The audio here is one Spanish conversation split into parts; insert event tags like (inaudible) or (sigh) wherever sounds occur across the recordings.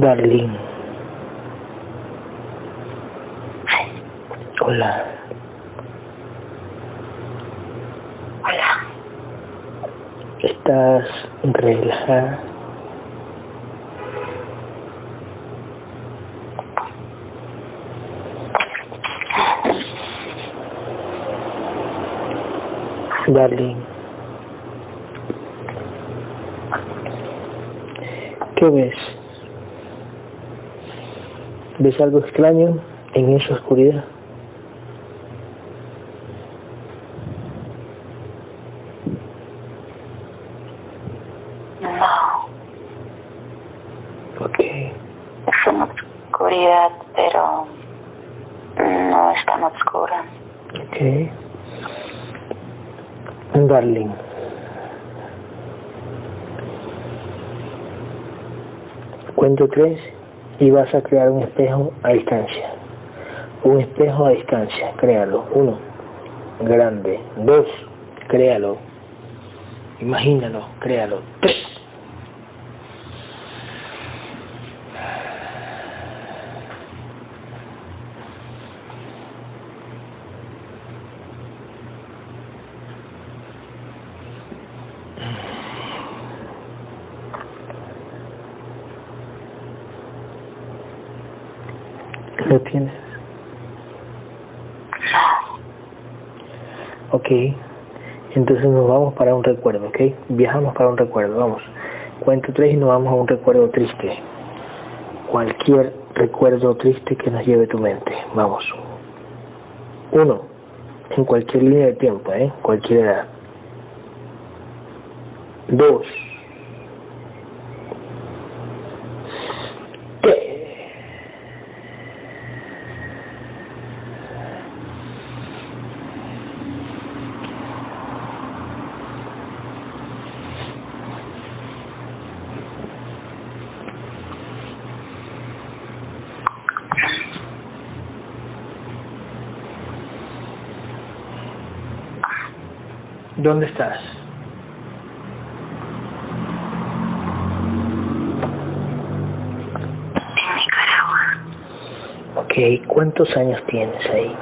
Darling. Hola. Hola. ¿Estás relajada? Darling. ¿Qué ves? ¿Ves algo extraño en esa oscuridad? No, Ok. es una oscuridad, pero no es tan oscura. Ok. Darling. Cuento tres y vas a crear un espejo a distancia. Un espejo a distancia, créalo. Uno, grande. Dos, créalo. Imagínalo, créalo. Tres. ¿Lo tienes? Ok. Entonces nos vamos para un recuerdo, ¿ok? Viajamos para un recuerdo, vamos. Cuento tres y nos vamos a un recuerdo triste. Cualquier recuerdo triste que nos lleve tu mente. Vamos. Uno. En cualquier línea de tiempo, ¿eh? Cualquier edad. Dos. Tres. ¿Dónde estás? En Nicaragua, Ok, ¿cuántos años tienes ahí?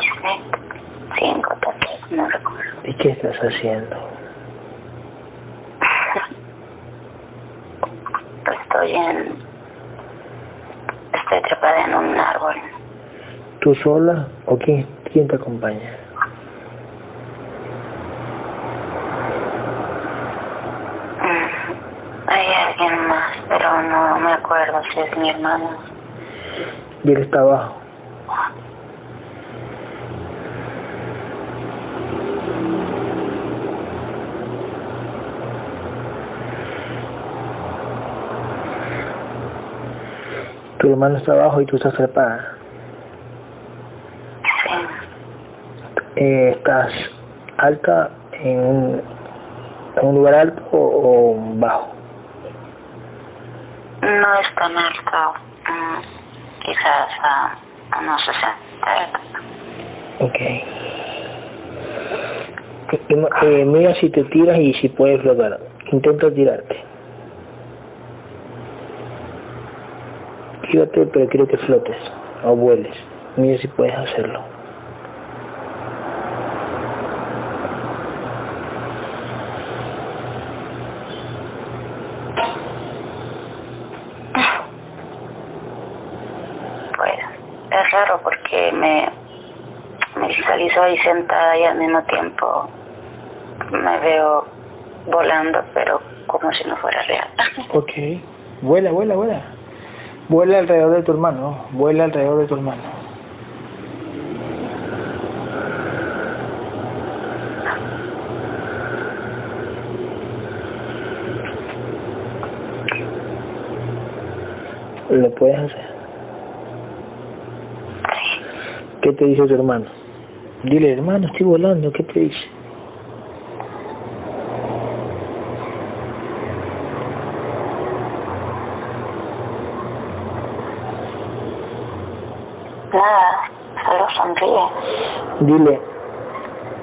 sé, cinco no recuerdo. ¿Y qué estás haciendo? Estoy en... Estoy trepada en un árbol. ¿Tú sola o quién, quién te acompaña? Mm, Hay alguien más, pero no me acuerdo si es mi hermano. Y él está abajo. Tu hermano está abajo y tú estás trepada. Sí, Eh, ¿Estás alta en un, en un lugar alto o, o bajo? no es tan alto. mm, Quizás a, a unos 60. Ok. Eh, eh, mira si te tiras y si puedes flotar. Intenta tirarte. Tírate, pero quiero que flotes o vueles. Mira si puedes hacerlo. Pues es raro porque me, me visualizo ahí sentada y al mismo tiempo me veo volando, pero como si no fuera real. (laughs) Ok. Vuela, vuela, vuela. Vuela alrededor de tu hermano. Vuela alrededor de tu hermano. Lo puedes hacer. ¿Qué te dice tu hermano? Dile, hermano, estoy volando. ¿Qué te dice? Nada, solo sonríe. Dile,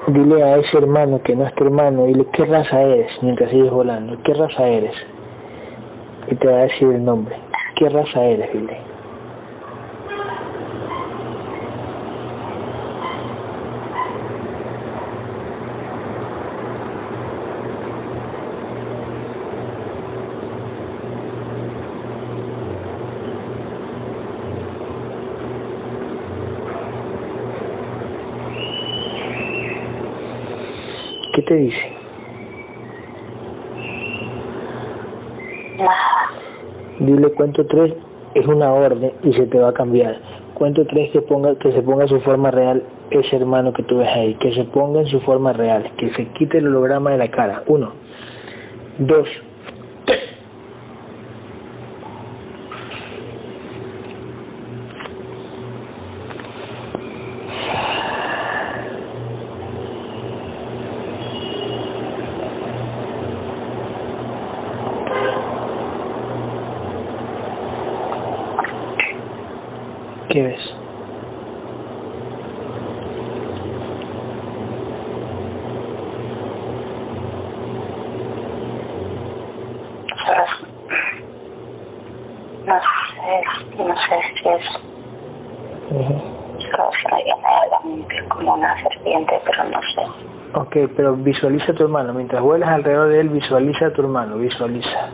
dile a ese hermano que no es tu hermano, dile qué raza eres mientras sigues volando, qué raza eres. Y te va a decir el nombre. ¿Qué raza eres, dile? ¿Qué te dice? Nada. Dile cuento tres es una orden y se te va a cambiar. Cuento tres que ponga que se ponga su forma real ese hermano que tú ves ahí, que se ponga en su forma real, que se quite el holograma de la cara. Uno, dos, ¿Qué ves? No sé, no sé si es Ujú. solo se me como una serpiente, pero no sé. Ok, pero visualiza a tu hermano. Mientras vuelas alrededor de él, visualiza a tu hermano, visualiza.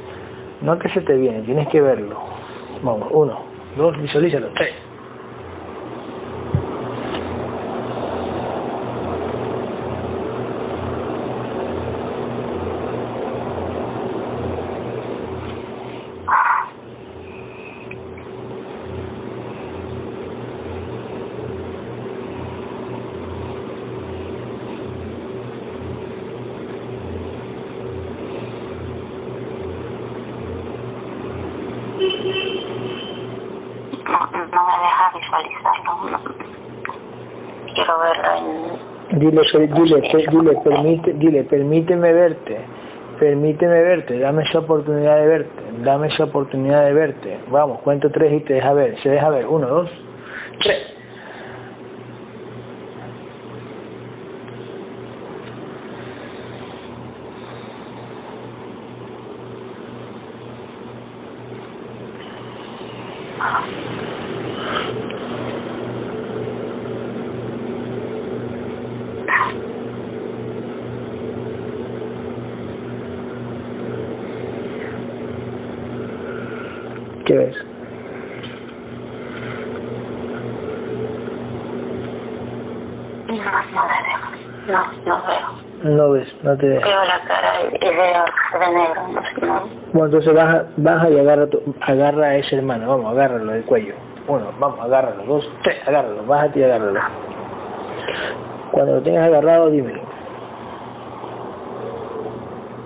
No que se te viene, tienes que verlo. Vamos, uno, dos, visualízalo, tres. No, no me deja visualizarlo. no. Quiero verlo en... Dile, dile, dile, permite, dile, permíteme verte, permíteme verte, dame esa oportunidad de verte, dame esa oportunidad de verte. Vamos, cuento tres y te deja ver, se deja ver. Uno, dos, tres. ¿Qué ves? No, no me deja. No, no veo. No te. Veo la cara y y veo de negro, no sé, no. Bueno, entonces baja, baja y agarra, tu- agarra a ese hermano, vamos, agárralo del cuello. Uno, vamos, agárralo. Dos, tres, agárralo, bájate y agárralo. Cuando lo tengas agarrado, dímelo.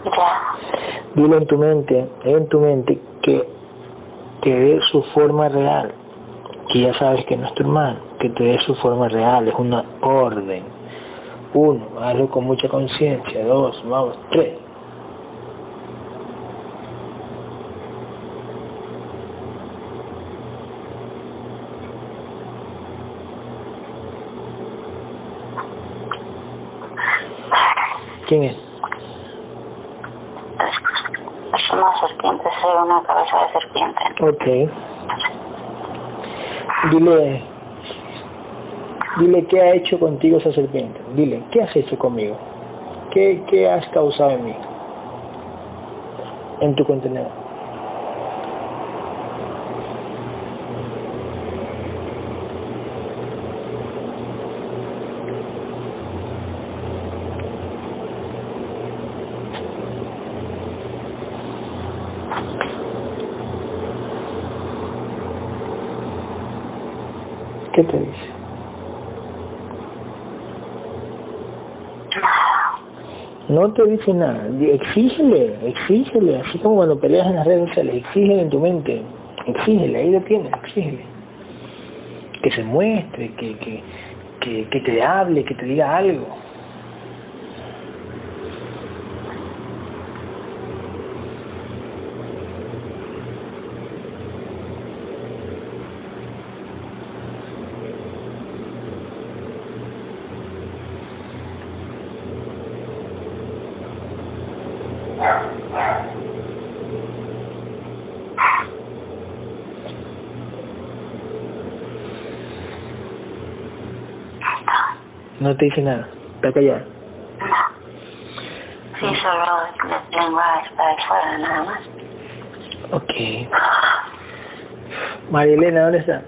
Ya, Dile en tu mente, en tu mente, que te dé su forma real, que ya sabes que no es tu hermano, que te dé su forma real, es una orden. Uno, hazlo con mucha conciencia. Dos, vamos, tres. ¿Quién es? es, una serpiente, se ve una cabeza de serpiente. Ok. Dile, dile qué ha hecho contigo esa serpiente. Dile, ¿qué has hecho conmigo? ¿Qué, qué has causado en mí? En tu contenedor. ¿Qué te dice? No te dice nada. Exígele, exígele, así como cuando peleas en las redes sociales, exígele en tu mente, exígele, ahí lo tienes, exígele. Que se muestre, que, que, que, que te hable, que te diga algo. No te dice nada. Está callada. Sí, solo la lengua está de fuera nada más. Ok. María Elena, ¿dónde está?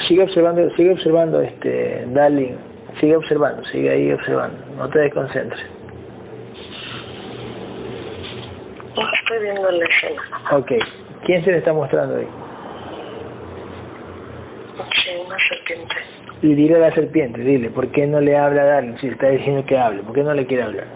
Sigue observando, sigue observando, este, Darling. Sigue observando, sigue ahí observando. No te desconcentres. Estoy viendo la escena. Ok. ¿Quién se le está mostrando ahí? Sí, una serpiente. Y dile a la serpiente, dile, ¿por qué no le habla a Darling si está diciendo que hable? ¿Por qué no le quiere hablar?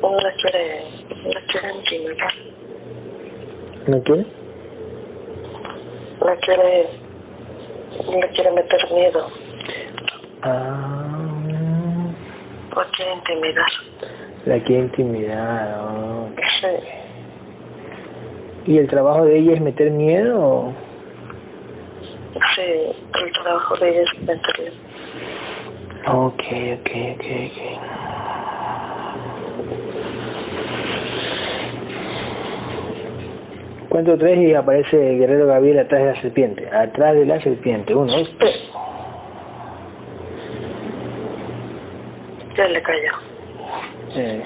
Uno la quiere, la quiere intimidar. ¿No quiere? La quiere, le quiere meter miedo. Ah, La quiere intimidar. la quiere intimidar. oh. Sí. ¿Y el trabajo de ella es meter miedo o...? Sí, el trabajo de ella es meterle. Ok, ok, ok, ok. Cuento tres y aparece el guerrero Gabriel atrás de la serpiente. Atrás de la serpiente. Uno, dos, tres. Ya le cayó. Eh,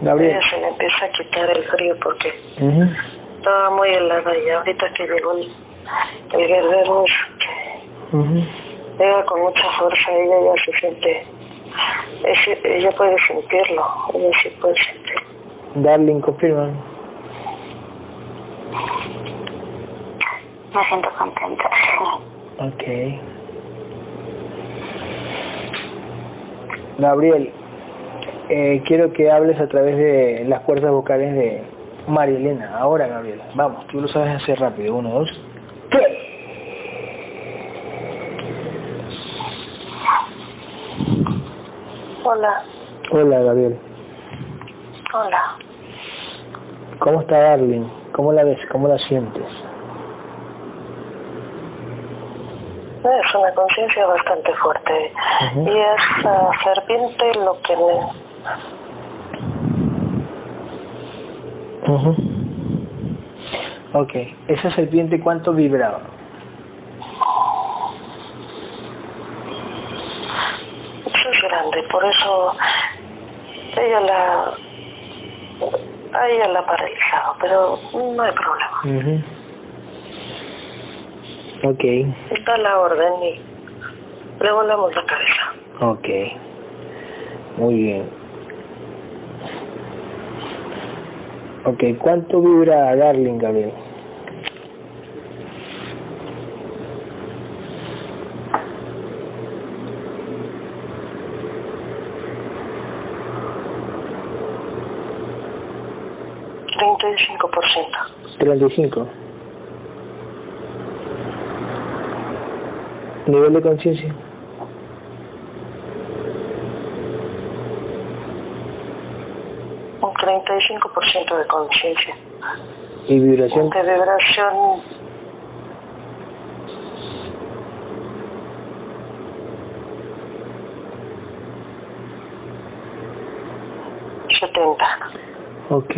Gabriel. Se le empieza a quitar el frío porque Ujú. estaba muy helada y ahorita que llegó el, el guerrero. Llega con mucha fuerza, ella ya se siente, es- ella puede sentirlo, ella sí puede sentirlo. Darling, confirma. Me siento contenta. Ok. Gabriel, eh, quiero que hables a través de las cuerdas vocales de María Elena. Ahora, Gabriel, vamos, tú lo sabes hacer rápido. Uno, dos, tres. Hola, Hola, Gabriel. hola. ¿Cómo está Darling? ¿Cómo la ves? ¿Cómo la sientes? Es una conciencia bastante fuerte y esa serpiente lo que me, Ujú. Ok, esa serpiente cuánto vibraba? eso es grande, por eso ella la, a ella la ha paralizado, pero no hay problema. Ujú. Ok, Está la orden y le volamos la cabeza. ok. Muy bien. Ok, ¿cuánto vibra Darling, Gabriel? Treinta y cinco por ciento. 35. Nivel de conciencia. Un 35% de conciencia. Y vibración. De vibración setenta. Ok.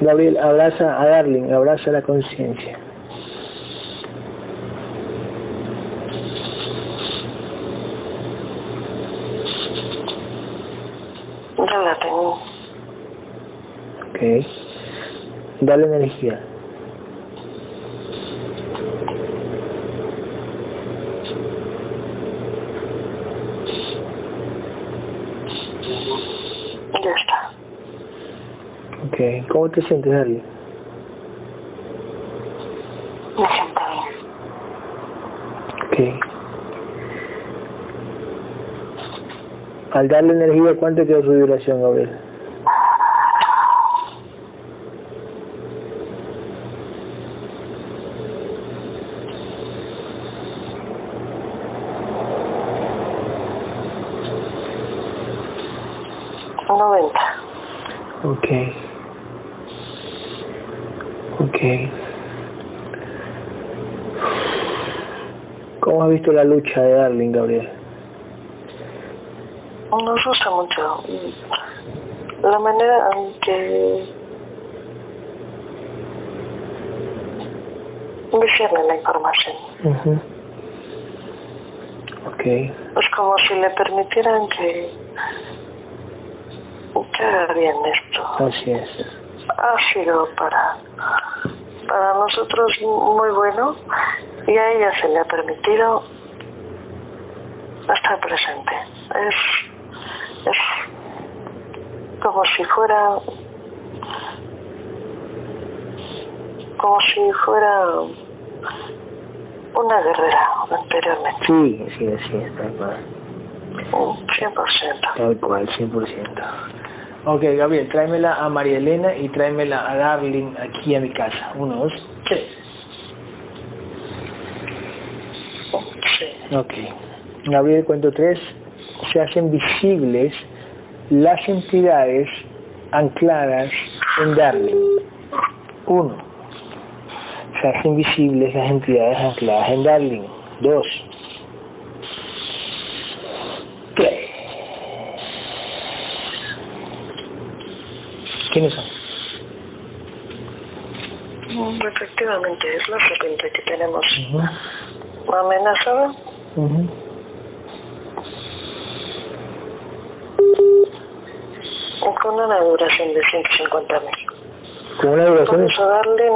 Gabriel, abraza a Darling, abraza la conciencia. Ya la tengo. Ok. Dale energía. Ok, ¿cómo te sientes, Darío? Me siento bien. Ok. Al darle energía, ¿cuánto quedó su vibración, Gabriel? Ok. ¿Cómo has visto la lucha de Darling, Gabriel? Nos gusta mucho. La manera en que discierne la información. Ujú. Ok. Es como si le permitieran que, que haga bien esto. Así es. Ha sido para, para nosotros muy bueno y a ella se le ha permitido estar presente. Es, es como si fuera como si fuera una guerrera anteriormente. Sí, sí, sí, tal cual. Un 100%. Tal cual, 100%. Ok, Gabriel, tráemela a María Elena y tráemela a Darling aquí a mi casa. Uno, dos, tres. Ok. Gabriel, cuento tres. Se hacen visibles las entidades ancladas en Darling. Uno. Se hacen visibles las entidades ancladas en Darling. Dos. Tres. ¿Quiénes son? Efectivamente, es la serpiente que tenemos Ujú, amenazada con una duración de 150 mil. Con una duración darle,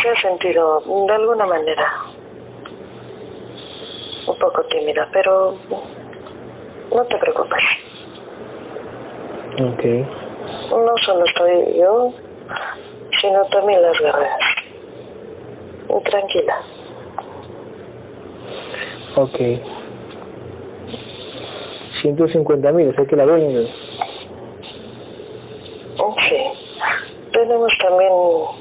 se ha sentido de alguna manera un poco tímida, pero no te preocupes. Ok. No solo estoy yo, sino también las guerreras. Y tranquila. Ok. 150 mil, o sea que la dueña. Sí. Tenemos también dos.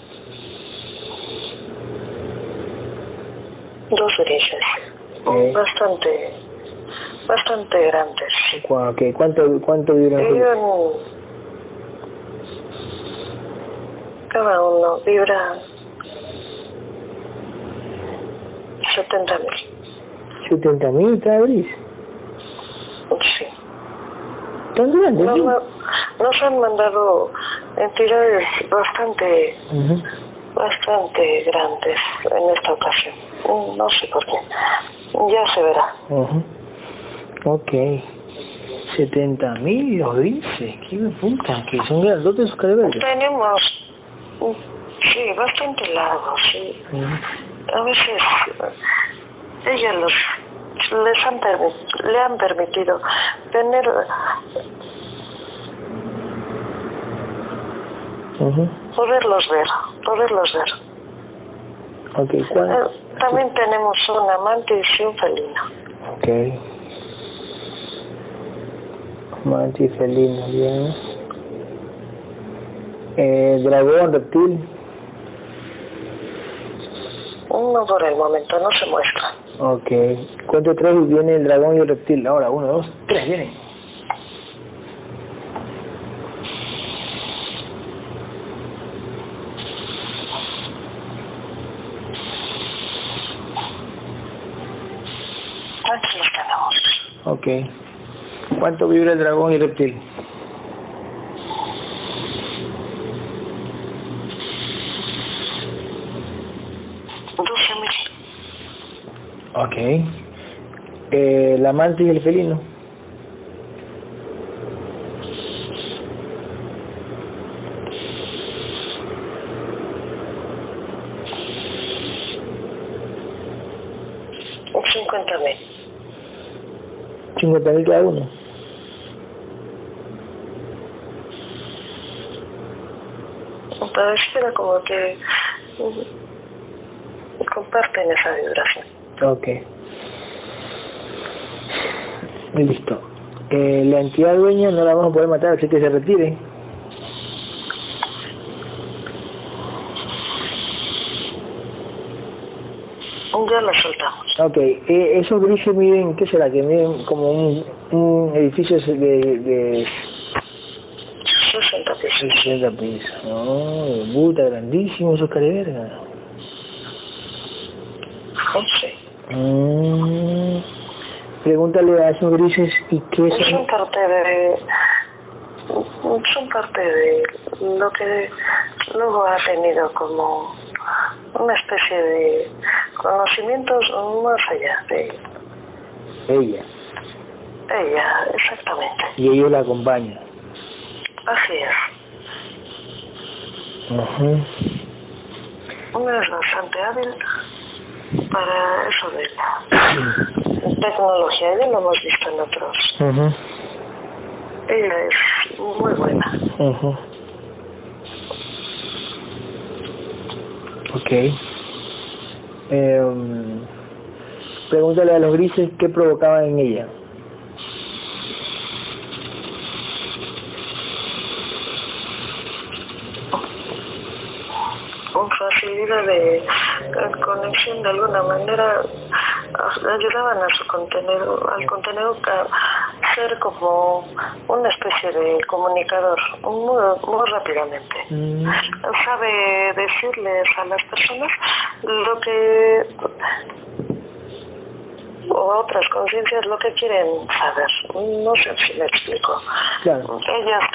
Ok. Bastante, bastante grandes. Cu- ok, ¿Cuánto, cuánto vibran? Cada uno vibra 70 mil. 70 mil cada gris. Sí. ¿Tan grande? Nos, sí? ma- nos han mandado entidades bastante, Ujú. bastante grandes en esta ocasión. No sé por qué. Ya se verá. Ujú. Ok. 70 mil los grises, qué puta, que son grandotes esos carabelos. Tenemos, sí, bastante largos, sí. A veces eh, ellas los les han le han permitido tener poderlos ver, poderlos ver. Eh, ¿cuál? También tenemos un amante y un felino. Ok. Mantis felino, bien. Eh, dragón, reptil. No por el momento, no se muestra. Ok. Cuento tres y viene el dragón y el reptil. Ahora, uno, dos, tres, vienen. Aquí los tenemos. Ok. ¿Cuánto vibra el dragón y el reptil? Doce mil. Ok. Eh, la mantis y el felino. Cincuenta mil. 50 mil cada uno. Pareciera como que comparten esa vibración. Ok. Y listo. Eh, la entidad dueña no la vamos a poder matar, así que se retire. Ya la soltamos. Ok, eh, esos grises miden, ¿qué será? Que miden como un, un edificio de, de, 60 pisos. No, puta, grandísimo esos verga. 11. Mm. Pregúntale a esos grises y qué son... parte de... Son parte de lo que luego ha tenido como una especie de conocimientos más allá de ella. Ella, exactamente. Y ella la acompaña. Así es. Uh Una es bastante hábil para eso de la tecnología, ya lo hemos visto en otros. Ella es muy buena. Ok. Eh, pregúntale a los grises qué provocaban en ella. con facilidad de conexión de alguna manera ayudaban a su contenedor, al contenedor a ser como una especie de comunicador muy, rápidamente. Mm. Sabe decirles a las personas lo que o otras conciencias lo que quieren saber. No sé si me explico. Ellas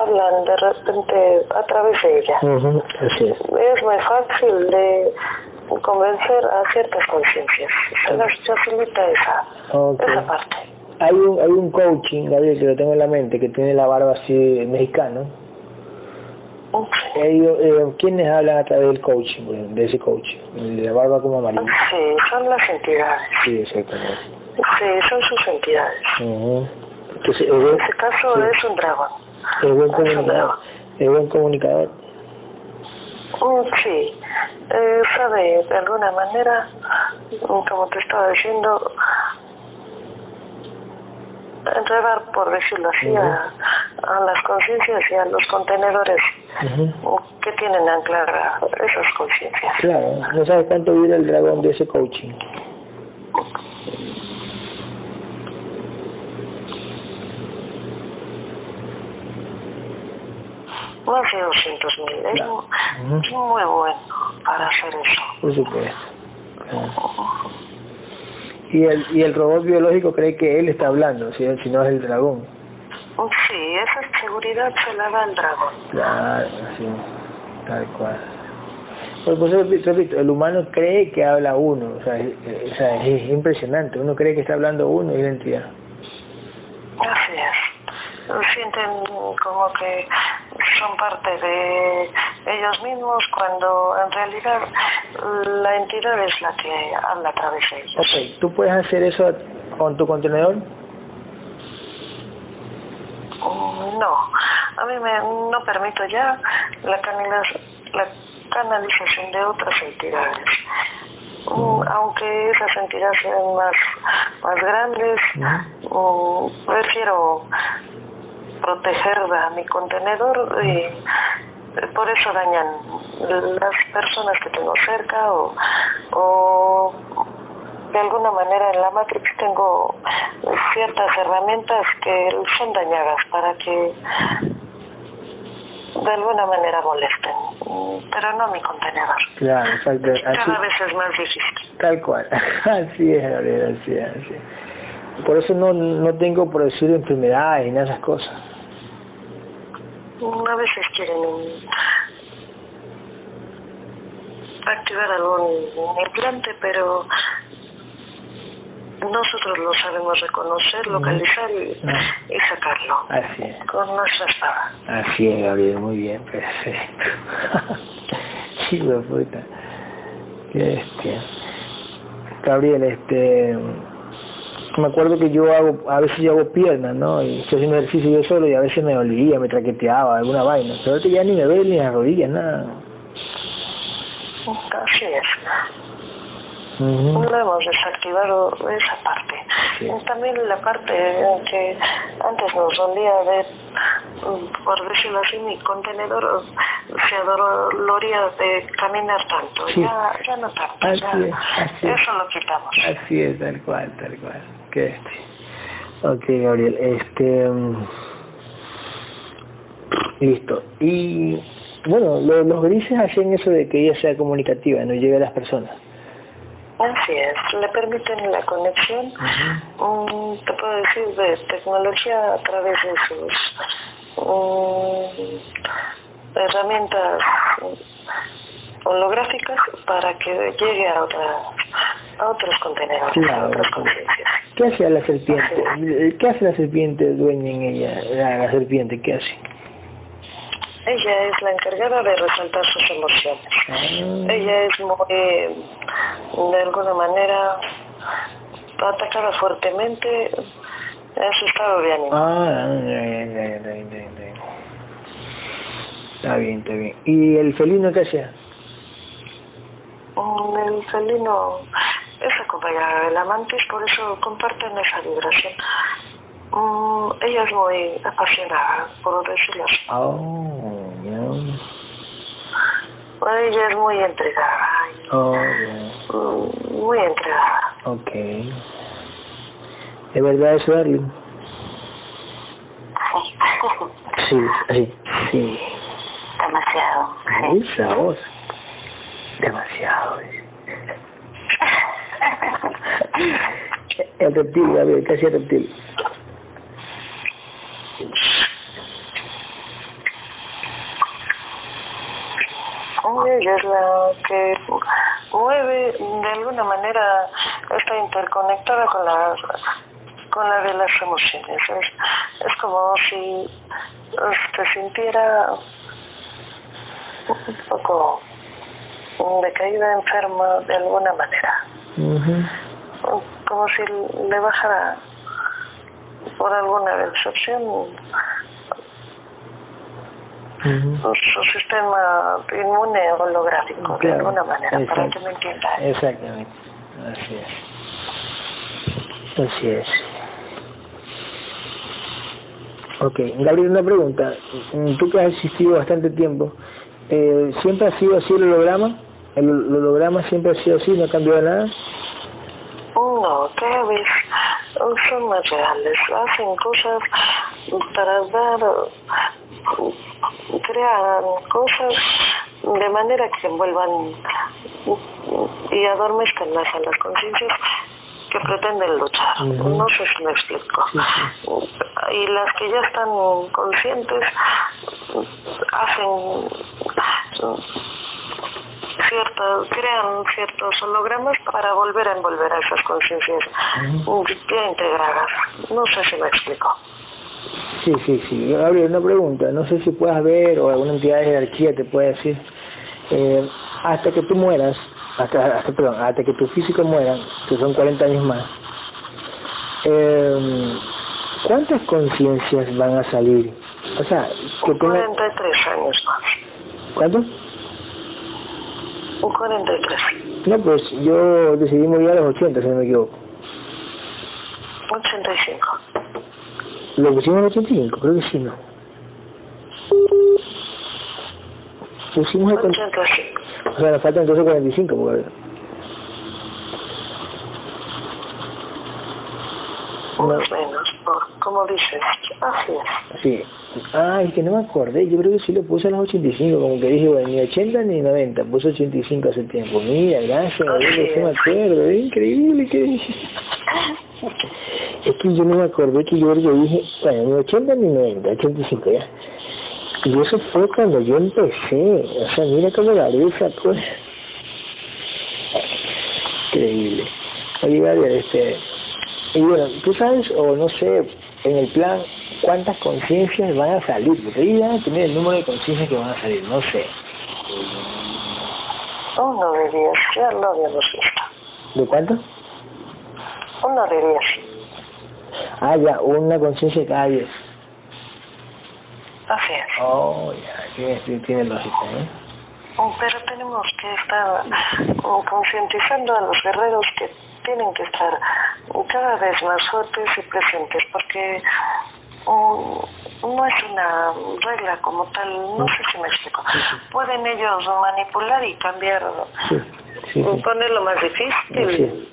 hablan de repente a través de ella. es. muy fácil de convencer a ciertas conciencias. Se las facilita esa, esa parte. Hay un, hay un coaching, Gabriel, que lo tengo en la mente, que tiene la barba así mexicano. Ellos, eh, ¿Quiénes hablan a través del coaching, de ese coaching? De la barba como amarilla. Sí, son las entidades. Sí, exactamente. Sí, son sus entidades. Entonces, en ese caso es un dragón. Es buen comunicador. Es buen comunicador. Sí, eh, sabe de alguna manera, como te estaba diciendo, enredar, por decirlo así, a, las conciencias y a los contenedores que tienen anclar esas conciencias. Claro, no sabes cuánto vive el dragón de ese coaching. Más de 200 mil. Es muy bueno para hacer eso. Por supuesto. Y el, y el robot biológico cree que él está hablando, si, si no es el dragón. Sí, esa seguridad se la da el dragón. Claro, sí, tal cual. Pues, pues repito, el humano cree que habla uno, o sea, es, impresionante, uno cree que está hablando uno y la entidad. Así es. Sienten como que son parte de ellos mismos cuando en realidad la entidad es la que habla a través de ellos. Ok, ¿tú puedes hacer eso con tu contenedor? Mm, no, a mí me, no permito ya la, la canalización de otras entidades. Mm, aunque esas entidades sean más, más grandes, mm, prefiero proteger a mi contenedor y por eso dañan las personas que tengo cerca o, de alguna manera en la Matrix tengo ciertas herramientas que son dañadas para que de alguna manera molesten, pero no mi contenedor. Claro, Cada vez es más difícil. Tal cual, (laughs) así es, así es, así Por eso no, no tengo, por decir, enfermedades ni esas cosas a veces quieren activar algún implante, pero nosotros lo sabemos reconocer, localizar y, sacarlo. Así es. Con nuestra espada. Así es, Gabriel, muy bien, perfecto. (laughs) sí, puta. Qué Gabriel, este me acuerdo que yo hago, a veces yo hago piernas, ¿no? Y estoy haciendo ejercicio yo solo y a veces me olvidía, me traqueteaba, alguna vaina. Pero ahorita ya ni me duele ni las rodillas, nada. Así es. No hemos desactivado esa parte. También la parte que antes nos dolía de, por decirlo así, mi contenedor se adoloría de caminar tanto. Ya, ya no tanto. eso lo quitamos. Así es, tal cual, tal cual que Ok, Gabriel, este... Mm, Listo. Y bueno, los grises hacen eso de que ella sea comunicativa, no llegue a las personas. Así es, le permiten la conexión, um, te puedo decir, de tecnología a través de sus um, herramientas holográficas para que llegue a, a otros contenedores, a otras conciencias. ¿Qué hace la serpiente? ¿Qué hace la serpiente dueña en ella? La, serpiente, ¿qué hace? Ella es la encargada de resaltar sus emociones. Ah. Ella es muy, de alguna manera, atacada fuertemente en su estado de ánimo. Ah, bien, bien, bien, bien, Está bien, está bien. ¿Y el felino qué hace? Mm, el felino es acompañada del amante por eso comparten esa vibración. Mm, ella es muy apasionada, por decirlo así. Oh, yeah. Ella es muy entregada. Oh, mm, Muy entregada. Ok. ¿De verdad eso, Darling? Sí, sí, sí. Demasiado. Esa voz. Demasiado. El reptil, ver, casi el reptil. Es la que mueve de alguna manera, está interconectada con la, con la de las emociones. Es, es como si se sintiera un poco decaída, enferma de alguna manera. Como si le bajara por alguna decepción su, sistema inmune holográfico, de alguna manera, para que me entienda. Exactamente, así es. Así es. Ok, Gabriel, una pregunta. Tú que has existido bastante tiempo, eh, ¿siempre ha sido así el holograma? ¿El holograma siempre ha sido así, no ha cambiado nada? No, cada vez son más reales, hacen cosas para dar, crean cosas de manera que envuelvan y adormezcan más a las conciencias que pretenden luchar. No sé si me explico. Y las que ya están conscientes hacen ciertos, crean ciertos hologramas para volver a envolver a esas conciencias ya integradas. No sé si me explico. Sí, sí, sí. Gabriel, una pregunta. No sé si puedas ver o alguna entidad de jerarquía te puede decir, eh, hasta que tú mueras, hasta, hasta, perdón, hasta que tu físico muera, que son 40 años más, eh, ¿cuántas conciencias van a salir? O sea, que 43 años más. ¿Cuánto? Un 43. No, pues yo decidí morir a los 80, si no me equivoco. 85. ¿Lo pusimos en 85? Creo que sí, ¿no? Pusimos el... 85. O sea, nos falta entonces 45, porque... Más o menos, como dices, así es. Sí. Ah, es que no me acordé, yo creo que sí lo puse a los 85, como que dije, bueno, ni 80 ni 90, puse 85 hace tiempo. Mira, gracias, Dios, que me acuerdo, es increíble que dije. Es que yo no me acordé que yo dije, bueno, ni 80 ni 90, 85 ya. Y eso fue cuando yo empecé, o sea, mira cómo la esa cosa. Increíble. Oye, Gabriel, este, y bueno, tú sabes, o no sé, en el plan, cuántas conciencias van a salir, porque ahí van a tener el número de conciencias que van a salir, no sé. Uno de diez, ya lo habíamos visto. ¿De cuánto? Uno de diez. Ah, ya, una conciencia cada diez. Así es. Oh, ya, tiene, tiene lógica, ¿eh? Pero tenemos que estar concientizando a los guerreros que tienen que estar cada vez más fuertes y presentes, porque no es una regla como tal, no sé si me explico. Pueden ellos manipular y cambiar, ponerlo más difícil.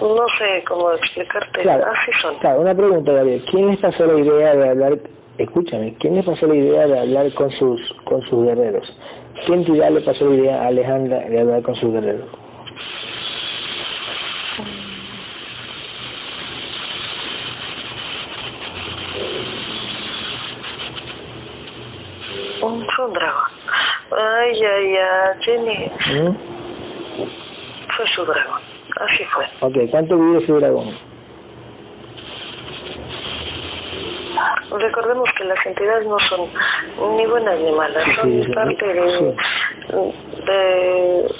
No sé cómo explicarte, así son. Claro, una pregunta, David. ¿Quién está sola idea de hablar escúchame, ¿quién le pasó la idea de hablar con sus, con sus guerreros? ¿Quién ya le pasó la idea a Alejandra de hablar con sus guerreros? Un, dragón. Ay, ay, ay, Jenny. ¿Mm? Fue su dragón. Así fue. Ok, ¿cuánto vive su dragón? Recordemos que las entidades no son ni buenas ni malas, son parte de, de,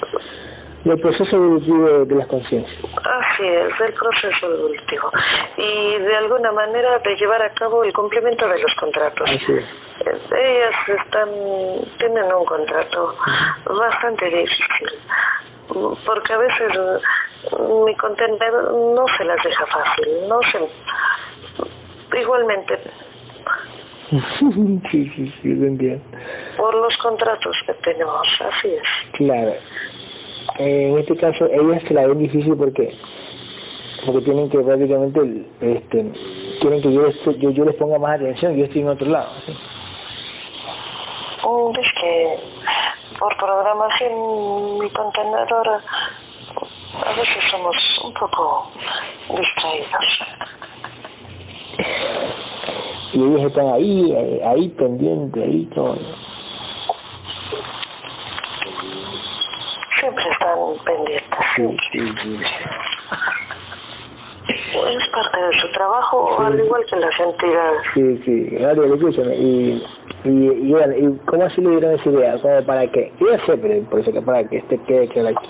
del proceso evolutivo de las conciencias. Así es, del proceso evolutivo. Y de alguna manera de llevar a cabo el cumplimiento de los contratos. Así es. Ellas están, tienen un contrato bastante difícil, porque a veces mi contenedor no se las deja fácil, no se... Igualmente, (laughs) sí, sí, sí, lo entiendo. Por los contratos que tenemos, así es. Claro. en este caso, ellas se la ven difícil porque porque tienen que prácticamente, este, quieren que yo, yo, yo les ponga más atención, yo estoy en otro lado. ¿sí? Mm, es que por programación mi contenedor a veces somos un poco distraídos y ellos están ahí, eh, ahí pendientes, ahí todo. Siempre están pendientes. Sí, sí, sí. Es parte de su trabajo, al igual que las entidades. Sí, sí, Ariel, escúchame, y, y, y, bueno, ¿y cómo así le dieron esa idea? ¿Cómo para qué? Yo sé, pero por eso que para que este quede claro aquí.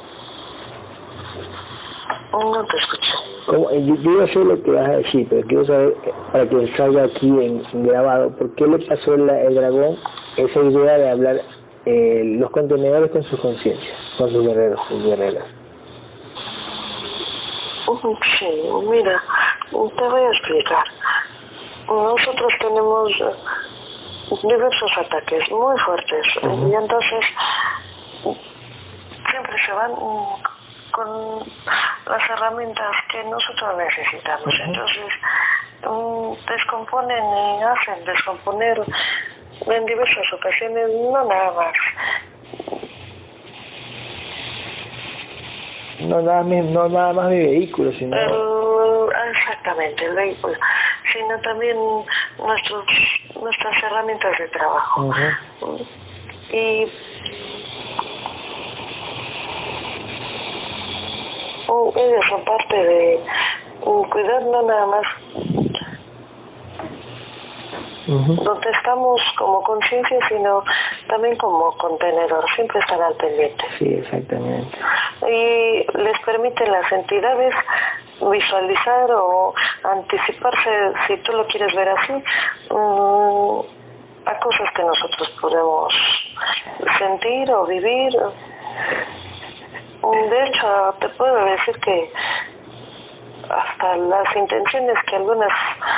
No te escucho. Yo, yo sé lo que vas a decir, pero quiero saber, para que salga aquí en, grabado, ¿por qué le pasó el dragón esa idea de hablar eh, los contenedores con su conciencia, con sus guerreros, sus guerreras? Sí, mira, te voy a explicar. Nosotros tenemos diversos ataques muy fuertes y entonces siempre se van con las herramientas que nosotros necesitamos. Entonces, um, descomponen y hacen descomponer en diversas ocasiones, no nada más. No nada, no nada más mi vehículo, sino... exactamente, el vehículo, sino también nuestros, nuestras herramientas de trabajo. Y ellos son parte de cuidar no nada más donde estamos como conciencia, sino también como contenedor, siempre están al pendiente. Sí, exactamente. Y les permite las entidades visualizar o anticiparse, si tú lo quieres ver así, mm, a cosas que nosotros podemos sentir o vivir. De hecho, te puedo decir que hasta las intenciones que algunas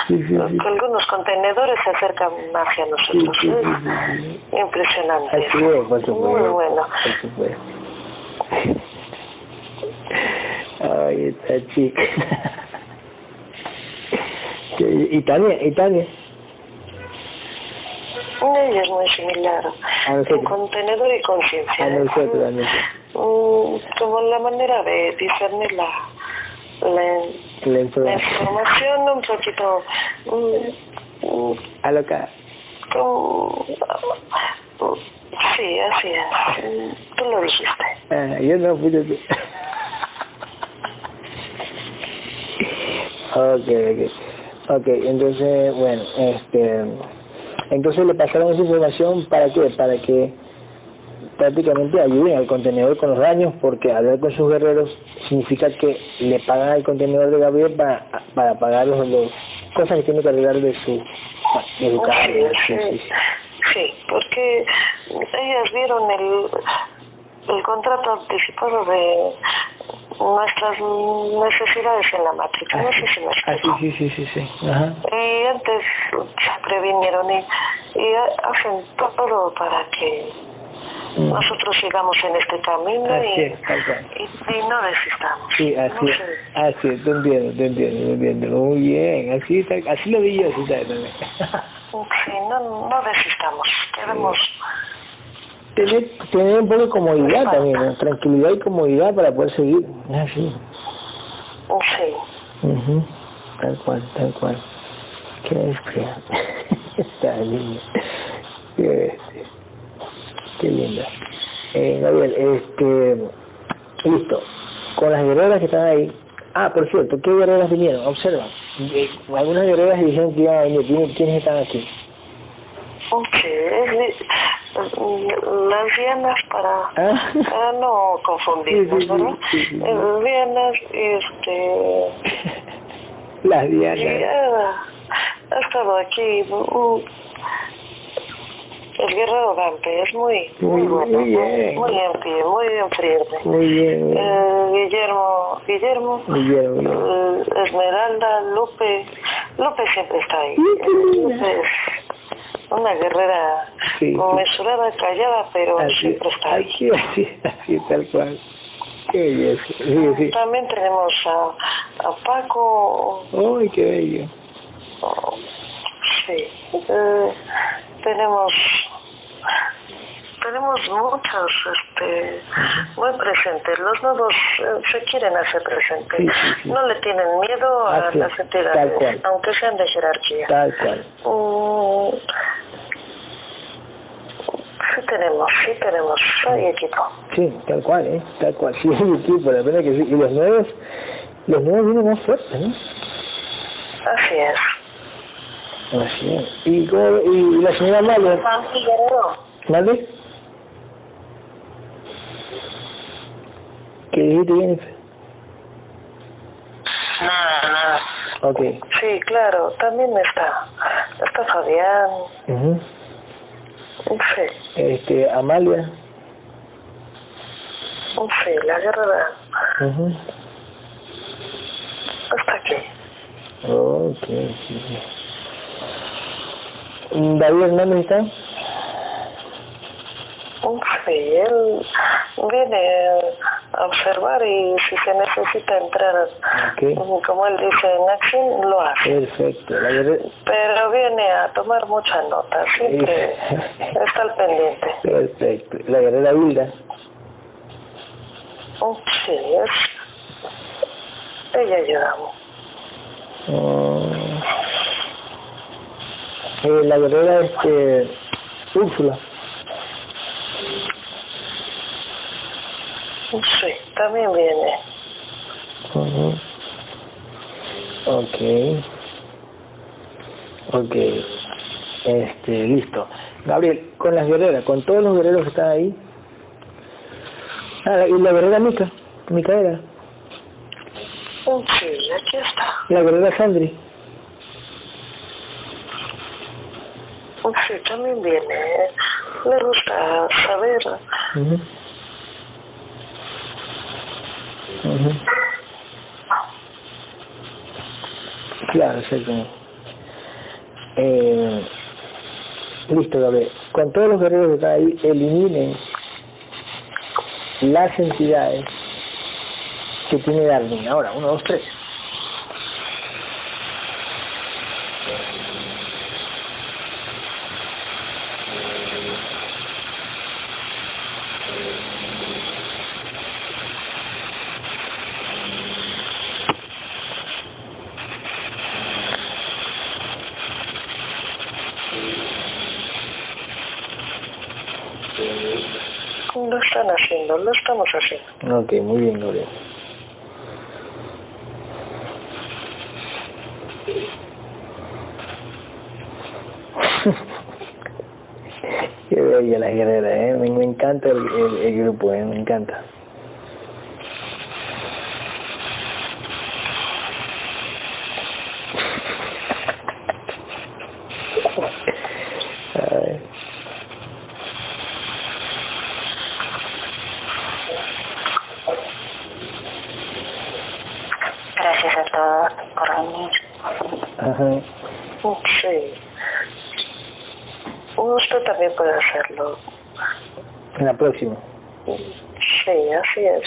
que algunos contenedores se acercan hacia nosotros. es impresionante. Muy bueno. Ay, (laughs) esta chica. ¿Y Tania? ¿Y Tania? Ella es muy similar. Un contenedor y conciencia. Mm, como la manera de discernir la, la, información un poquito mm, mm, alocada. sí, así es. Tú lo dijiste. Ah, yo no pude ok, ok. Ok, entonces, bueno, este... Entonces le pasaron esa información para qué? Para que prácticamente ayuden al contenedor con los daños porque hablar con sus guerreros significa que le pagan al contenedor de Gabriel para, para pagar los, cosas que tiene que arreglar de su educación. Sí, porque ellas vieron el, el contrato anticipado de nuestras necesidades en la matriz. No sé si me explico. sí, sí, sí, sí. Y antes se previnieron y, y hacen todo para que Mm. nosotros sigamos en este camino Así y, es, tal cual. y- y no desistamos. Sí, así No es, sé. así es, te entiendo, te entiendo, te entiendo. Muy bien, así, está- así lo vi yo, sí, ¿sabes? también. Sí, no, no desistamos, queremos... tener, tener un poco de comodidad también, ¿no? tranquilidad y comodidad para poder seguir. Es así. Sí, Ujú. Tal cual, tal cual. Qué bestia. (laughs) Está linda. Qué bestia. Qué linda. Eh, Gabriel, este, listo. Con las guerreras que están ahí. Ah, por cierto, ¿qué guerreras vinieron? Observa. Eh, algunas guerreras dijeron que iban a venir. ¿Quiénes- ¿Quiénes están aquí? De- las dianas para, Ah, para no confundirnos, ¿verdad? sí, sí. Eh, Dianas, este... las dianas. ha, ha estado aquí mm, el guerrero Dante, es muy, muy, Muy bueno, muy, bien. muy en pie, muy bien, muy bien. Eh, Guillermo, Guillermo, eh, Esmeralda, Lupe, Lupe siempre está ahí. Lupe es una guerrera Sí, mesurada, callada, pero Así, siempre está ahí. así, así, así, tal cual. Qué belleza. Sí, sí. También tenemos a, a Paco, ¡Ay, qué bello! Sí, eh, tenemos tenemos muchos este, muy presentes. Los nuevos eh, se quieren hacer presentes. Sí, sí, sí. No le tienen miedo a Así las tal entidades, cual. aunque sean de jerarquía. Tal cual. Mm, sí tenemos, sí tenemos, hay equipo. Sí, tal cual, ¿eh? Tal cual. Sí, hay equipo, la pena que sí. Y los nuevos, los nuevos vienen más fuertes, ¿no? Así es. Así es. ¿Y, cómo, y la señora Figueroa. ¿Mande? ¿Qué Jennifer? Nada, nada. Ok. Sí, claro, también está. Está Fabián. Ujú. Sí, Este, Amalia. sí, la guerra Ujú. está aquí. Ok, sí. ¿David Hernández está? Sí, él viene a observar y si se necesita entrar, como él dice, en acción, lo hace. Perfecto. Pero viene a tomar mucha nota, siempre está al pendiente. Perfecto. La guerrera Hilda. Sí, es... Ella ayudamos. Mm. Eh, la guerrera este Úrsula. Sí, también viene. Ujú. Ok. Ok. Este, listo. Gabriel, con las guerreras, con todos los guerreros que están ahí. Ah, y la guerrera Mica, Micaela. Sí, aquí está. La guerrera Sandri. Sí, también viene. Le gusta saber. Claro, exactamente. Eh, listo, Gabriel. Con todos los guerreros que están ahí, eliminen las entidades que tiene Darwin. Ahora, uno, dos, tres. Lo lo estamos haciendo. Ok, muy bien, Gabriel. Qué bella la guerrera, ¿eh? me, me encanta el, el- el grupo, ¿eh? me encanta. Ay. Gracias a todos por venir. Ajá. También puede hacerlo. En la próxima. Sí, así es.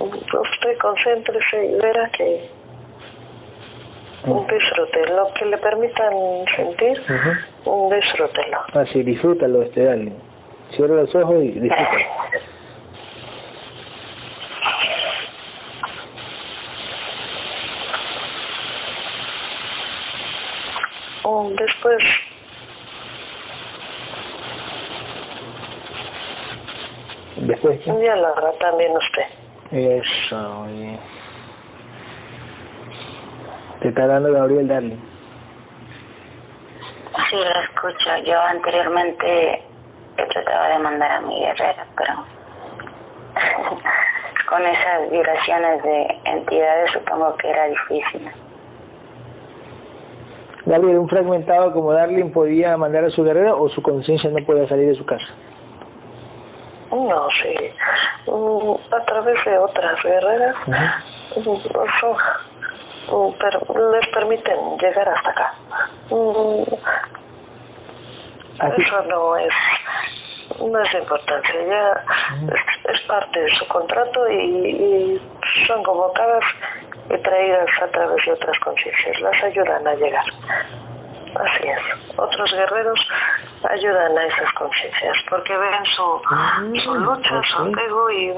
Usted concéntrese y verá que un disfrute, lo que le permitan sentir, un disfrútelo. Ah, sí, disfrútalo, este, dale. Cierra los ojos y disfrútalo. Después Después. Ya lo hará también usted. Eso, bien. Te está dando Gabriel Darling. Sí, lo escucho. Yo anteriormente he tratado de mandar a mi guerrera, pero (laughs) con esas vibraciones de entidades supongo que era difícil. Gabriel, un fragmentado como Darling podía mandar a su guerrera o su conciencia no podía salir de su casa. No, sí. Mm, a través de otras guerreras, pero les permiten llegar hasta acá. Eso no es, no es importante, ya es, parte de su contrato y, son convocadas y traídas a través de otras conciencias, las ayudan a llegar. Así es. Otros guerreros ayudan a esas conciencias porque ven su, ah, su lucha, su apego y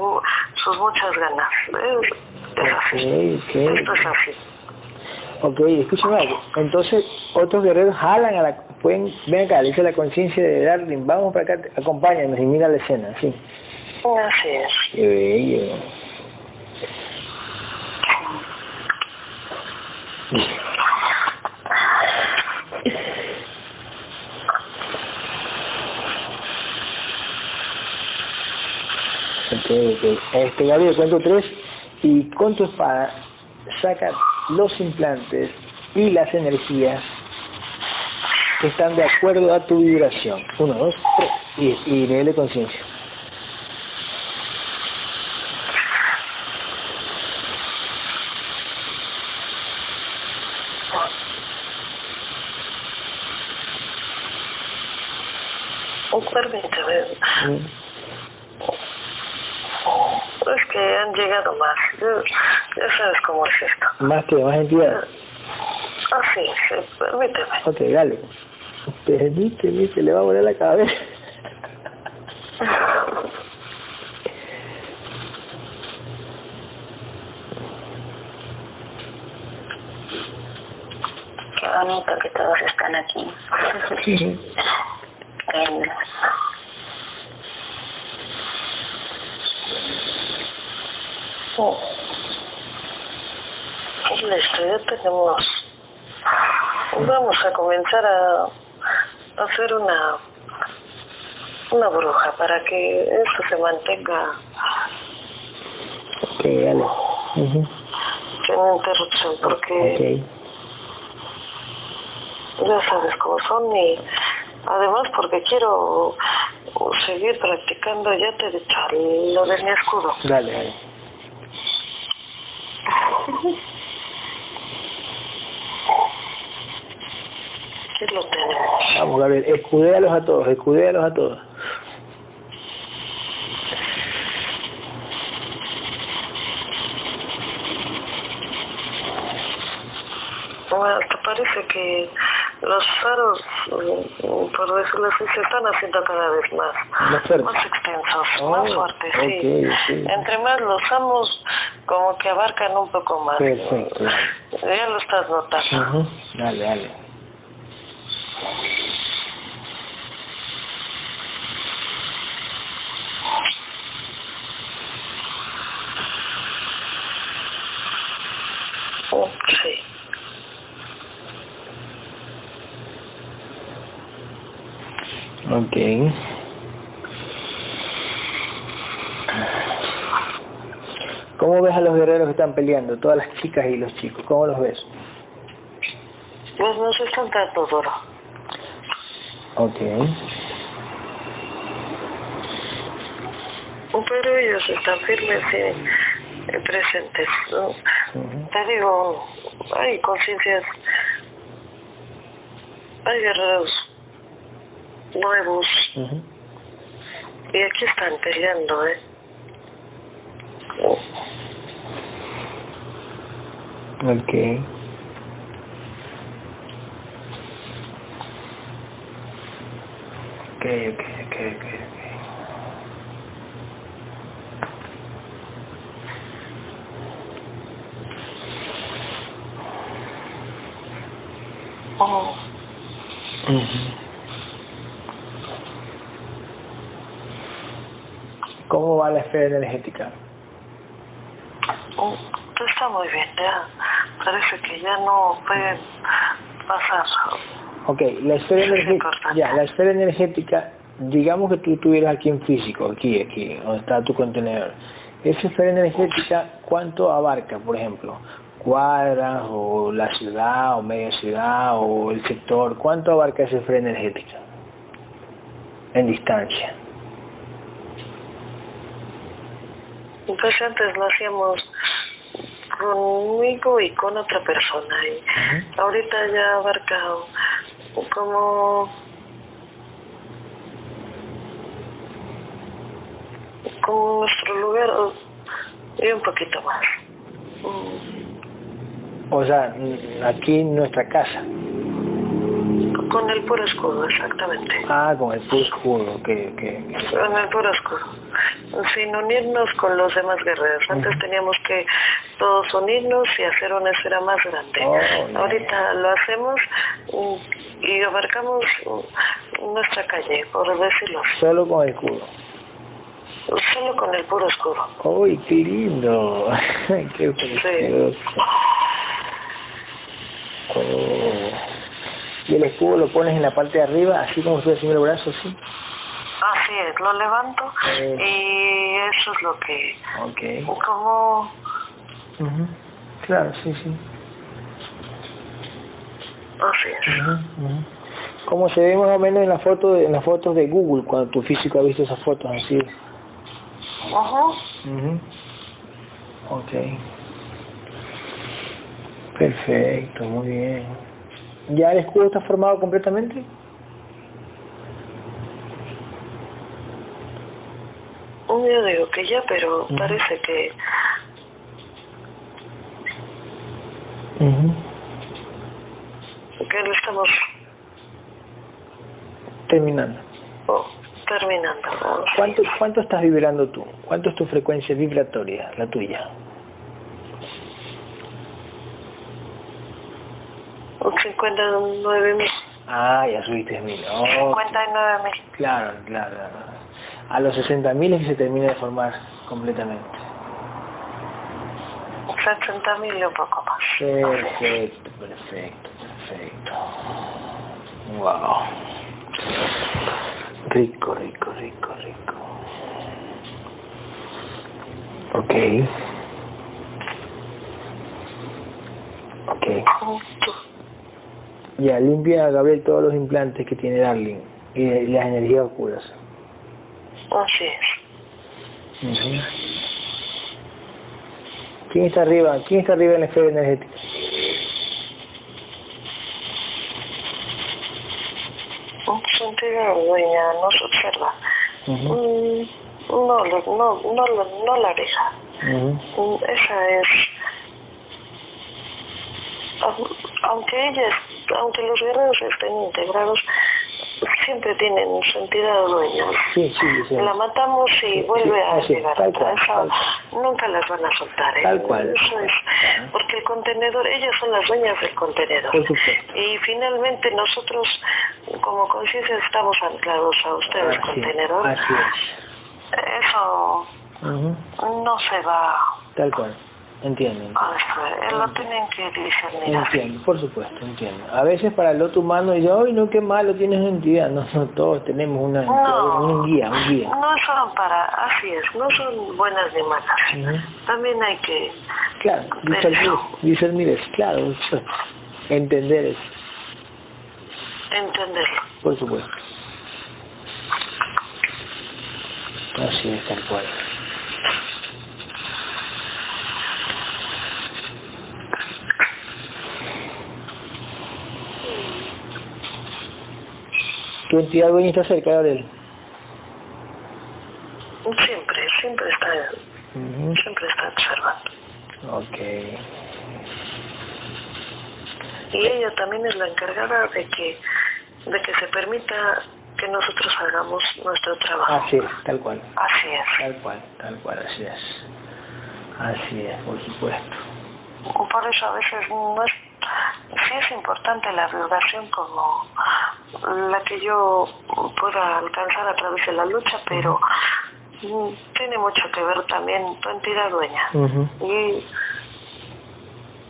sus muchas ganas. Es, así. Esto es así. Ok, escúchame algo. Entonces, otros guerreros jalan a la... Pueden, ven acá, dice la conciencia de Darling, vamos para acá, acompáñanos y mira la escena, sí. Así es. Qué bello. Este, Gabriel, cuento tres y con tu espada saca los implantes y las energías que están de acuerdo a tu vibración. Uno, dos, tres. Y, y nivel conciencia. Permítame. Es que han llegado más. Ya sabes cómo es esto. ¿Más que más entidades? Ah, sí, sí, permíteme. Ok, dale. Permíteme, se le va a volar la cabeza. Qué bonito que todos están aquí. Listo, ya tenemos... Vamos a comenzar a hacer una una bruja para que esto se mantenga. Okay, dale. sin interrupción porque ya sabes cómo son y además porque quiero seguir practicando ya te he dicho lo de mi escudo dale, dale. (laughs) ¿Qué lo tenemos? Vamos, Gabriel, escudéalos a todos, escudéalos a todos. Bueno, te parece que los faros, por decirlo así, se están haciendo cada vez más, más, extensos, oh, más fuertes, sí. Entre más los usamos, como que abarcan un poco más. Ya lo estás notando. Dale, dale. Sí. Ok. ¿Cómo ves a los guerreros que están peleando? Todas las chicas y los chicos. ¿Cómo los ves? Pues no se están tanto duro. Ok. Pero ellos están firmes y presentes. Te digo, hay conciencias, hay guerreros nuevos Y aquí están peleando, ¿eh? Ok. Ok, ok, ok, ok. Oh, Ujú. ¿Cómo va la esfera energética? oh, está muy bien, ya. Parece que ya no puede pasar. Ok, la esfera es energética, ya, la esfera energética, digamos que tú estuvieras aquí en físico, aquí, aquí, donde está tu contenedor. Esa esfera energética, ¿cuánto abarca, por ejemplo? Cuadras, o la ciudad, o media ciudad, o el sector, ¿cuánto abarca esa esfera energética? En distancia. Pues antes lo hacíamos conmigo y con otra persona. Y ahorita ya abarca como como nuestro lugar y un poquito más. O sea, aquí en nuestra casa. Con el puro escudo, exactamente. Ah, con el puro escudo, ok. ok. Con el puro escudo. Sin unirnos con los demás guerreros. Antes teníamos que todos unirnos y hacer una esfera más grande. Oh. Ahorita lo hacemos y abarcamos nuestra calle, por decirlo. Solo con el escudo. Solo con el puro escudo. ¡Uy, qué lindo! (laughs) ¡Qué precioso! Oh. Y el escudo lo pones en la parte de arriba, así como estoy haciendo el brazo, ¿sí? Así es, lo levanto Eh. y eso es lo que, como. Claro, sí, sí. así es. Como se ve más o menos en la foto de, en las fotos de Google, cuando tu físico ha visto esas fotos así. Ajá. Ujú. Ok. Perfecto, muy bien. ¿Ya el escudo está formado completamente? Yo digo que ya, pero parece que Ujú. que lo estamos Terminando. oh, terminando. ¿Cuánto, ¿Cuánto estás vibrando tú? ¿Cuánto es tu frecuencia vibratoria, la tuya? 59 mil. Ah, ya subiste mil. Oh, 59 mil. claro, claro. A los 60.000 es que se termina de formar completamente. 60 mil un poco más. Perfecto, perfecto, perfecto. Wow. Rico, rico, rico, rico. Ok. Ok. Ya, limpia, Gabriel, todos los implantes que tiene Darling y, y las energías oscuras. Así es. Ujú. ¿Quién está arriba? ¿Quién está arriba en la esfera energética? Un sentido dueña nos observa. Ujú, Mm, No, no, no, no la deja. Mm, Esa es, au- aunque ellas, aunque los guerreros estén integrados, siempre tienen su entidad dueña. Sí, sí, sí. La matamos y vuelve a llegar. tal nunca las van a soltar. ¿eh? Tal cual. Eso es, porque el contenedor, ellas son las dueñas del contenedor. Y finalmente nosotros, como conciencia, estamos anclados a ustedes, Así, contenedor. así es. Eso no se va Tal cual. Entiendo. a destruir. Lo tienen que discernir. Entiendo, por supuesto, entiendo. A veces para el otro humano dice, ay, no, qué malo, tienes una entidad. No, no, todos tenemos una, No. un guía, un guía. No son para, así es, no son buenas ni malas. También hay que, Claro, discernir, discernir eso, claro, eso. entender eso, entenderlo. por supuesto. Así es, tal cual. ¿Tu entidad dueña está cerca, Gabriel? Ujú. siempre está observando. Ok. Y ella también es la encargada de que, de que se permita que nosotros hagamos nuestro trabajo. Así es, tal cual. Así es. Tal cual, tal cual, así es. Así es, por supuesto. Por eso a veces no es, sí es importante la vibración como la que yo pueda alcanzar a través de la lucha, pero mm, tiene mucho que ver también tu entidad dueña. Y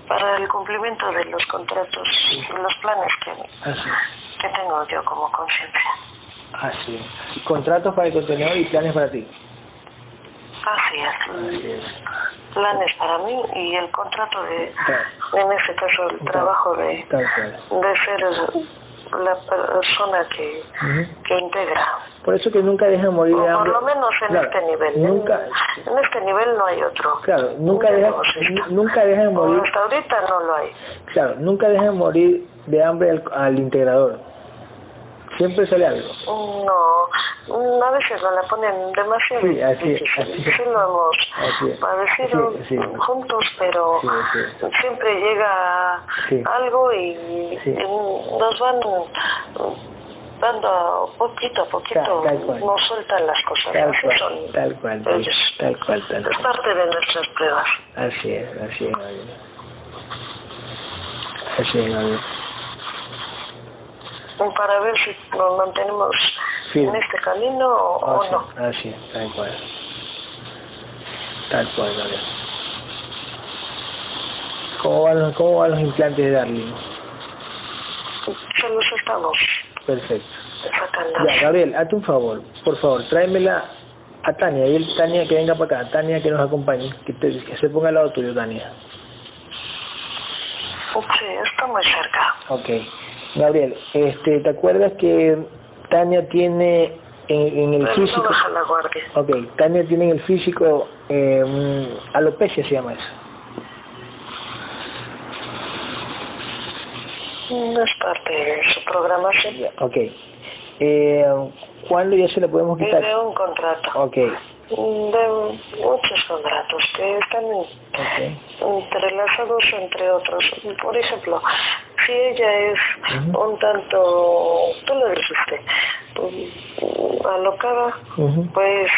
para el cumplimiento de los contratos, los planes que, que tengo yo como conciencia. Así es. Contratos para el contenedor y planes para ti. Así es. Así es. Planes para mí y el contrato de, en este caso, el trabajo de, de ser la persona que, que integra. Por eso que nunca deja morir de por hambre. lo menos en Claro, este nivel. Nunca, En, este nivel no hay otro. claro, nunca deja, nunca deja de morir, hasta ahorita no lo hay. claro, nunca deja de morir de hambre al, al integrador. Siempre sale algo. No, a veces no la ponen demasiado Sí, así es, difícil. así es. Sí lo hemos Así es. padecido Sí, sí. juntos, pero Sí, sí. siempre llega Sí. algo y, nos van dando poquito a poquito, Tal- tal nos sueltan las cosas. Tal Así cual, son. tal cual, tal, ellos. tal cual, tal Es cual. parte de nuestras pruebas. Así es, así es, Gabriel. Así es, Para ver si nos mantenemos Sí. en este camino o, o Así, no. así es, tal cual. Tal cual, Gabriel. ¿Cómo van los, cómo van los implantes de Darling? Se los estamos Perfecto. sacando. Ya, Gabriel, hazte un favor, por favor, tráemela a Tania, y él, Tania que venga para acá, Tania que nos acompañe, que, te- que se ponga al lado tuyo, Tania. Sí, está muy cerca. Ok. Gabriel, este, ¿te acuerdas que Tania tiene en, en el Pero no físico, baja la guardia. ok, Tania tiene en el físico, eh, alopecia se llama eso. No es parte de su programación. Ok. Eh, ¿Cuándo ya se la podemos quitar? de un contrato. Ok, De muchos contratos que están entrelazados entre otros. Por ejemplo, si ella es un tanto, tú lo dijiste, mm, alocada, pues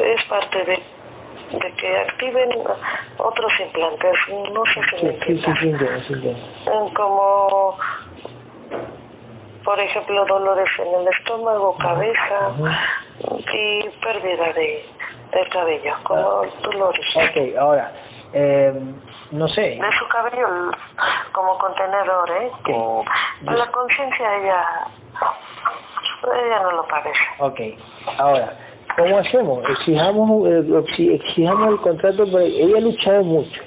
es parte de, de que activen otros implantes. No sé si Sí, me sí, sí, entiendes. sí, sí, como por ejemplo dolores en el estómago, cabeza y pérdida de, de cabello, como tú lo dices. Ok, ahora, eh, no sé, De su cabello como contenedor, ¿eh? Ok. La conciencia ella, ella no lo padece. ok, ahora, ¿cómo hacemos? Exijamos, eh, exi- exijamos el contrato, pero ella ha luchado mucho,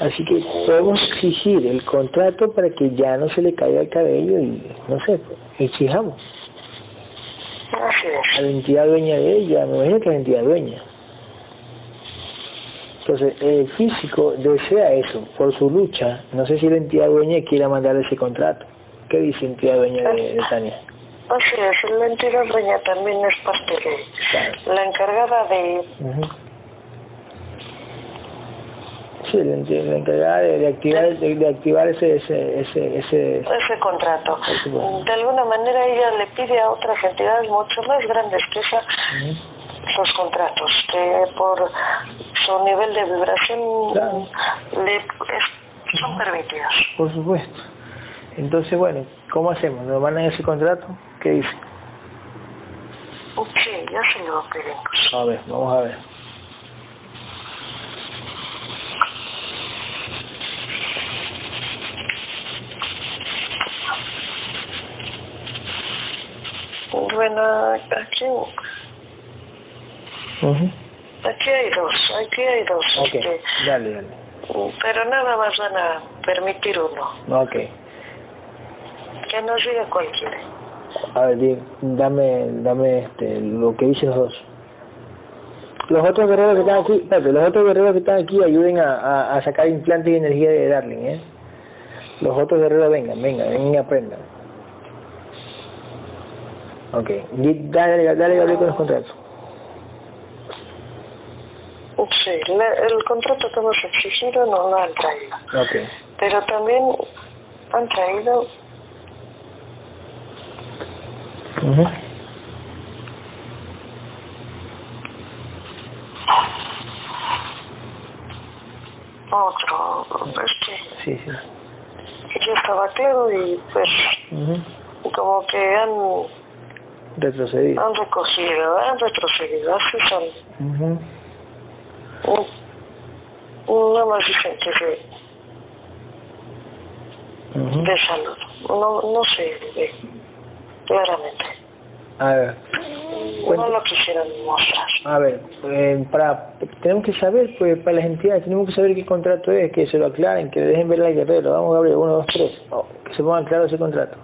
así que podemos exigir el contrato para que ya no se le caiga el cabello y, no sé, exijamos Así a es. la entidad dueña de ella, me imagino que es la entidad dueña. Entonces, el físico desea eso, por su lucha, no sé si la entidad dueña quiera mandarle ese contrato. ¿Qué dice entidad dueña de, de Tania? Así es, la entidad dueña también es parte de Claro. la encargada de. Sí, la, encargada de, de activar, de, de activar ese, ese, ese, ese, ese contrato. De alguna manera ella le pide a otras entidades mucho más grandes que esa. Los contratos, que por su nivel de vibración Claro. le es- son permitidos. por supuesto. Entonces, bueno, ¿cómo hacemos? ¿Nos mandan ese contrato? ¿Qué dice? Sí, ya se lo pedimos. A ver, vamos a ver. Bueno, aquí, Aquí hay dos, aquí hay dos, este, dale, dale. pero nada más van a permitir uno, Ok. que nos diga cuál quiere. A ver, dame, dame este, lo que dicen los dos. Los otros guerreros que están aquí, espérate, los otros guerreros que están aquí ayuden a, a- a sacar implantes y energía de Darling, ¿eh? Los otros guerreros vengan, vengan, vengan y aprendan. Ok, di- dale, dale, dale con los contratos. Sí, el contrato que hemos exigido no lo han traído. Pero también han traído Ujú. otro, es que Sí, sí. ya estaba claro y pues Ujú. como que han, Retrocedido. han recogido, han retrocedido, así son. No más dicen que de, Ujú. de salud, no, no ve claramente. A ver, No lo quisieron mostrar. a ver, eh, para, tenemos que saber, pues para las entidades, tenemos que saber qué contrato es, que se lo aclaren, que le dejen ver al guerrero. Vamos, Gabriel, uno, dos, tres. Oh, que se pongan claro ese contrato.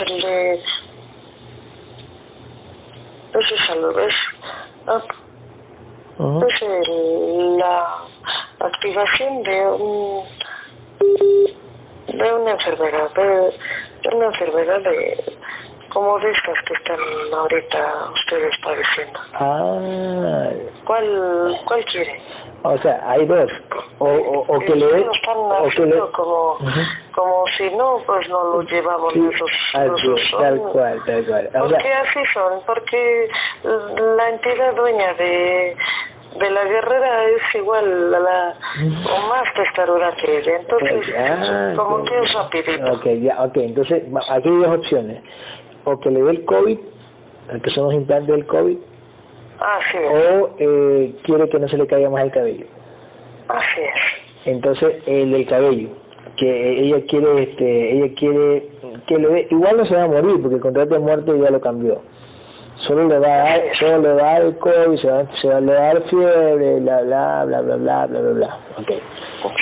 Es el de... Es es el- la activación de un de una enfermedad, de, de una enfermedad de como de estas que están ahorita ustedes padeciendo. Ah, ¿Cuál, cuál quiere? o sea, hay dos. O, o, o que le lo están o que le como, Ujú. como si no, pues no lo llevamos Sí, esos, así tal cual, tal cual. O Porque sea, así son, porque la entidad dueña de, de la guerrera es igual a la o más testaruda que ella, entonces Ah, como que es rapidito. Ok, ya, ok, entonces aquí hay dos opciones. O que le dé el COVID, que son los implantes del COVID, Así es, o eh, quiere que no se le caiga más el cabello. así es. Entonces, el del cabello, que ella quiere, este, ella quiere que le dé, igual no se va a morir, porque el contrato de muerte ya lo cambió. Solo le va a dar, solo le va a dar el COVID, se, va, se va- le va a dar fiebre, bla, bla, bla, bla, bla, bla, bla, bla. Ok,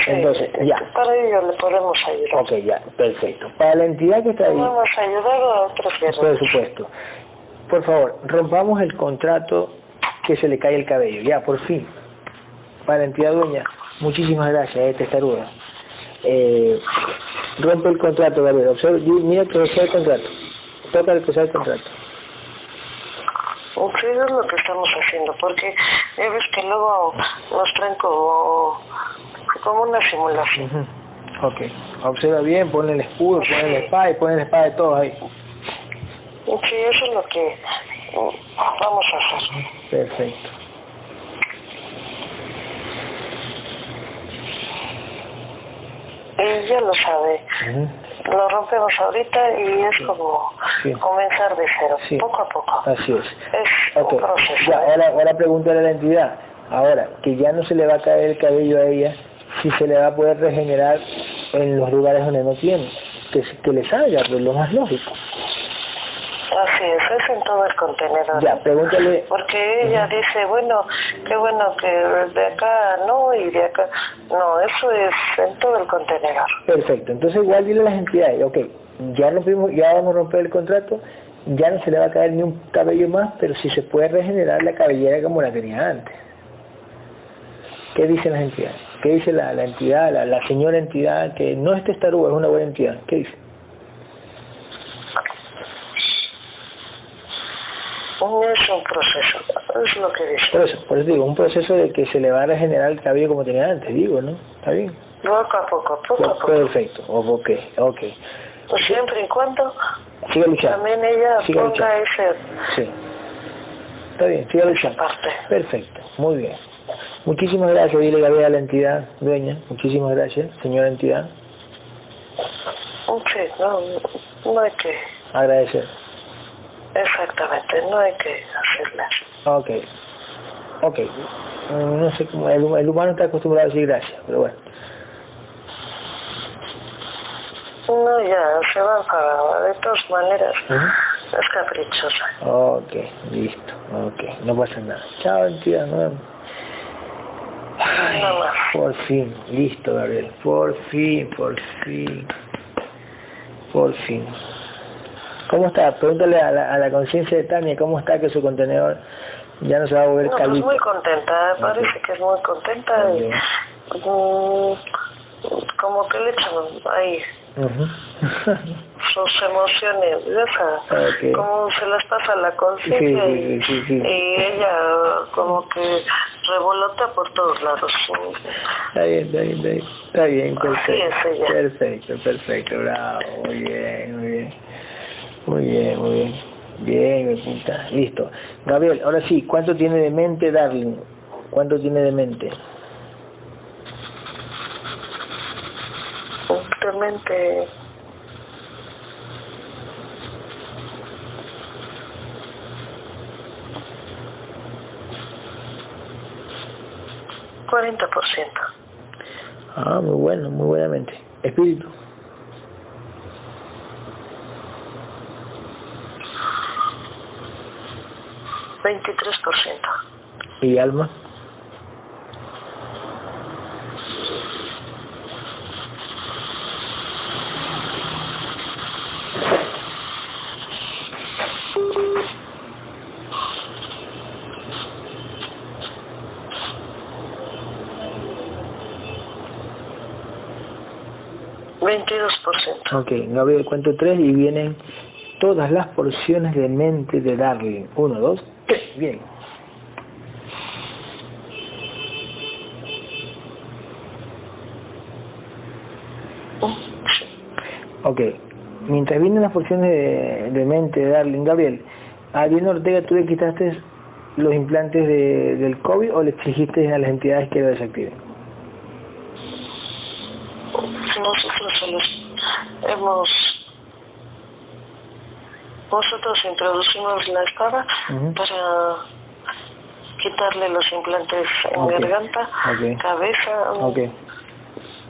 Entonces, ya. Para ello le podemos ayudar. ok, ya, perfecto. Para la entidad que está ahí, No hemos ayudado a otros por supuesto. Por favor, rompamos el contrato que se le cae el cabello, ya, por fin. Para la entidad dueña, muchísimas gracias, eh, testaruda. Eh, rompe el contrato, Gabriel. Observa, di- mira que sea el contrato. Toca el que el contrato. Sí, es lo que estamos haciendo, porque ya ves que luego nos traen como, como una simulación. Ok. Observa bien, ponle el escudo, ponle la espada y ponle la espada de todos ahí. Sí, eso es lo que vamos a hacer. Perfecto. Ya lo sabe, lo rompemos ahorita y es como Sí. comenzar de cero, Sí. poco a poco. Así es. Es un proceso. ya, ¿eh? ahora, ahora pregúntale a la entidad. Ahora, que ya no se le va a caer el cabello a ella, si se le va a poder regenerar en los lugares donde no tiene. Que, que le salga, pues lo más lógico. Así es, es en todo el contenedor. Ya, pregúntale, Porque ella dice, bueno, qué bueno que de acá no y de acá no, eso es en todo el contenedor. perfecto. Entonces igual dile a las entidades, ok, ya rompimos, ya vamos a romper el contrato, ya no se le va a caer ni un cabello más, pero si se puede regenerar la cabellera como la tenía antes. ¿Qué dicen las entidades? ¿Qué dice la, la entidad, la, la señora entidad, que no es testaruda, es una buena entidad? ¿Qué dice? Es un proceso, es lo que dice. Por eso, por eso digo, un proceso de que se le va a regenerar el cabello como tenía antes, digo, ¿no? ¿Está bien? Poco a poco, poco a poco. Perfecto, ok, ok. Siempre y cuando Siga luchando. también ella Siga ponga luchando. ese, Sí. Está bien, siga luchando. parte. Perfecto, muy bien. Muchísimas gracias, dile Gabriel a la entidad dueña. Muchísimas gracias, señora entidad. Sí, no, no hay que, Agradecer. Exactamente, no hay que hacerlas. Ok. Ok. Mm, No sé cómo, el, el humano está acostumbrado a decir gracias, pero bueno. No, ya, se van para, de todas maneras, es caprichosa. Ok, listo. Ok, no pasa nada. Chao, entidad, nos vemos. Ay, Nada más. por fin, listo, Gabriel. Por fin, por fin. Por fin. ¿Cómo está? Pregúntale a la, a la conciencia de Tania cómo está que su contenedor ya no se va a volver no, pues muy contenta, parece que es muy contenta. Y, mm, como que le echan ahí sus emociones, ya sabes, como se las pasa la conciencia y, ella como que revolota por todos lados. Está bien, está bien, está bien, perfecto. Perfecto, perfecto, bravo, muy bien, muy bien. Muy bien, muy bien. Bien, me puta. Listo. Gabriel, ahora sí, ¿cuánto tiene de mente Darling? ¿Cuánto tiene de mente? Actualmente Cuarenta por ciento. Ah, muy bueno, muy buenamente. Espíritu. 23%. ¿Y alma? Veintidós por ciento. Ok, Gabriel cuenta tres y vienen todas las porciones de mente de Darling. Uno, dos, Tres, bien. Ok, mientras vienen las funciones de, mente de Darling Gabriel, ¿a Ariel Ortega tú le quitaste los implantes del COVID o le exigiste a las entidades que lo desactiven? Nosotros hemos nosotros introducimos la espada para quitarle los implantes en garganta, cabeza. Okay.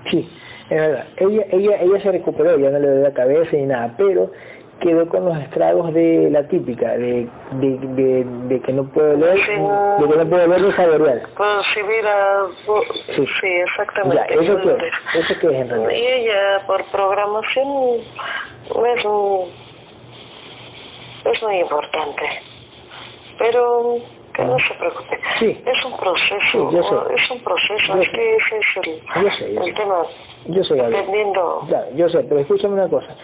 Sí, es verdad. Ella, ella, ella se recuperó, ya no le dio la cabeza ni nada, pero quedó con los estragos de la típica, de, de, de, que no puede leer, de que no puede leer ni saborear. Pues si mira, sí, sí exactamente. Ya, ¿eso, qué, ¿Eso qué es en realidad? Y ella por programación es un es muy importante. Pero que no se preocupe. Es un proceso, es un proceso, es que ese es el, el tema. Yo sé, Dependiendo... yo sé, pero escúchame una cosa.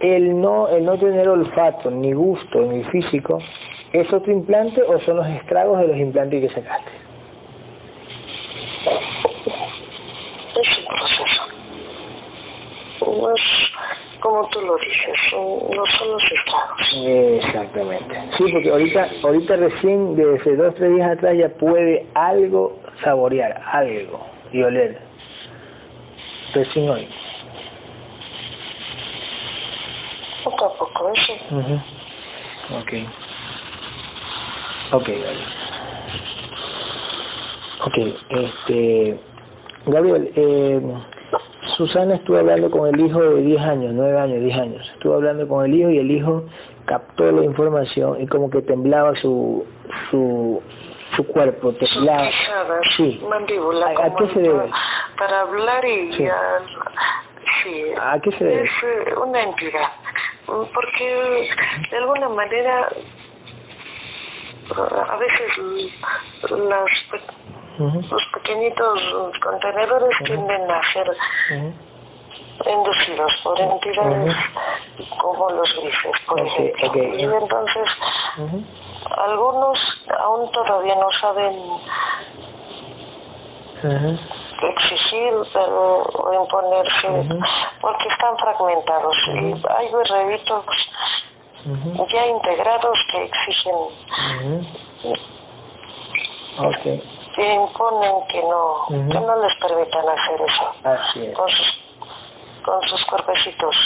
El no, el no tener olfato, ni gusto, ni físico, ¿es otro implante o son los estragos de los implantes que sacaste? Es un proceso. No es como tú lo dices, no son los estados. Exactamente. Sí, porque ahorita, ahorita recién, desde dos tres días atrás, ya puede algo saborear, algo, y oler. Recién hoy. Poco a poco, eso. Ok. Ok, Gabriel. Ok, este... Gabriel, eh, Susana estuvo hablando con el hijo de 10 años, 9 años, 10 años. Estuvo hablando con el hijo y el hijo captó la información y como que temblaba su su, su cuerpo, temblaba. Sí. Mandíbula, ¿A, qué se debe? Para hablar y sí. A, qué se debe? Es eh, una entidad. Porque de alguna manera a veces las los pequeñitos contenedores tienden a ser inducidos por entidades como los grises, por ejemplo. Y entonces algunos aún todavía no saben exigir o imponerse porque están fragmentados. Y hay berrebitos ya integrados que exigen que imponen que no, que no les permitan hacer eso. Con sus, con sus cuerpecitos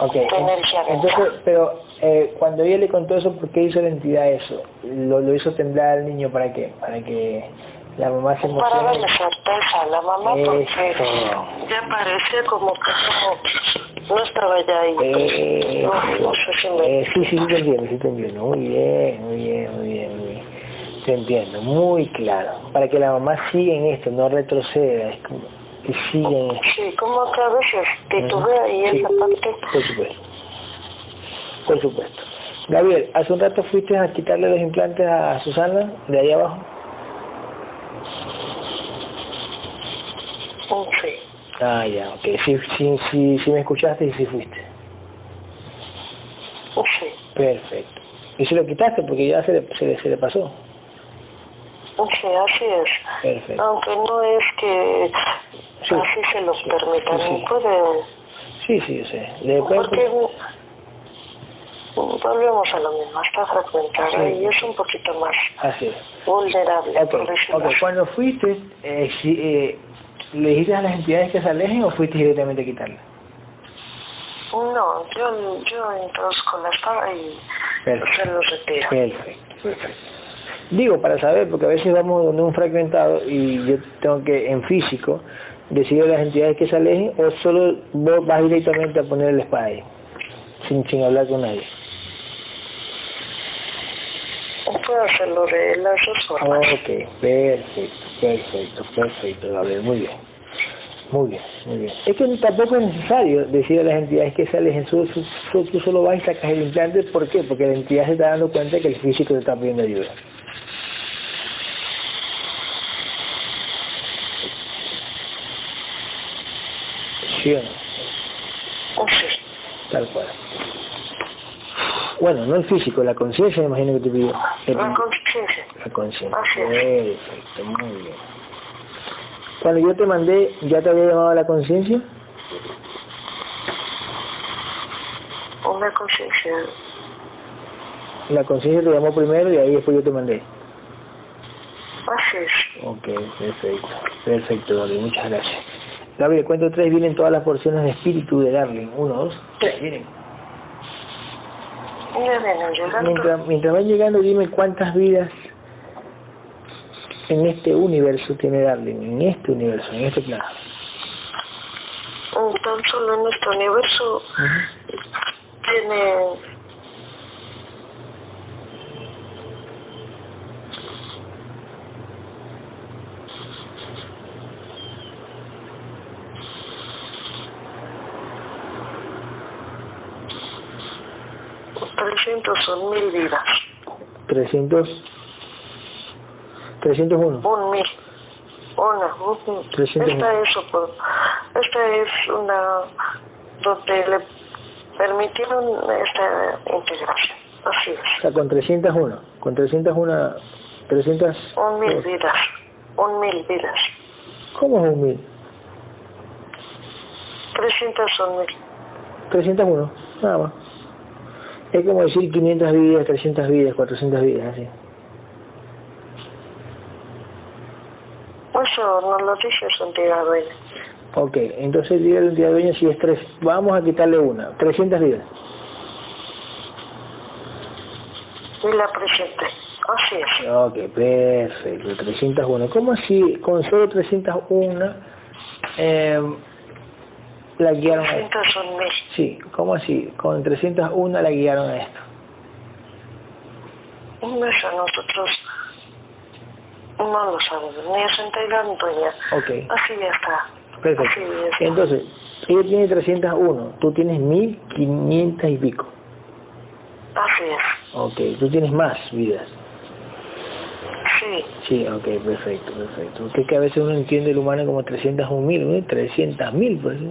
okay. de energía Entonces, pero eh, cuando ella le contó eso, ¿por qué hizo la entidad eso? ¿Lo, lo hizo temblar al niño para qué? Para que la mamá se. Para darle certeza a la mamá porque ya parecía como que no, estaba ya ahí. Eh, no, sé si me... eh, sí, sí, sí te entiendo, sí te entiendo. Muy bien, muy bien, muy bien, muy bien. Te entiendo, muy claro. Para que la mamá siga en esto, no retroceda, es como que siga en esto. Sí, como a veces titubea y esa parte... Por supuesto. Por supuesto. Gabriel, hace un rato fuiste a quitarle los implantes a Susana, de ahí abajo. Oh, sí. Ah, ya, ok. Sí, sí, sí, sí me escuchaste y sí fuiste. Oh, sí. Perfecto. ¿Y se lo quitaste? Porque ya se le, se le, se le pasó. Sí, así es. Perfecto. Aunque no es que Sí. así se lo permitan, Sí, sí. Sí, sí. Después, Porque volvemos a lo mismo, está fragmentada Sí. y es un poquito más así es. vulnerable, Ok, por decirlo ok. así. Cuando fuiste, eh, si, eh, ¿le dijiste a las entidades que se alejen o fuiste directamente a quitarla? No, yo, yo introduzco la espada y Perfecto. se lo retiro. Perfecto, perfecto. Digo, para saber, porque a veces vamos donde un fragmentado y yo tengo que, en físico, decir a las entidades que se alejen o solo vos vas directamente a poner la espada ahí, sin, sin hablar con nadie. Puedo hacerlo de las dos formas. Ok, perfecto, perfecto, perfecto, Gabriel, muy bien. Muy bien, muy bien. Es que tampoco es necesario decir a las entidades que se alejen, tú- tú solo vas y sacas el implante, ¿por qué? Porque la entidad se está dando cuenta que el físico te está pidiendo ayuda. Sí. Tal cual. Bueno, no el físico, la conciencia me imagino que te pidió. La conciencia. la conciencia. Perfecto, muy bien. Cuando yo te mandé, ¿ya te había llamado a la conciencia? Una conciencia. La conciencia te llamó primero y ahí después yo te mandé. Así es. Ok, perfecto. Perfecto, Gabriel, muchas gracias. Gabriel, cuento tres, vienen todas las porciones de espíritu de Darling. Uno, dos, tres, vienen. Mientras, mientras van llegando, dime cuántas vidas en este universo tiene Darling, en este universo, en este plano. Tan solo en este universo tiene trescientos un mil vidas. 300, 301. Un mil. Una. un- 300 Esta es, esta es una donde le permitieron esta integración. Así O es. sea, con 301. Con 301, 300... Un mil vidas. Un mil vidas. ¿Cómo es un mil? Trescientos un mil. 301, nada más. Es como decir 500 vidas, 300 vidas, 400 vidas, así. Dice su entidad dueña. Ok, entonces diga la entidad dueña si es tres, vamos a quitarle una, 300 vidas. Y la presente. Así es. Ok, perfecto, 301. ¿Cómo así, con solo 301, eh, la guiaron a esto? Sí, ¿cómo así? Con 301 la guiaron a esto. Eso nosotros no lo sabemos. Ni es entidad dueña. Ok, Así ya está. perfecto. Así es. Entonces, ella tiene 301, tú tienes 1500 y pico. Así es. Ok, tú tienes más vidas. Sí. Sí, ok, perfecto, perfecto. Es que a veces uno entiende el humano como 301 mil, ¿no? 300 mil, pues. (laughs)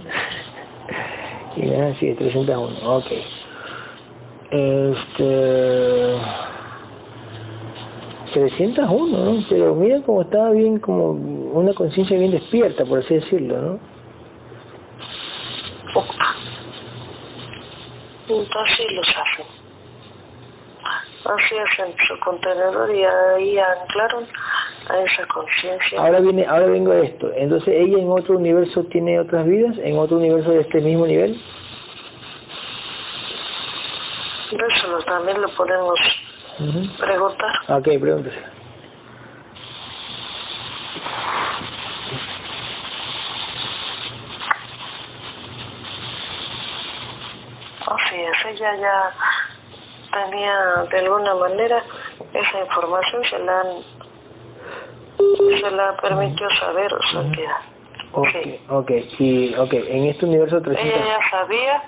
Y es así, 301, ok. Este... 301, ¿no? Pero mira cómo estaba bien, como una conciencia bien despierta, por así decirlo, ¿no? Así los hacen. Así hacen su contenedor y ahí anclaron a esa conciencia. Ahora viene, ahora vengo a esto. Entonces ella en otro universo tiene otras vidas, en otro universo de este mismo nivel. Eso lo- también lo podemos preguntar. Ok, pregúntese. Así es, ella ya tenía de alguna manera esa información, se la, han- se la permitió saber su entidad. Ok, Sí. ok, y ok, en este universo Ella 300... ya sabía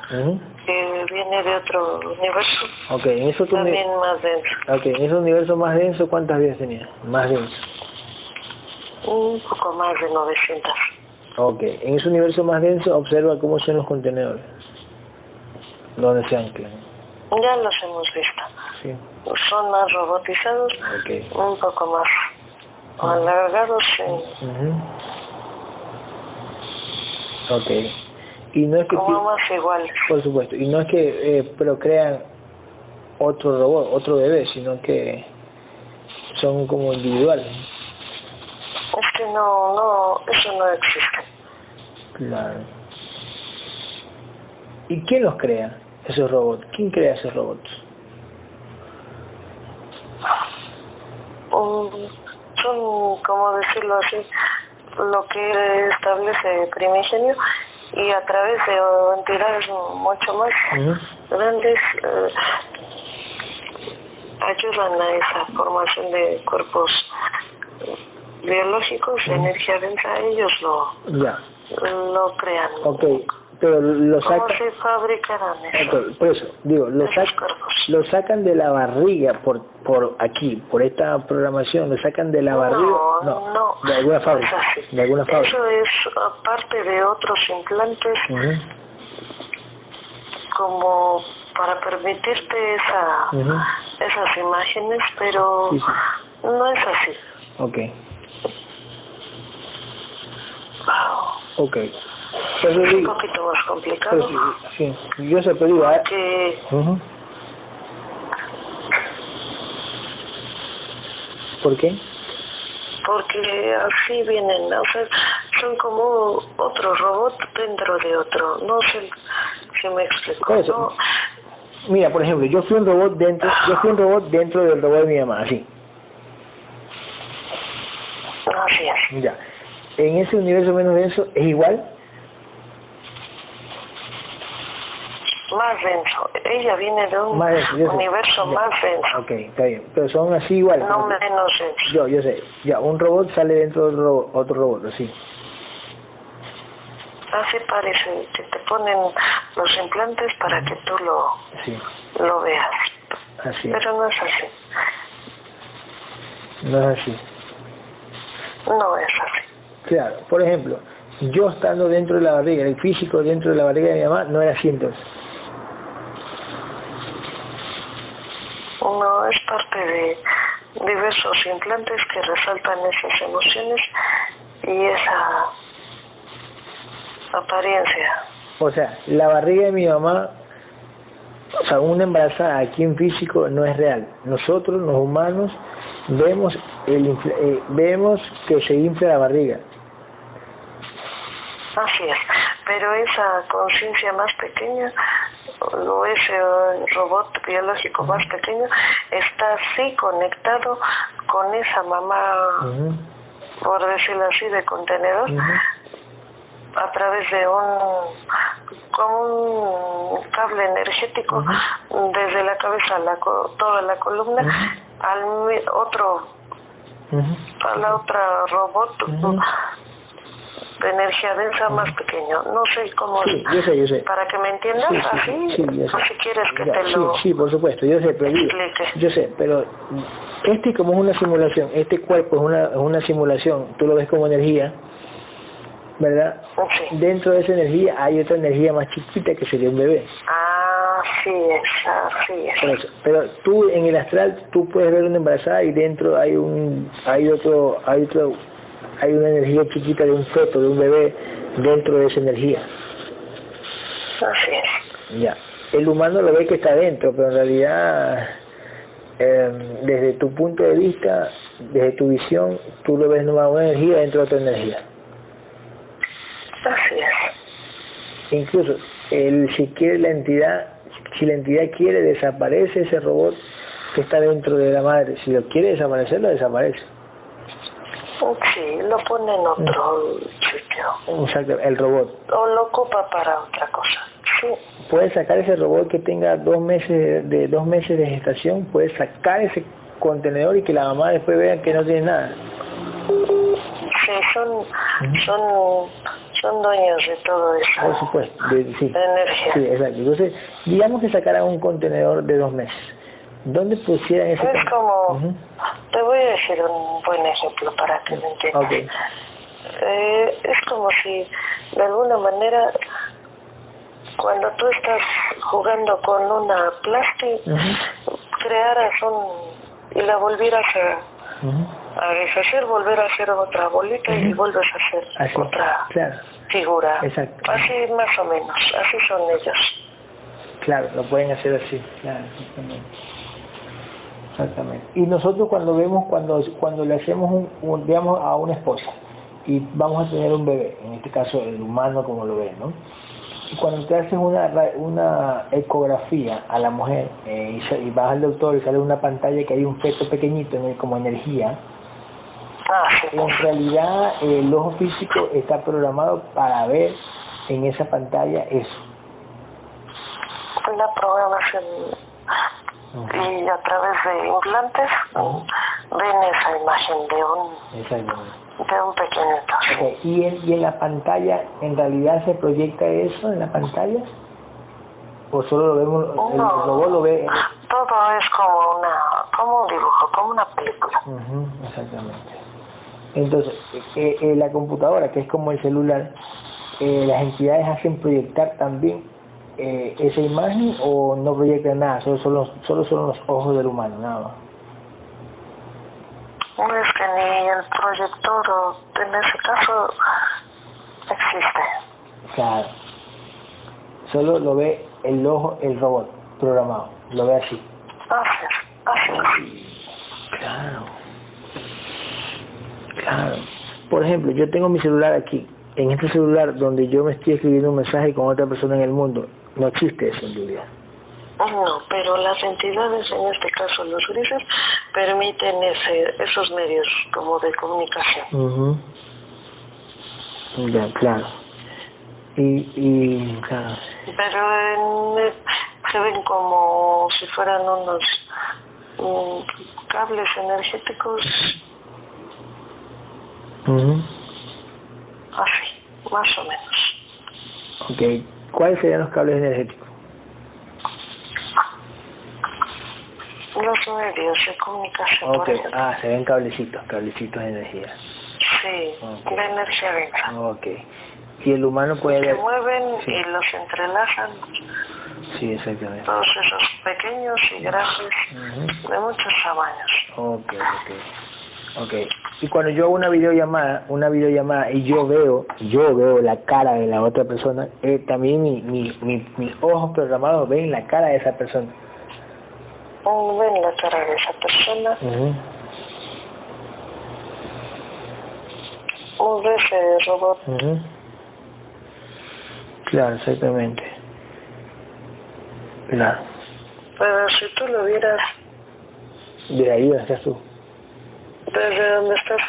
que viene de otro universo. Ok, en eso También más denso. Ok, en ese universo más denso, ¿cuántas vidas tenía? Más denso. Un poco más de 900. Ok, en ese universo más denso observa cómo son los contenedores. Donde se anclan. Ya los hemos visto. Sí. Son más robotizados, un poco más alargados. sí. Ujú. Ok. Y no es que... como más iguales. Por supuesto. Y no es que eh, procrean otro robot, otro bebé, sino que son como individuales. Es que no, no, eso no existe. Claro. ¿Y quién los crea, esos robots? ¿Quién crea esos robots? Un- son, como decirlo así, lo que establece primigenio y a través de entidades mucho más grandes eh, ayudan a esa formación de cuerpos biológicos, energía densa, ellos lo, Ya, lo crean. ok. Pero lo ¿Cómo sacan... se fabricarán eso? Por eso, digo, lo, sac- lo sacan de la barriga por por aquí, por esta programación, lo sacan de la barriga. No, no, de alguna fábrica. es. De alguna fábrica. Eso es aparte de otros implantes como para permitirte esa, esas imágenes, pero Sí, sí. no es así. Ok, Wow. ok. Pero Es un poquito más complicado sí, sí, yo sé, pero digo, ah, que ujú. ¿por qué? porque así vienen, o sea, son como otro robot dentro de otro. No sé si me explico. ¿no? Mira, por ejemplo, yo fui un robot dentro, yo fui un robot dentro del robot de mi mamá, así. Así es. Ya. En ese universo menos denso es igual. Más denso. Ella viene de un Más denso, yo sé. universo más denso, Ok, está bien. Pero son así igual. no menos denso. Yo, yo sé. Ya, un robot sale dentro de otro otro robot, así. Así parece que te ponen los implantes para que tú lo, Sí, lo veas. así. Pero no es así. No es así. No es así. Claro, por ejemplo, yo estando dentro de la barriga, el físico dentro de la barriga de mi mamá no era así entonces. No es parte de diversos implantes que resaltan esas emociones y esa apariencia. O sea, la barriga de mi mamá, o sea, una embarazada aquí en físico no es real. Nosotros, los humanos, vemos, el, eh, vemos que se infla la barriga. Así es. Pero esa conciencia más pequeña, o ese eh, robot biológico más pequeño, está así conectado con esa mamá, por decirlo así, de contenedor, a través de un como un cable energético desde la cabeza a la toda la columna al otro a la otra robot. De energía densa más pequeño no sé cómo Sí, yo sé, yo sé. para que me entiendas Sí, sí, así sí, yo sé. o si quieres que Ya, te sí, lo sí, por supuesto, yo sé, pero explique. yo sé, pero este como es una simulación, este cuerpo es una, es una simulación, tú lo ves como energía, ¿verdad? Sí. Dentro de esa energía hay otra energía más chiquita que sería un bebé. así es así es Por eso. Pero tú en el astral tú puedes ver una embarazada y dentro hay un hay otro hay otro hay una energía chiquita de un feto, de un bebé dentro de esa energía. así es Ya. El humano lo ve que está dentro, pero en realidad eh, desde tu punto de vista, desde tu visión, tú lo ves nomás una energía dentro de otra energía. así es Incluso el, si quiere la entidad, si la entidad quiere desaparece ese robot que está dentro de la madre. Si lo quiere desaparecer, lo desaparece. Sí lo pone en otro sitio Exacto, el robot. o lo ocupa para otra cosa sí Puede sacar ese robot que tenga dos meses de, de dos meses de gestación, puede sacar ese contenedor y que la mamá después vea que no tiene nada. Sí, son, son, son dueños de todo eso. Por supuesto, de, sí. De energía. Sí, exacto. Entonces, digamos que sacaran un contenedor de dos meses. ¿Dónde pusieran ese Es como, te voy a decir un buen ejemplo para que lo entiendas. Eh, es como si de alguna manera cuando tú estás jugando con una plástico Ujú. crearas un y la volvieras a, deshacer, volver a hacer otra bolita y vuelves a hacer Así, otra claro, figura. Exacto. Así más o menos, así son ellos. claro, lo pueden hacer así. Claro, exactamente. Y nosotros cuando vemos, cuando, cuando le hacemos un, un- digamos, a una esposa y vamos a tener un bebé, en este caso el humano como lo ven, ¿no? Y cuando te haces una, una ecografía a la mujer eh, y, y vas al doctor y sale una pantalla que hay un feto pequeñito en el- como energía, Ah, en realidad el ojo físico está programado para ver en esa pantalla eso. La programación y a través de implantes ven esa imagen de un, Exactamente. de un pequeñito. sí. Ok, ¿Y, en, y en la pantalla, en realidad se proyecta eso en la pantalla? ¿O solo lo vemos, el No. robot lo ve? en- Todo es como una, como un dibujo, como una película. Exactamente. Entonces, eh, eh, la computadora, que es como el celular, eh, ¿las entidades hacen proyectar también eh, esa imagen o no proyectan nada? Solo, solo, solo son los ojos del humano, nada más. No es que ni el proyector o en ese caso existe. Claro. Solo lo ve el ojo, el robot programado. Lo ve así. Así es, así. Claro. Claro. Por ejemplo, yo tengo mi celular aquí. En este celular donde yo me estoy escribiendo un mensaje con otra persona en el mundo, no existe eso en realidad. No, pero las entidades, en este caso los grises, permiten ese, esos medios como de comunicación. Ujú. Ya, claro. Y, y claro. Pero en- se ven como si fueran unos mm, cables energéticos, Ujú. así, más o menos. Ok. ¿Cuáles serían los cables energéticos? Los medios de comunicación, Ok. Ah, se ven cablecitos, cablecitos de energía. Sí, Ok. de energía densa. Ok. Y el humano puede Se mueven Sí. y los entrelazan, Sí, exactamente. todos esos pequeños y grandes, de muchos tamaños. Ok, ok. Ok. Y cuando yo hago una videollamada, una videollamada y yo veo, yo veo la cara de la otra persona, eh, también mi, mi, mi- mis ojos programados ven la cara de esa persona. Uno ven la cara de esa persona, uno ve ese robot Ujú. Claro, exactamente. Claro. Pero si tú lo vieras De ahí estás tú. Estás,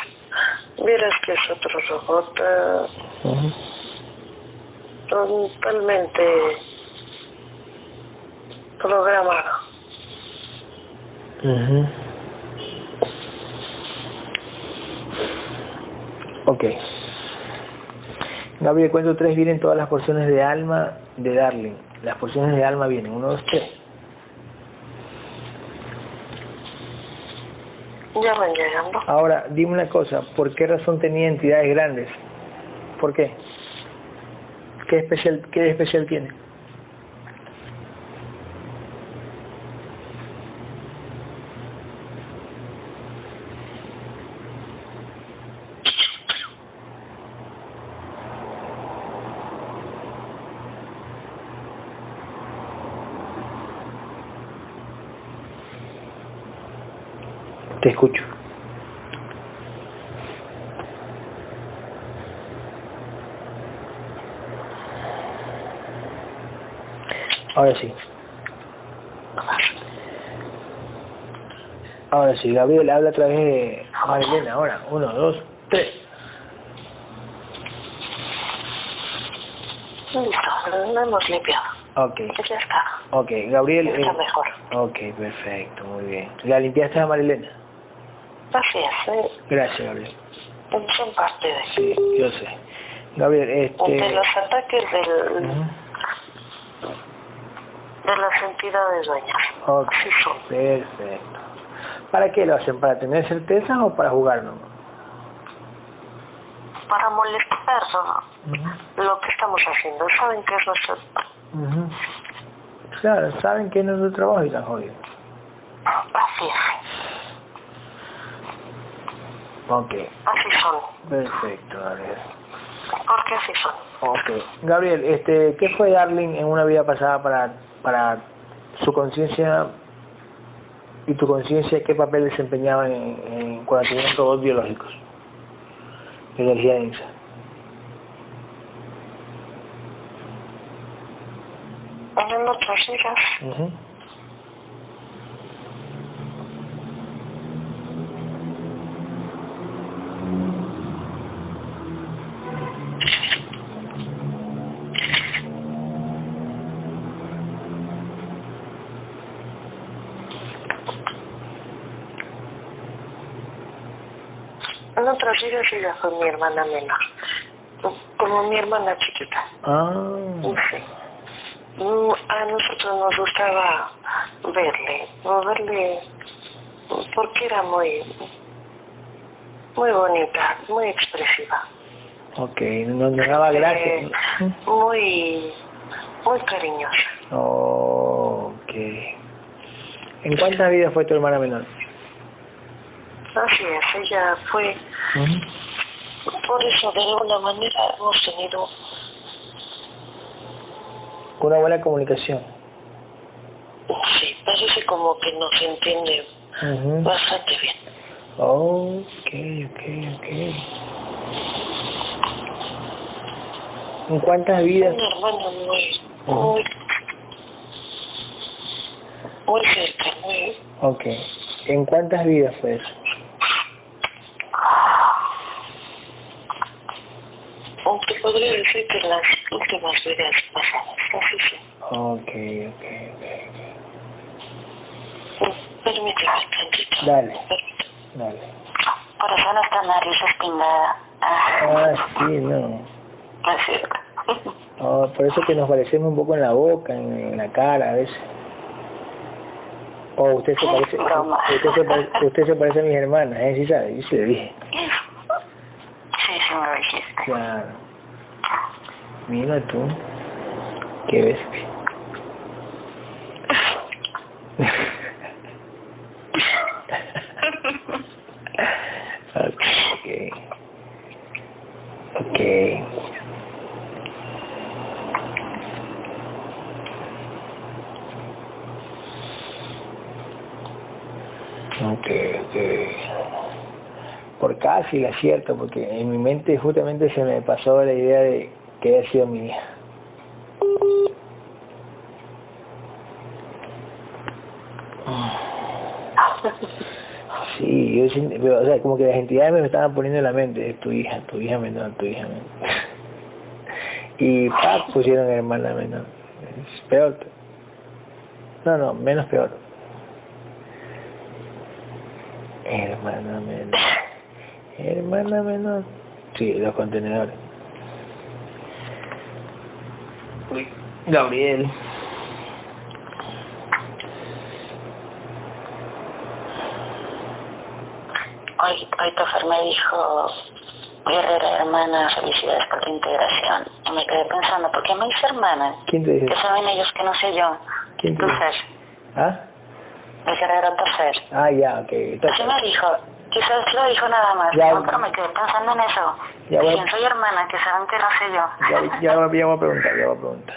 vieras que es otro robot eh, totalmente programado. Ok. Gabriel, cuento tres vienen todas las porciones de alma de Darling. Las porciones de alma vienen, uno, dos, tres. Ya van llegando. Ahora, dime una cosa, ¿por qué razón tenía entidades grandes? ¿Por qué? ¿Qué especial, qué especial tiene? Te escucho. Ahora sí. Ahora sí, Gabriel, habla a través de Marilena. Ahora, uno, dos, tres. Listo, lo hemos limpiado. Ok, Ya está. ok. Gabriel. Está eh, mejor. ok, perfecto, muy bien. ¿La limpiaste a Marilena? Es, eh, Gracias, Gabriel. son parte de Sí, yo sé. Gabriel, este... De los ataques del, de las entidades dueñas. Ok, Así son. perfecto. ¿Para qué lo hacen? ¿Para tener certeza o para jugar nomás? Para molestar lo que estamos haciendo. Saben que es nuestro... Ujú. Claro, saben que no es nuestro trabajo y están jodidos. Así es. Ok, Así son. perfecto, Gabriel. Porque así son. Ok. Gabriel, este, ¿qué fue Darling en una vida pasada para, para su conciencia y tu conciencia? ¿Qué papel desempeñaban en, en, cuando tenían robots biológicos? Energía densa. Vidas, Ujú. en otras vidas ella fue mi hermana menor. Como mi hermana chiquita. Ah, Sí. Mm, A nosotros nos gustaba verle, verle, porque era muy, muy bonita, muy expresiva, ok, no me daba gracia. eh, muy, muy cariñosa. Ok. ¿En cuántas vidas fue tu hermana menor? Así es, ella fue, por eso de alguna manera hemos tenido, Una buena comunicación. sí, parece como que nos entiende bastante bien. Ok, ok, ok. ¿En cuántas vidas? Una hermana muy, muy, muy cerca, muy, Ok. ¿En cuántas vidas fue eso? Aunque podría decir que las últimas vidas pasadas, así sí. Ok, ok, ok. Permíteme tantito. Dale, dale. Por eso nariz es pingada. Ah, Ah, sí, no. No es cierto. Oh, por eso que nos parecemos un poco en la boca, en, en la cara a veces. Oh, usted se parece, usted se, pare- usted se parece a mis hermanas, ¿eh? Sí sabe, yo se lo dije. (laughs) sí, sí me lo dijiste. Claro. Mira tú. Qué bestia. ok. Ok. Ok, ok. Por casi la acierto, porque en mi mente justamente se me pasó la idea de que haya sido mi hija. Sí, yo pero, o sea, como que las entidades me estaban poniendo en la mente, tu hija, tu hija menor, tu hija menor. (laughs) Y ¡pac! pusieron hermana menor. Es peor. No, no, menos peor. Hermana menor. Hermana menor. Sí, los contenedores. Uy, Gabriel. Hoy, hoy Tofer me dijo, guerrera hermana, felicidades por tu integración. Y me quedé pensando, ¿por qué me dice hermana? ¿Quién te dice? ¿Qué saben ellos que no sé yo? ¿Quién te dice? ¿Ah? el guerrero Tofer. Ah, ya, ok. Así me dijo, quizás lo dijo nada más, Ya. ¿no? pero me quedé pensando en eso. Ya, ¿De bueno. quién soy hermana? Que saben que no sé yo. ya, ya voy a preguntar, ya voy a preguntar.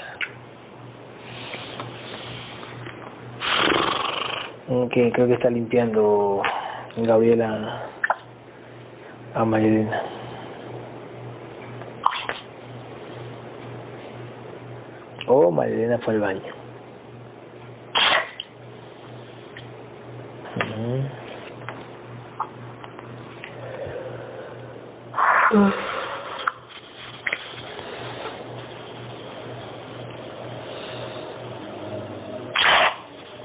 Ok, creo que está limpiando Gabriela a Marilena. Oh, Marilena fue al baño.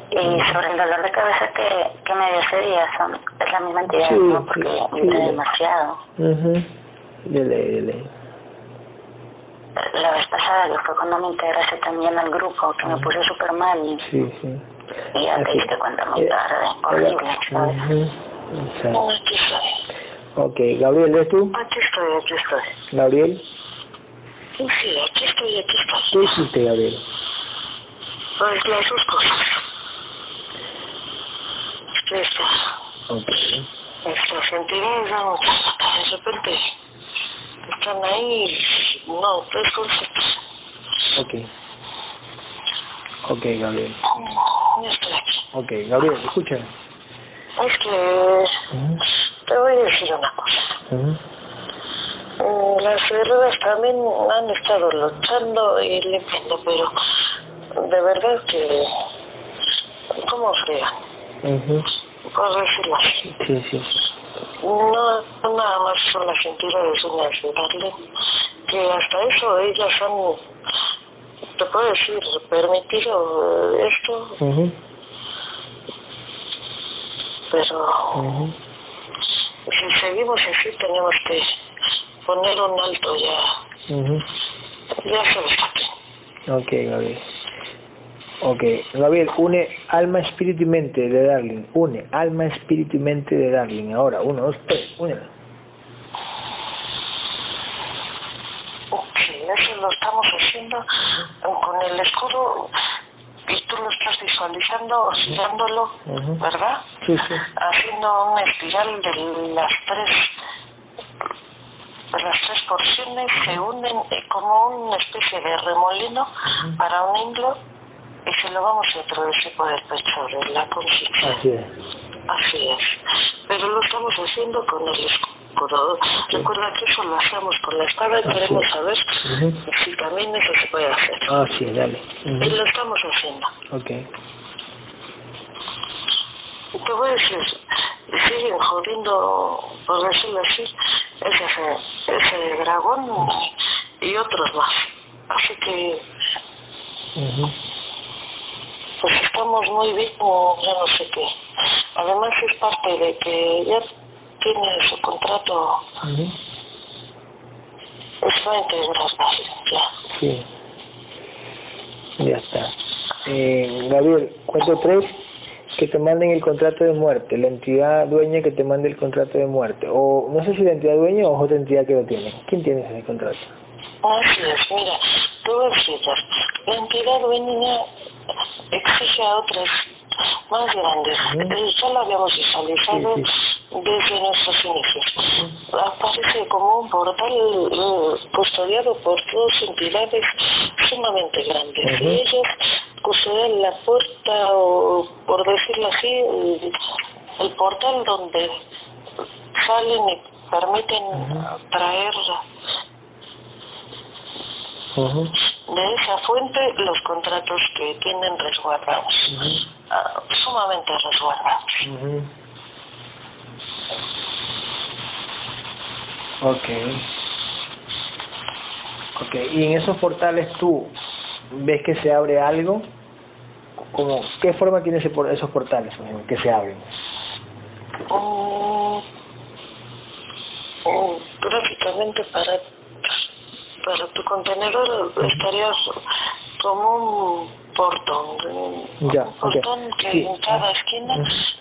Y sobre el dolor de cabeza que, que me dio ese día, son, es la misma entidad, Sí, ¿no? sí, Porque sí. grité demasiado. Ujú. De ley, de ley. la vez pasada, que fue cuando me integraste también al grupo, que me puse súper mal. Sí, sí. Y ya te diste cuenta muy Eh, tarde, horrible, ¿sabes? Estoy. Ok, Gabriel, ¿eres tú? Aquí estoy, aquí estoy. Gabriel, Sí, aquí estoy, aquí estoy. ¿qué hiciste, Gabriel? Pues las dos cosas. Esta, Ok. estas entidades dan de repente están ahí, no, tres conceptos. Ok. Ok, Gabriel. Ya estoy aquí. Ok, Gabriel, escucha. Es que te voy a decir una cosa. Mm, Las herreras también han estado luchando y limpiando, pero de verdad que, ¿cómo fregan? Ujú. Por decirlo así. Sí, sí. No, nada más son las entidades darle, que hasta eso ellas han, te puedo decir, permitido eh, esto, pero si seguimos así tenemos que poner un alto ya, Ujú. ya sabes a qué. Ok, Gabriel. Ok, Gabriel, une alma, espíritu y mente de Darling. Une alma, espíritu y mente de Darling. Ahora, uno, dos, tres, únela. Sí, eso lo estamos haciendo con el escudo y tú lo estás visualizando, girándolo, Ujú. ¿verdad? Sí, sí. Haciendo una espiral de las tres las tres porciones se unen eh, como una especie de remolino para unirlo y se lo vamos a introducir por el pecho de la conciencia. Así es. Así es. Pero lo estamos haciendo con el escudo. Recuerda que eso lo hacemos con la espada y queremos es. saber si también eso se puede hacer. Así es, dale. Y lo estamos haciendo. Ok. Te voy a decir, siguen jodiendo, por decirlo así, ese, ese dragón y otros más. Así que, pues estamos muy bien, o ya no sé qué. Además es parte de que ya tiene su contrato, Ujú. es va a integrar ya. Sí. Ya está. Eh, Gabriel, cuento tres, que te manden el contrato de muerte, la entidad dueña que te mande el contrato de muerte. O no sé si la entidad dueña o otra entidad que lo tiene. ¿Quién tiene ese contrato? Así es, mira, a explicar. La entidad dueña exige a otras más grandes. Ujú. Eh, Ya lo habíamos visualizado Sí, desde nuestros inicios. Aparece como un portal eh, custodiado por dos entidades sumamente grandes. Y ellos custodian la puerta, o por decirlo así, el, el portal donde salen y permiten traer Ujú. de esa fuente los contratos que tienen resguardados, ah, sumamente resguardados. Ujú. Ok. Ok, y en esos portales tú ves que se abre algo, como, ¿qué forma tienen ese por- esos portales que se abren? Mm, mm, gráficamente para, para tu contenedor estarías como un portón, un Ya, portón que Sí. en cada esquina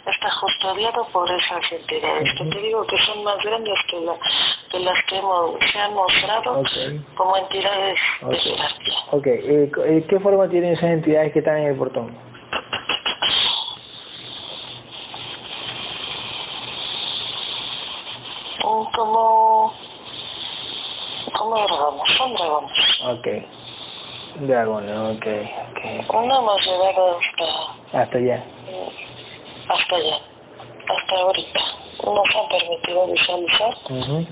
está custodiado por esas entidades, que te digo que son más grandes que, la- que las que hemos, se han mostrado como entidades de Ok. jerarquía. Ok, eh, eh, ¿qué forma tienen esas entidades que están en el portón? Como como dragones, son dragones. Ok. Dragones, ok, ok. No hemos llegado hasta, Hasta allá. hasta allá, hasta ahorita. Nos han permitido visualizar mm,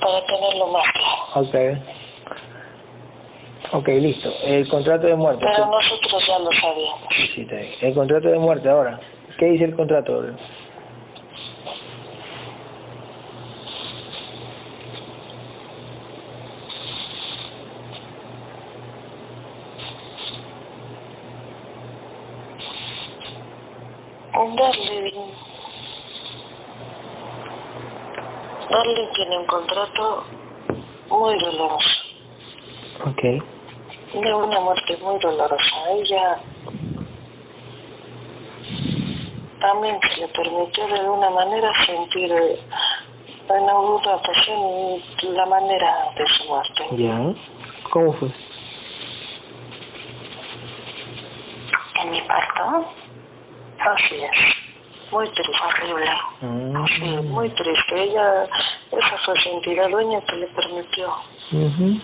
para tenerlo más claro. Ok. Ok, listo. El contrato de muerte. Pero nosotros ya lo sabíamos. Sí, está bien. El contrato de muerte ahora. ¿Qué dice el contrato? Darling, Darling tiene un contrato muy doloroso. Ok. De una muerte muy dolorosa. Ella también se le permitió de alguna manera sentir eh, en alguna ocasión la manera de su muerte. Ya. ¿Cómo fue? En mi parto, Así es. Muy triste. horrible. Mm. Sí, muy triste. Ella, esa fue su entidad dueña que le permitió. Ujú,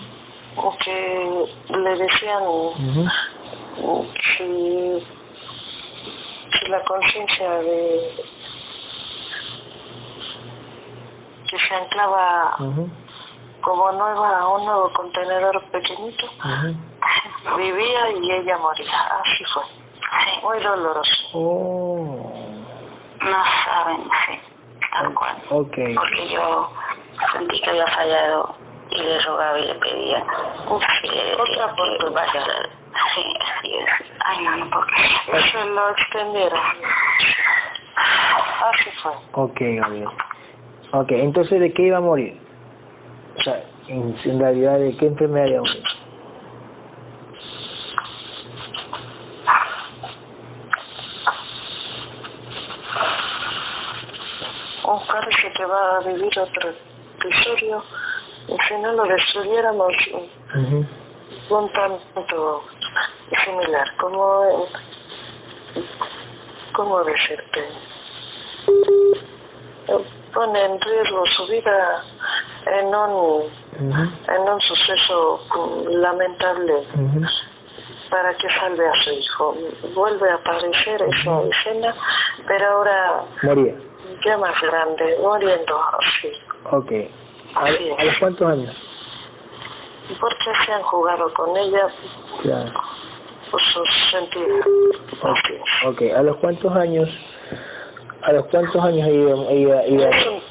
O que le decían ujú. si, si la conciencia de que se anclaba como nueva a un nuevo contenedor pequeñito, vivía y ella moría. Así fue. Sí, Muy doloroso. Oh. no saben, sí, tal cual. Ok. Porque yo sentí que había fallado y le rogaba y le pedía. Y le decía Otra que vaya. Sí, así es. Ay, no, no creer. Se lo extendieron. Así fue. Ok, Gabriel. Ok, entonces ¿de qué iba a morir? O sea, en, en realidad, ¿de qué enfermedad iba a morir? Parece que va a vivir otro episodio y si no lo destruyéramos Ujú, un tanto similar, como, ¿cómo decirte? Eh, Pone en riesgo su vida en un, en un suceso lamentable para que salve a su hijo. Vuelve a aparecer esa escena, pero ahora Moría. Ya más grande, muriendo así. Ok. ¿A, a los cuántos años? Porque se han jugado con ella Claro. por sus sentidos. Así es. Ok, ¿a los cuántos años? ¿A los cuántos años ella, ella, ella- Es, un-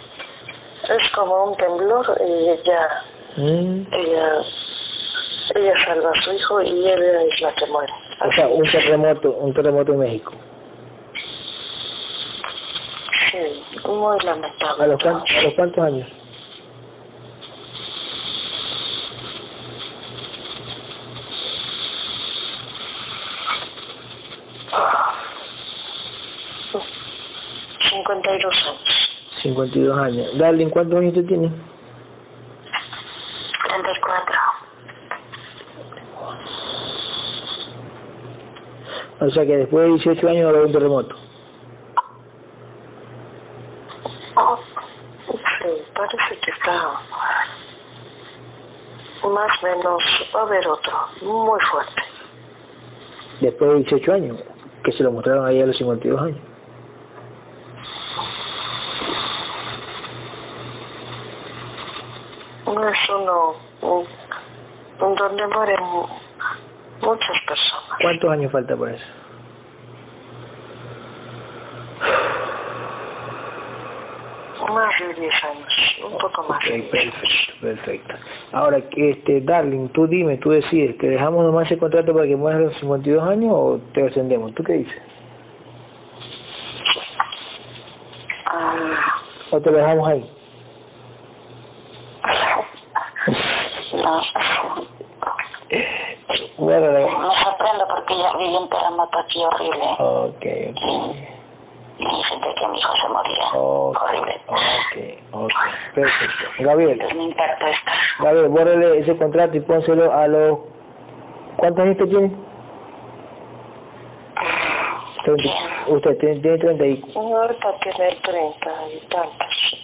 es como un temblor y ella, Mm, ella, ella salva a su hijo y ella es la que muere. O sea, un terremoto, un terremoto en México. Sí, muy ¿A lamentable. los, cuán- a los cuántos años? todo. 52 años. 52 años. Darling, ¿cuántos años usted tiene? 34. O sea que después de 18 años habrá un terremoto. Sí, parece que está más o menos, va a haber otro, muy fuerte. Después de 18 años, que se lo mostraron ahí a los 52 años. No es uno un- donde mueren mu- muchas personas. ¿Cuántos años falta para eso? Más de 10 años, un poco más. Ok, de 10 perfecto, perfecto. Ahora, este, Darling, tú dime, tú decides, ¿que dejamos nomás ese contrato para que mueras a los 52 años o te ascendemos? ¿Tú qué dices? Ah, ¿O te lo dejamos ahí? no, Bueno, me sorprendo porque ya viví un terremoto aquí horrible ok, ok, y sentí que mi hijo se moría. ok, Horrible. ok, ok, perfecto. Gabriel, Entonces me impactó esto. Gabriel, bórrele ese contrato y pónselo a los... ¿Cuántos años usted tiene? Treinta- Usted tiene, tiene 30 y... Ahorita tiene 30 y tantos.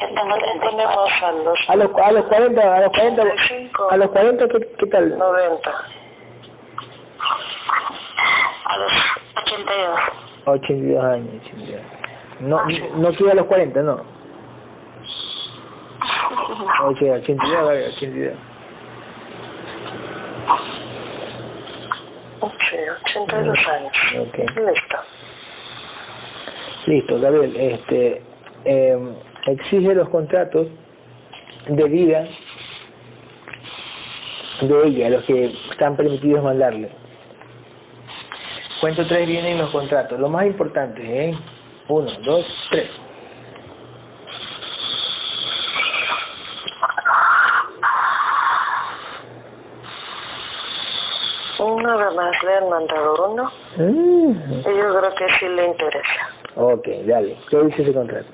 Yo tengo 34. Ponemos a los A los, a los 40, a los 40, 35, a los 40, ¿qué, qué tal? 90. A los 82. 82 años, 82. No, no quiere a los 40, no. O sea, 82, Gabriel, 82. Sí, 82 años. Ok. Listo. Listo, Gabriel, este, eh, exige los contratos de vida de ella, los que están permitidos mandarle. Cuento tres vienen los contratos, lo más importante, ¿eh? Uno, dos, tres. Nada más, le han mandado uno. Mm. Y yo creo que sí le interesa. Ok, dale. ¿Qué dice ese contrato?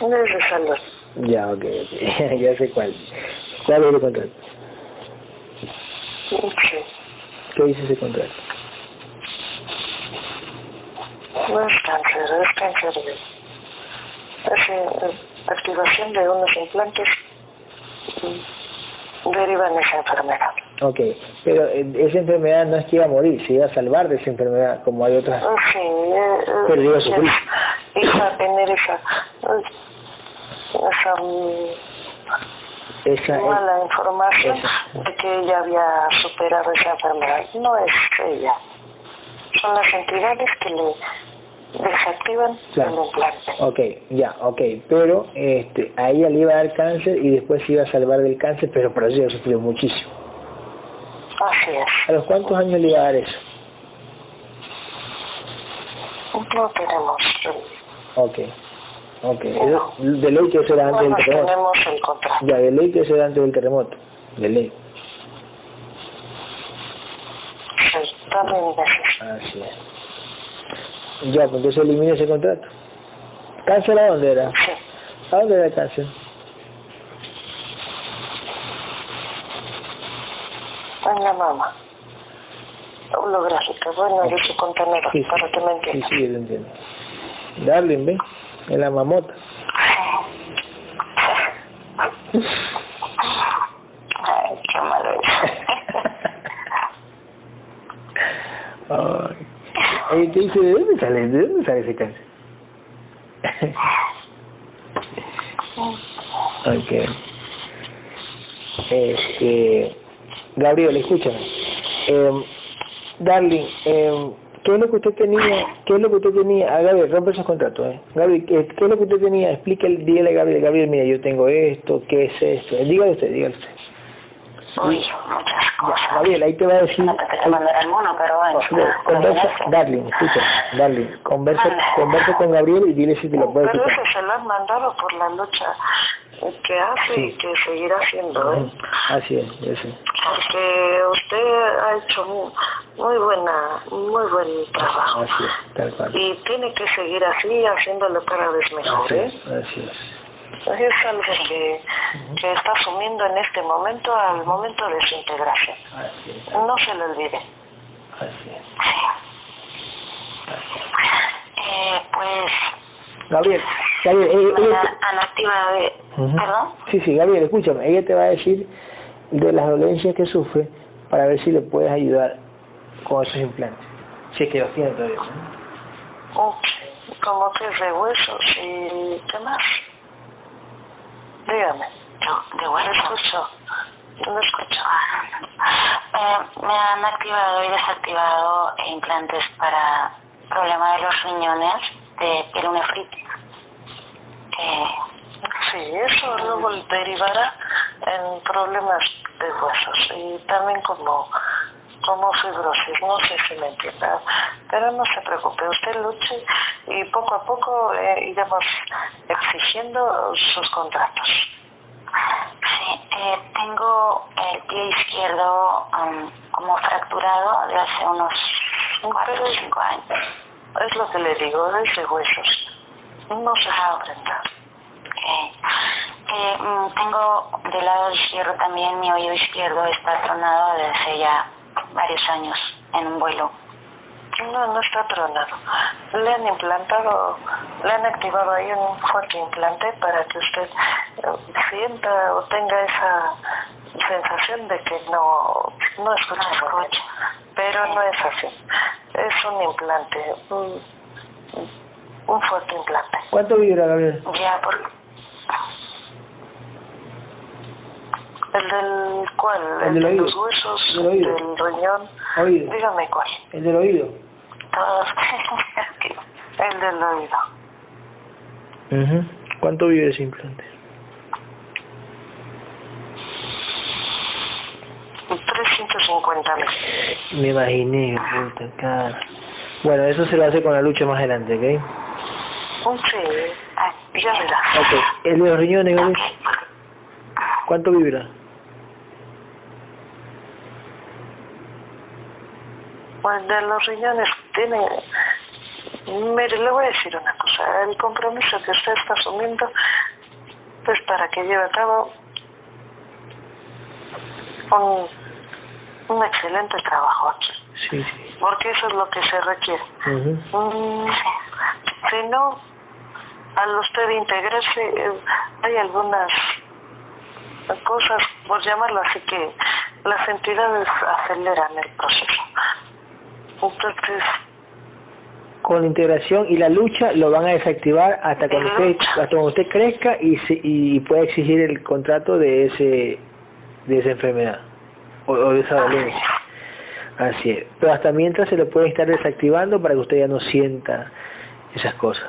No es de salud. Ya, ok, ok. (laughs) ya sé cuál. ¿Cuál es el contrato? Sí. ¿Qué dice ese contrato? No es cáncer, es cáncer de... Es eh, activación de unos implantes mm, derivan de esa enfermedad. Ok, pero eh, esa enfermedad no es que iba a morir, se iba a salvar de esa enfermedad, como hay otras. Ah, Sí, eh, Pero iba a sufrir. iba a tener esa, eh, esa mala información esa. de que ella había superado esa enfermedad. No es ella. Son las entidades que le desactivan Claro. el implante. ok, ya, ok, pero este, a ella le iba a dar cáncer y después se iba a salvar del cáncer, pero por eso ella sufrió muchísimo. Así es. ¿A los cuántos años le iba a dar eso? No tenemos, Ok, ok, Eso- de ley que eso era no antes del terremoto. tenemos el contrato. Ya, de ley que eso era antes del terremoto, de ley. Sí, también meses. Así es. Ya, pues entonces elimina ese contrato. ¿Cáncer a dónde era? Sí. ¿A dónde era el cáncer? En la mama. Holográfica, bueno, de su contenedor, Sí, para que me sí, entiendas. sí, lo entiendo. Darling, ¿ve? En la mamota. Ay, qué malo. Ay. Ahí te ¿de dónde sale? ¿De dónde sale ese cáncer? ok. Este, Gabriel, escúchame. Eh, darling, eh, ¿qué es lo que usted tenía? ¿Qué es lo que usted tenía? Ah, Gabriel, rompe esos contratos, ¿eh? ¿qué, es lo que usted tenía? Explíquele, dígale a Gabriel, Gabriel, mira, yo tengo esto, ¿qué es esto? Eh, Dígale usted, dígale usted. Uy, muchas cosas. Gabriel, ahí te va a decir... No te mandar al mono, pero bueno. No, conversa, Darling, escucha, Darling, conversa, conversa con Gabriel y dile si te lo puede Pero ese se lo han mandado por la lucha que hace y Sí. que seguirá haciendo, ¿eh? Así es, sé. Porque usted ha hecho mu- muy buena, muy buen trabajo. Así es, tal cual. Y tiene que seguir así, haciéndolo cada vez mejor, Así ¿eh? es, así es. Es algo que, que está asumiendo en este momento al momento de su integración. No se lo olvide. así es. Eh, pues, Gabriel, Gabriel, ella, me ella han han activado de... te- Ujú. ¿Perdón? Sí, sí, Gabriel, escúchame, ella te va a decir de las dolencias que sufre para ver si le puedes ayudar con esos implantes. Si es que los tiene todavía. Como que es de huesos y qué más. Dígame. Yo, de hueso. escucho. No escucho. Eh, me han activado y desactivado implantes para problema de los riñones de pielonefritis. Eh, Sí, eso luego derivará en problemas de huesos y también como, como fibrosis, no sé si me entienda, pero no se preocupe, usted luche y poco a poco eh, iremos exigiendo sus contratos. sí, eh, tengo el pie izquierdo um, como fracturado de hace unos 4 o 5 años. Es lo que le digo, es de huesos. No se sorprenda. Eh, eh, mm, tengo del lado izquierdo también, mi oído izquierdo está tronado desde ya varios años en un vuelo. No, no está tronado. Le han implantado, le han activado ahí un fuerte implante para que usted eh, sienta o tenga esa sensación de que no, no escucha. No escucha. Pero no es así. Es un implante, un, un fuerte implante. ¿Cuánto vibra, Gabriel? Ya, por, ¿El del cuál? El ¿El, del de oído. los huesos? Del oído. ¿Del riñón? Oído. Dígame cuál. El del oído. (laughs) El del oído. Ujú. ¿Cuánto vibra ese implante? 350 mil. Me imaginé, puta cara. Bueno, eso se lo hace con la lucha más adelante, ¿ok? Sí, ya verás. Ok, el de los riñones, Gabriel. ¿Cuánto vibra? Pues de los riñones tiene... Mire, le voy a decir una cosa. El compromiso que usted está asumiendo pues para que lleve a cabo un, un excelente trabajo aquí. Sí, sí. Porque eso es lo que se requiere. Mm, si no, al usted integrarse, eh, hay algunas cosas, por llamarlo así, que las entidades aceleran el proceso. Entonces, Con la integración y la lucha lo van a desactivar hasta cuando usted, hasta cuando usted crezca y, se- y pueda exigir el contrato de ese de esa enfermedad o, o de esa dolencia. Así es. Pero hasta mientras se lo puede estar desactivando para que usted ya no sienta esas cosas.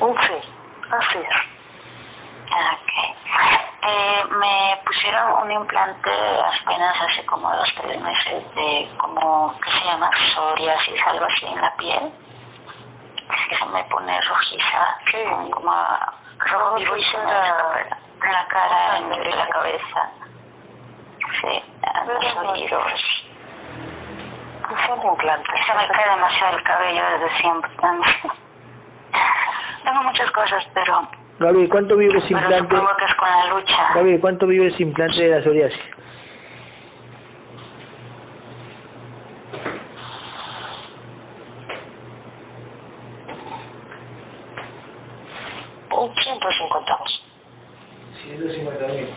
sí, así es. Eh, me pusieron un implante apenas hace como dos tres meses de como, ¿qué se llama? Psoriasis, algo así en la piel. Es que se me pone rojiza, Sí. como rojo y escapa en la cara, en medio de la cabeza. Sí, en los oídos. Son implantes. Se me cae demasiado el cabello desde siempre también. (laughs) Tengo muchas cosas, pero, Gabriel, ¿cuánto vive ese pero implante? supongo que es con la lucha. Gabriel, ¿cuánto vive ese implante de la psoriasis? Un 150 más. 150 mil.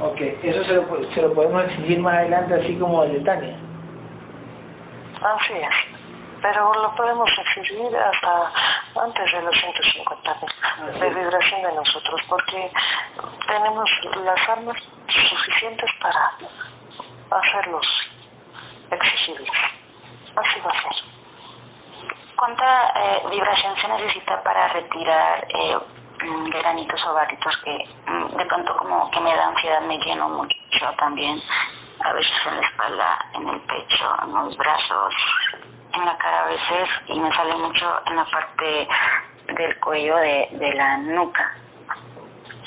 Ok, eso se lo, se lo podemos exigir más adelante así como el de Tania. Así es. Pero lo podemos exigir hasta antes de los 150 mil de vibración de nosotros, porque tenemos las armas suficientes para hacerlos exigibles. Así va a ser. ¿Cuánta eh, vibración se necesita para retirar eh, granitos o varitos que mm, de pronto como que me da ansiedad, me lleno mucho también? A veces en la espalda, en el pecho, en los brazos, en la cara a veces y me sale mucho en la parte del cuello de, de la nuca.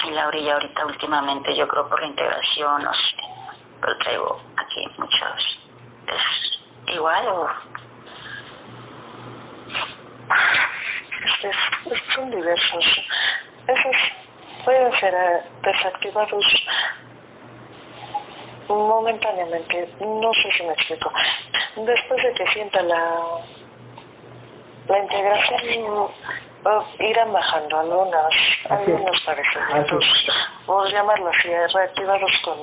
Y la orilla ahorita últimamente, yo creo por la integración, no sé, pero traigo aquí muchos. ¿Es igual o...? Es- es- son diversos. Esos pueden ser eh, desactivados momentáneamente. No sé si me explico. Después de que sienta la, la integración, irán bajando algunas, algunos padecimientos, Así por llamarlo así, reactivados con,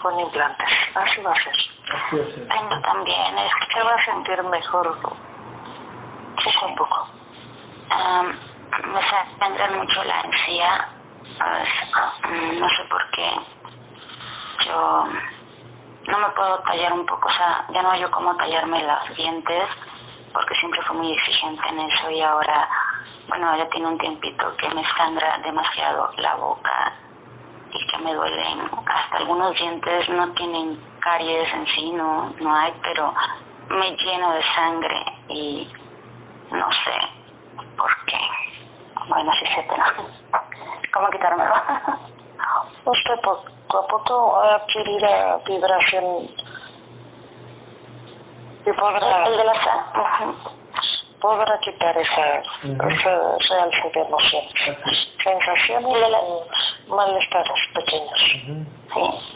con implantes. Así va a ser. Tengo también, Se va a sentir mejor poco a poco. Am, me sangra mucho la pues, mm, no sé por qué. Yo no me puedo tallar un poco, o sea, ya no yo cómo tallarme los dientes, porque siempre fui muy exigente en eso y ahora, bueno, ya tiene un tiempito que me sangra demasiado la boca y que me duelen. Hasta algunos dientes no tienen caries en sí, no, no hay, pero me lleno de sangre y no sé por qué. Bueno, sí sé, pero ¿cómo quitármelo? (laughs) Usted poco a poco adquirirá vibración y podrá, El de la sangre. podrá quitar esa, Ujú. esa realce de emociones, sensaciones El de la- o malestares pequeños. Sí.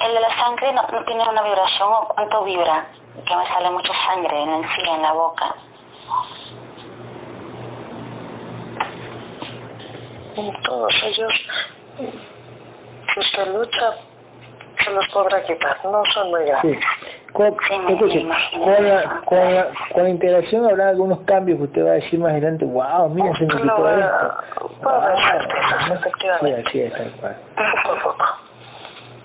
El de la sangre no, no tiene una vibración o cuánto vibra, que me sale mucha sangre en el sí, en la boca. En todos ellos, usted lucha, se los podrá quitar, no son muy Sí. grandes. Con, Sí, me escuche, imagino. con, la, con, la, con la integración habrá algunos cambios que usted va a decir más adelante, wow, mira, se me quitó va- esto. puedo Ah, certeza, efectivamente. Sí, así es, tal cual. poco a poco.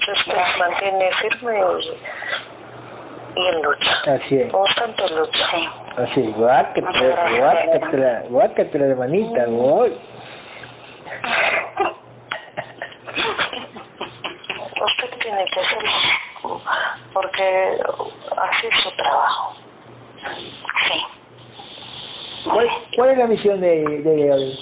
Si usted se mantiene firme y, y en lucha, Así es, constante lucha. Sí. así es, guácatela, guácatela, guácatela, hermanita, voy. (laughs) Usted tiene que hacerlo porque así es su trabajo. Sí. ¿Cuál, cuál es la misión de, de Gabriel?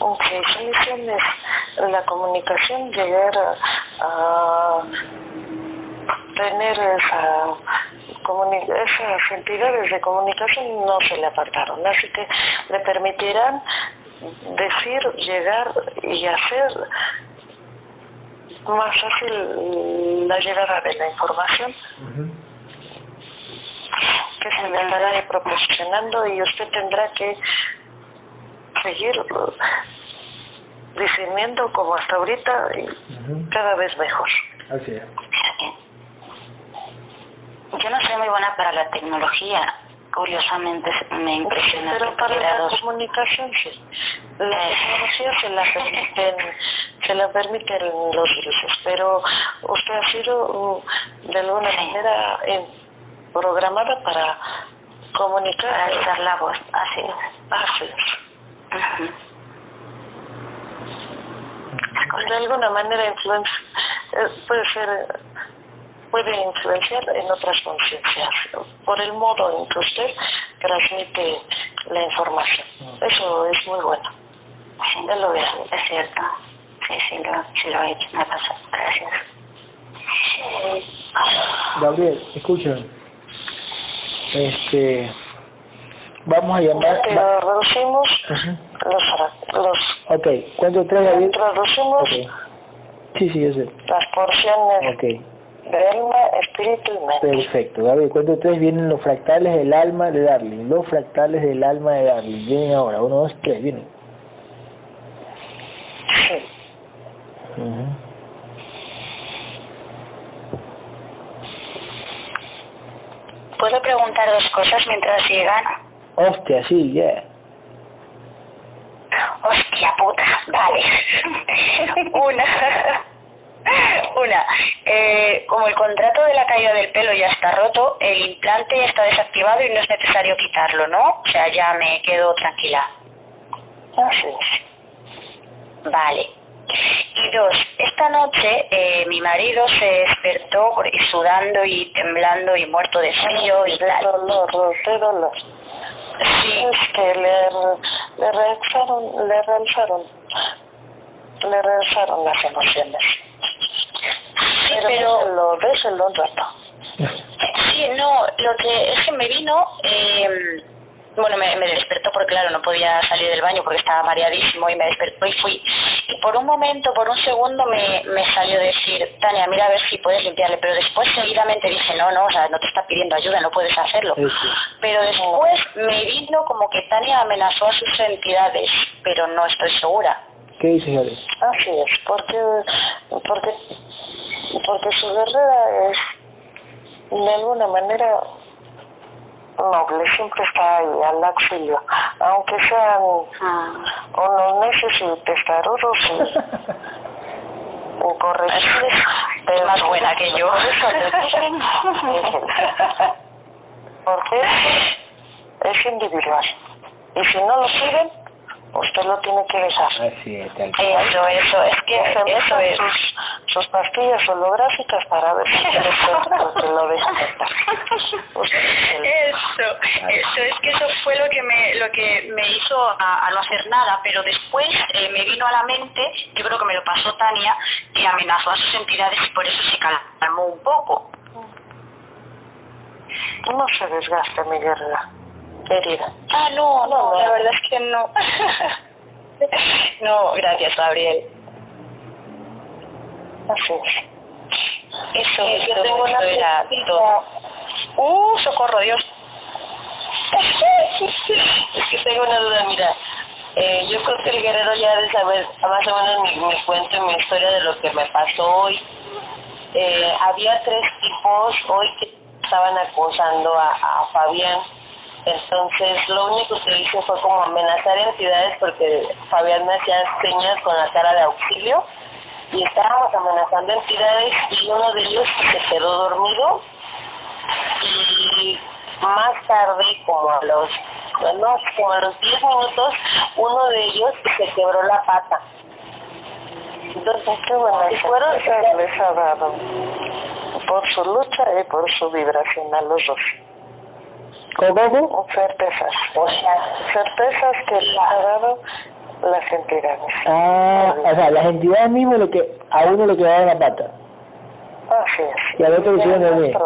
Aunque su misión es la comunicación, llegar a, a tener esa esas entidades de comunicación no se le apartaron, así que le permitirán decir, llegar y hacer más fácil la llegada de la información que se le estará proporcionando y usted tendrá que seguir discerniendo como hasta ahorita y cada vez mejor. Así es. Yo no soy muy buena para la tecnología, curiosamente me impresiona. Pero para la comunicación sí. La eh. tecnología se la permiten, (laughs) se la permiten los virus, pero usted ha sido mm, de alguna manera programada para comunicar. Para la voz, así es. Así es. De alguna manera influencia, eh, puede ser puede influenciar en otras conciencias por el modo en que usted transmite la información. Eso es muy bueno. Sí, lo veo, es cierto. Sí, sí, lo, sí lo he hecho, me pasa. Gracias. Gabriel, escucha. Este, vamos a llamar... Reducimos los, los... Ok, ¿cuánto tres, Gabriel? Introducimos okay. Sí, sí, yo sé. las porciones Ok alma, espíritu y mente. Perfecto. Gabriel, cuento tres vienen los fractales del alma de Darling. Los fractales del alma de Darling. Vienen ahora. Uno, dos, tres. Vienen. Sí. ¿Puedo preguntar dos cosas mientras llegan? Hostia, sí, ya. Yeah. Hostia puta, vale. (laughs) Una. Una, eh, como el contrato de la caída del pelo ya está roto, el implante ya está desactivado y no es necesario quitarlo, ¿no? O sea, ya me quedo tranquila. Vale. Y dos, esta noche eh, mi marido se despertó sudando y temblando y muerto de frío y tal. Dolor, de dolor. Sí. Es que le, le realizaron, le realizaron, le realizaron las emociones pero, lo ves el un rato. Sí, no, lo que es que me vino, eh, bueno, me, despertó porque claro, no podía salir del baño porque estaba mareadísimo y me despertó y fui. Y por un momento, por un segundo me, me salió decir, Tania, mira a ver si puedes limpiarle, pero después seguidamente dije, no, no, o sea, no te está pidiendo ayuda, no puedes hacerlo. Pero después me vino como que Tania amenazó a sus entidades, pero no estoy segura. ¿Qué dice Así es, porque, porque, porque su guerrera es de alguna manera noble, siempre está ahí al auxilio, aunque sean unos meses y testarudos y (laughs) correctores, pero más buena que yo. (laughs) Porque es individual. Y si no lo piden, usted lo tiene que dejar. Así es, Eso, eso, es que eso es. Sus, sus pastillas holográficas para ver si (laughs) que lo deja Eso, eso, es que eso fue lo que me, lo que me hizo a, no hacer nada, pero después eh, me vino a la mente, yo creo que me lo pasó Tania, que amenazó a sus entidades y por eso se calmó un poco. No se desgaste, mi guerrera Ah, no, no, la verdad es que no. (laughs) (laughs) no, gracias, Gabriel. Así es. Eso, yo tengo una era todo. Uh, socorro, Dios. (laughs) es que tengo una duda, mira. Eh, yo creo que el guerrero ya de saber más o menos mi, mi cuento y mi historia de lo que me pasó hoy. Eh, había tres tipos hoy que estaban acusando a, a Fabián entonces lo único que hice fue como amenazar entidades porque Fabián me hacía señas con la cara de auxilio y estábamos amenazando entidades y uno de ellos se quedó dormido y más tarde como a los bueno, como a los 10 minutos uno de ellos se quebró la pata. Entonces qué bueno y fueron les ha dado por su lucha y por su vibración a los dos ¿Cómo? Certezas. O sea, certezas que le ha dado las entidades. Ah, o sea, las entidades mismas lo que, a uno lo que da la pata. Así es. Y al otro lo hicieron dormir.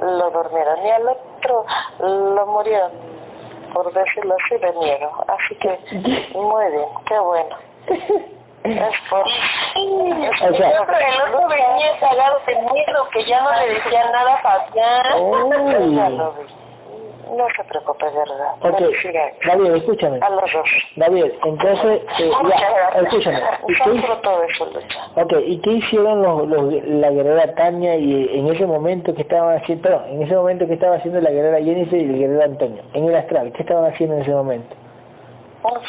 lo durmieron y al otro lo murieron, por decirlo así, de miedo. Así que, muy bien, qué bueno. Es por... Es O sea- el otro venía cagado de miedo, que ya no le decía nada a Fabián. Ya lo vi. No se preocupe, verdad. Ok, Felicidades. Gabriel, escúchame. A los dos. Gabriel, entonces, eh, ya, escúchame. (laughs) ¿Y qué, todo eso, ¿y qué hicieron los, los- la guerrera Tania y en ese momento que estaban haciendo, perdón, en ese momento que estaba haciendo la guerrera Jennifer y el guerrero Antonio, en el astral, ¿qué estaban haciendo en ese momento?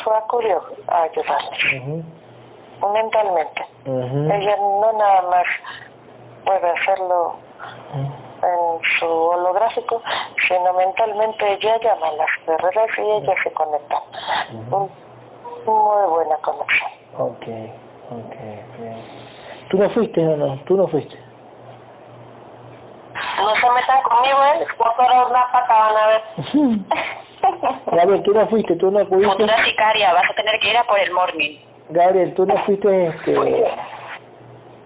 Fue acudió a ayudarles Ujú, mentalmente. Ella no nada más puede hacerlo en su holográfico, sino mentalmente ella llama a las guerreras y ellas se conectan. Muy buena conexión. Ok, ok, bien. ¿Tú no fuiste o no? ¿Tú no fuiste? No se metan conmigo, ¿eh? Por una pata van a ver. (laughs) Gabriel, tú no fuiste, tú no pudiste. Futura sicaria, vas a tener que ir a por el morning. Gabriel, tú no fuiste, este,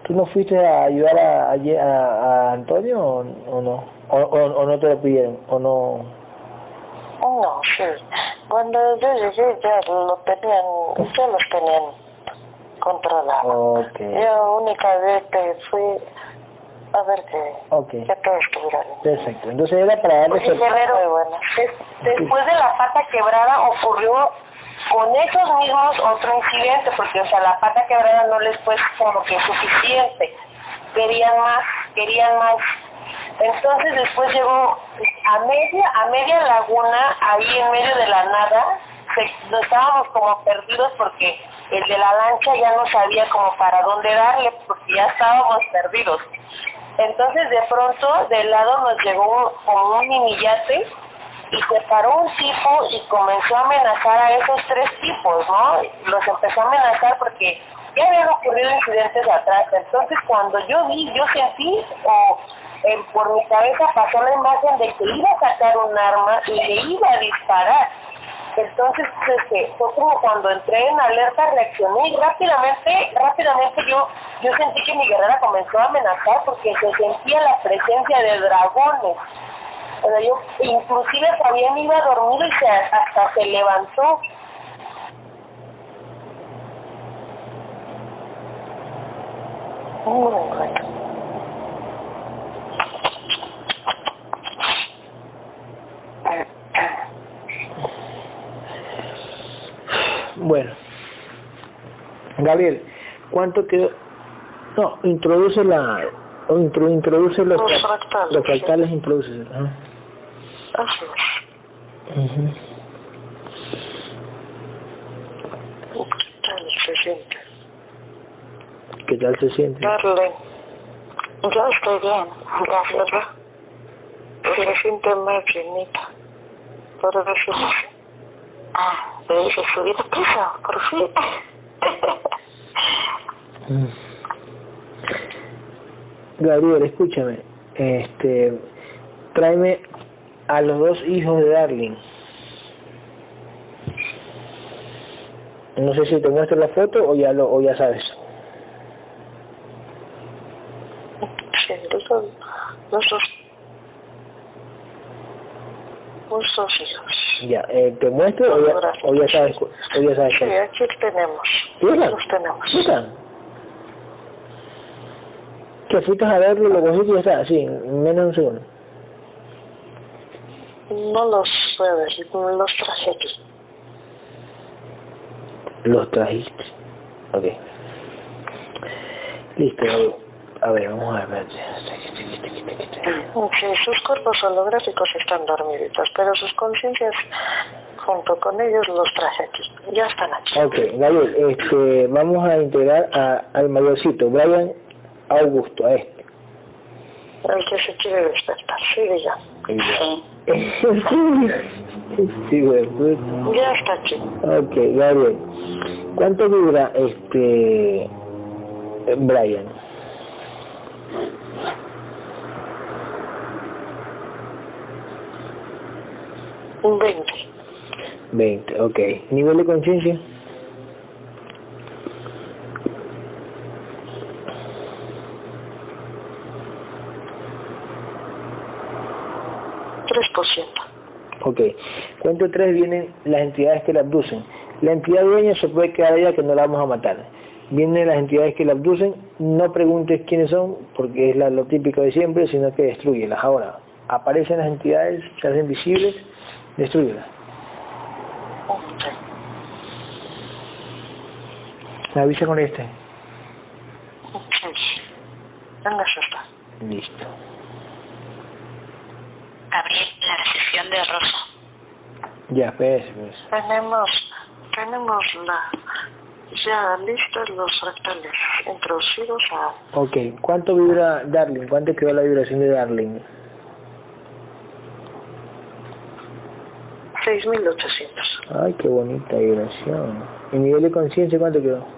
tú no fuiste a ayudar a, a, a- Antonio o, o no? O, o- o no te lo pidieron? ¿O no? No, sí. Cuando yo llegué ya lo tenían, ya los tenían controlados. Ok, Yo únicamente fui a ver que, ok, que todo estuviera bien. perfecto. Entonces era para darle bueno. Des- después de la pata quebrada ocurrió con esos mismos otro incidente, porque o sea, la pata quebrada no les fue como que suficiente. Querían más, querían más. Entonces después llegó a media, a media laguna, ahí en medio de la nada, se- estábamos como perdidos porque el de la lancha ya no sabía como para dónde darle, porque ya estábamos perdidos. Entonces de pronto del lado nos llegó como un mini y se paró un tipo y comenzó a amenazar a esos tres tipos, ¿no? Los empezó a amenazar porque ya habían ocurrido incidentes atrás. Entonces cuando yo vi, yo sentí o eh, por mi cabeza pasó la imagen de que iba a sacar un arma y le iba a disparar. Entonces, este, fue como cuando entré en alerta, reaccioné y rápidamente, rápidamente yo, yo sentí que mi guerrera comenzó a amenazar porque se sentía la presencia de dragones. O sea, yo, inclusive Fabián iba dormido y se, hasta se levantó. Bueno. Gabriel, ¿cuánto quedó? No, introduce la... o intro- introduce los, Los fractales, Los sí. fractales introduce. ajá. Ujú. ¿Qué tal se siente? ¿Qué tal se siente? Darle. Yo estoy bien, gracias. ¿verdad? Se siente más llenita. Por decirlo así. Ah, me dice subir peso, por fin. (laughs) Gabriel, escúchame. Este, tráeme a los dos hijos de Darling. No sé si te muestro la foto o ya lo o ya sabes. Dos, los dos, los dos hijos. Ya, eh, te muestro o ya, o ya sabes o ya sabes. Sí, aquí tenemos. Los tenemos. ¿Neta? Que fuiste a verlo, lo cogiste y ya está, sí, en menos de un segundo. No los puedes, los traje aquí. Los trajiste. Ok. Listo, a ver, vamos a ver. Sí, sus cuerpos holográficos están dormiditos, pero sus conciencias, junto con ellos, los traje aquí. Ya están aquí. Ok, Gabriel, este, vamos a integrar a- al mayorcito, Brian Augusto, a este. El que se quiere despertar, sigue ya. Sí. (laughs) sí, güey. Ya está aquí. Ok, Gabriel. ¿Cuánto dura este eh, Brian? Un 20. 20, ok. ¿Nivel de conciencia? 3%. Ok. Cuento tres vienen las entidades que la abducen. La entidad dueña se puede quedar allá que no la vamos a matar. Vienen las entidades que la abducen, no preguntes quiénes son, porque es la, lo típico de siempre, sino que destruyelas. Ahora, aparecen las entidades, se hacen visibles, destruyelas. Ok. Me avisa con este. Sí. ¿Dónde se está? Listo. Gabriel, la recepción de Rosa. Ya, pues, pues. Tenemos, tenemos la, ya listos los fractales introducidos a Ok, ¿cuánto vibra Darling? ¿Cuánto quedó la vibración de Darling? 6800. Ay, qué bonita vibración. ¿El nivel de conciencia cuánto quedó?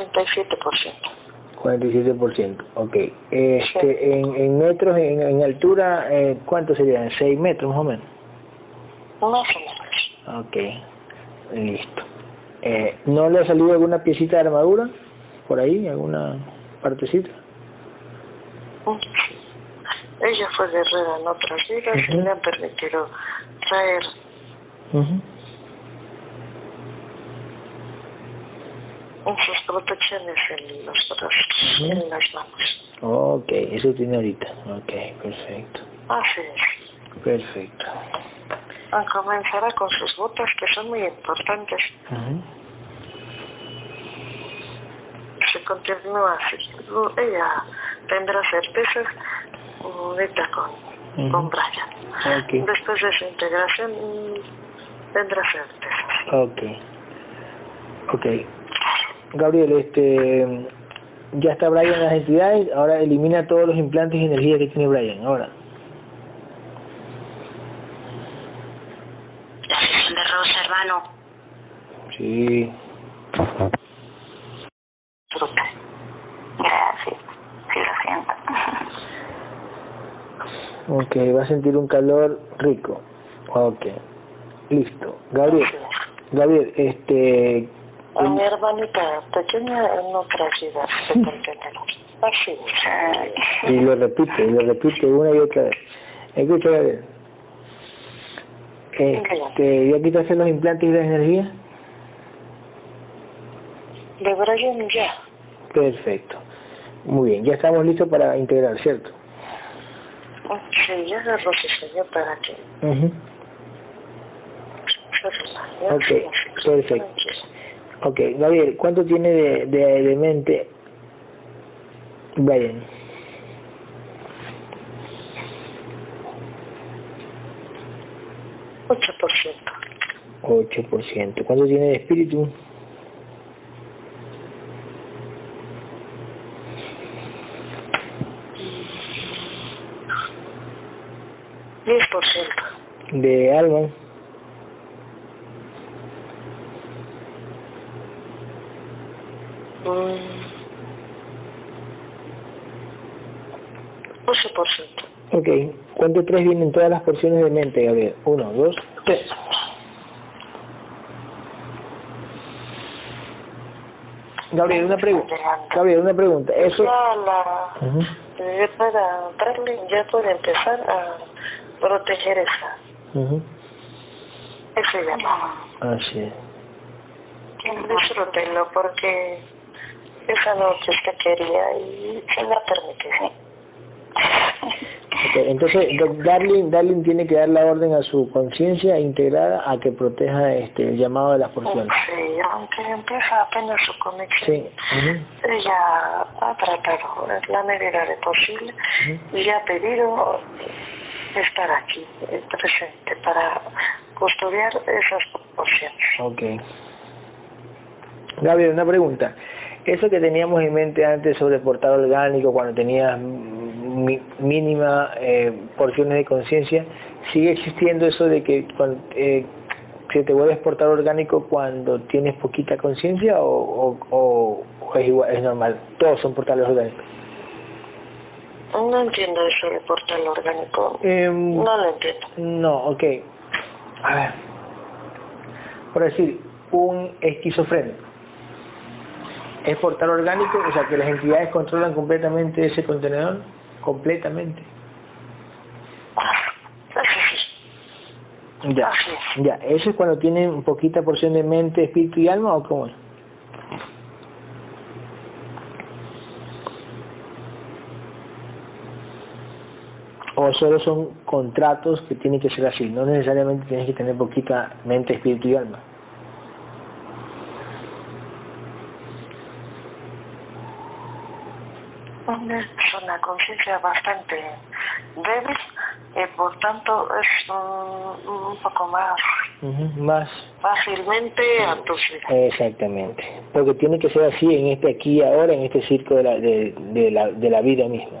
Cuarenta y siete por ciento. 47%, ok. Este, en, en metros, en, en altura, eh, ¿cuánto serían? 6 metros más o menos. Más o menos. Ok, listo. Eh, ¿No le ha salido alguna piecita de armadura? ¿Por ahí? ¿Alguna partecita? Sí. Ella fue guerrera en otras vidas y le han permitido traer Ujú. Sus protecciones en los brazos, en las manos. Ok, eso tiene ahorita. Ok, perfecto. Así es. Perfecto. Comenzará con sus botas que son muy importantes. Se continúa así. Ella tendrá certezas ahorita con, con Brian. Ok, Después de su integración tendrá certezas. ok. Ok. Gabriel, este, ya está Brian en las entidades, ahora elimina todos los implantes y energía que tiene Brian, ahora. La sesión de Rosa, hermano. Sí. Gracias. Sí, lo siento. Ok, va a sentir un calor rico. Ok, listo. Gabriel, Gabriel, este, A mi hermanita pequeña en vidas se contenderá. Así y lo repite, y lo repite una y otra vez. Escucha, Gabriel. Este, ¿ya quitaste los implantes y las energías? De Brian ya. Perfecto. Muy bien, ya estamos listos para integrar, ¿cierto? Sí, ya su sueño para que se relaje. Ok, perfecto. Ok, Gabriel, ¿cuánto tiene de, de, de mente Brian? Ocho por ciento. 8%. ¿Cuánto tiene de espíritu? Diez por ciento. De alma, Ocho por ciento. Ok, ¿cuánto tres vienen todas las porciones de mente, Gabriel? Uno, dos, tres. Gabriel, una pregunta. Gabriel, una pregunta. Eso... Ya la... Ujú. Ya para entrarle, ya puede empezar a proteger esa, Ujú. ese llamado. Así es. Disfrútenlo porque esa noche usted quería y se la permite. Ok, entonces, Doc Darling, Darling tiene que dar la orden a su conciencia integrada a que proteja este, el llamado de las porciones. Sí, aunque empieza apenas su conexión. Sí. ujú. Ella ha tratado en la medida de posible y ha pedido estar aquí, eh, presente, para custodiar esas proporciones. Ok. Gabriel, una pregunta. Eso que teníamos en mente antes sobre portal orgánico, cuando tenías mínima eh, porciones de conciencia, ¿sigue existiendo eso de que, eh, que te vuelves portal orgánico cuando tienes poquita conciencia o, o- o- o es igual, es normal? Todos son portales orgánicos. No entiendo eso de portal orgánico. Em, no lo entiendo. No, ok. A ver. Por decir, un esquizofrénico. ¿Es portal orgánico? O sea, que las entidades controlan completamente ese contenedor. Completamente. Ya, ya. ¿Eso es cuando tienen poquita porción de mente, espíritu y alma o cómo es? o solo son contratos que tienen que ser así, no necesariamente tienes que tener poquita mente, espíritu y alma. Es una conciencia bastante débil y por tanto es un, poco más, más fácilmente abducible. Exactamente, porque tiene que ser así en este aquí y ahora, en este circo de la, de la, de la vida misma.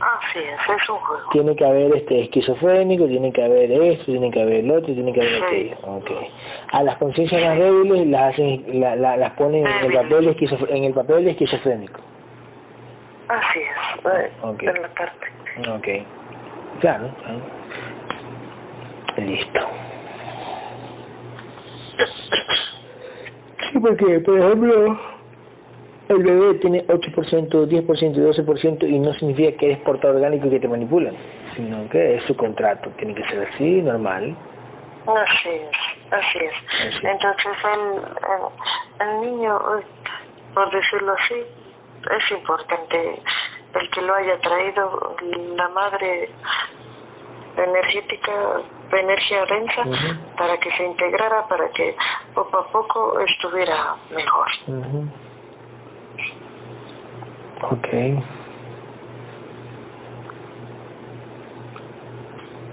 Ah, sí, es un juego. Tiene que haber este esquizofrénico, tiene que haber esto, tiene que haber lo otro, tiene que haber aquello. Okay. A las conciencias más débiles las hacen, la, las ponen en el papel en el papel de esquizofrénico. Así es, eh, okay. en la parte. Ok. Claro. Listo. Sí, porque, por ejemplo, el bebé tiene 8%, 10% y 12% y no significa que es portador orgánico y que te manipulan, sino que es su contrato, tiene que ser así, normal. Así es, así es. Entonces el, el, niño, por decirlo así, es importante el que lo haya traído la madre energética, de energía densa, para que se integrara, para que poco a poco estuviera mejor. Ok.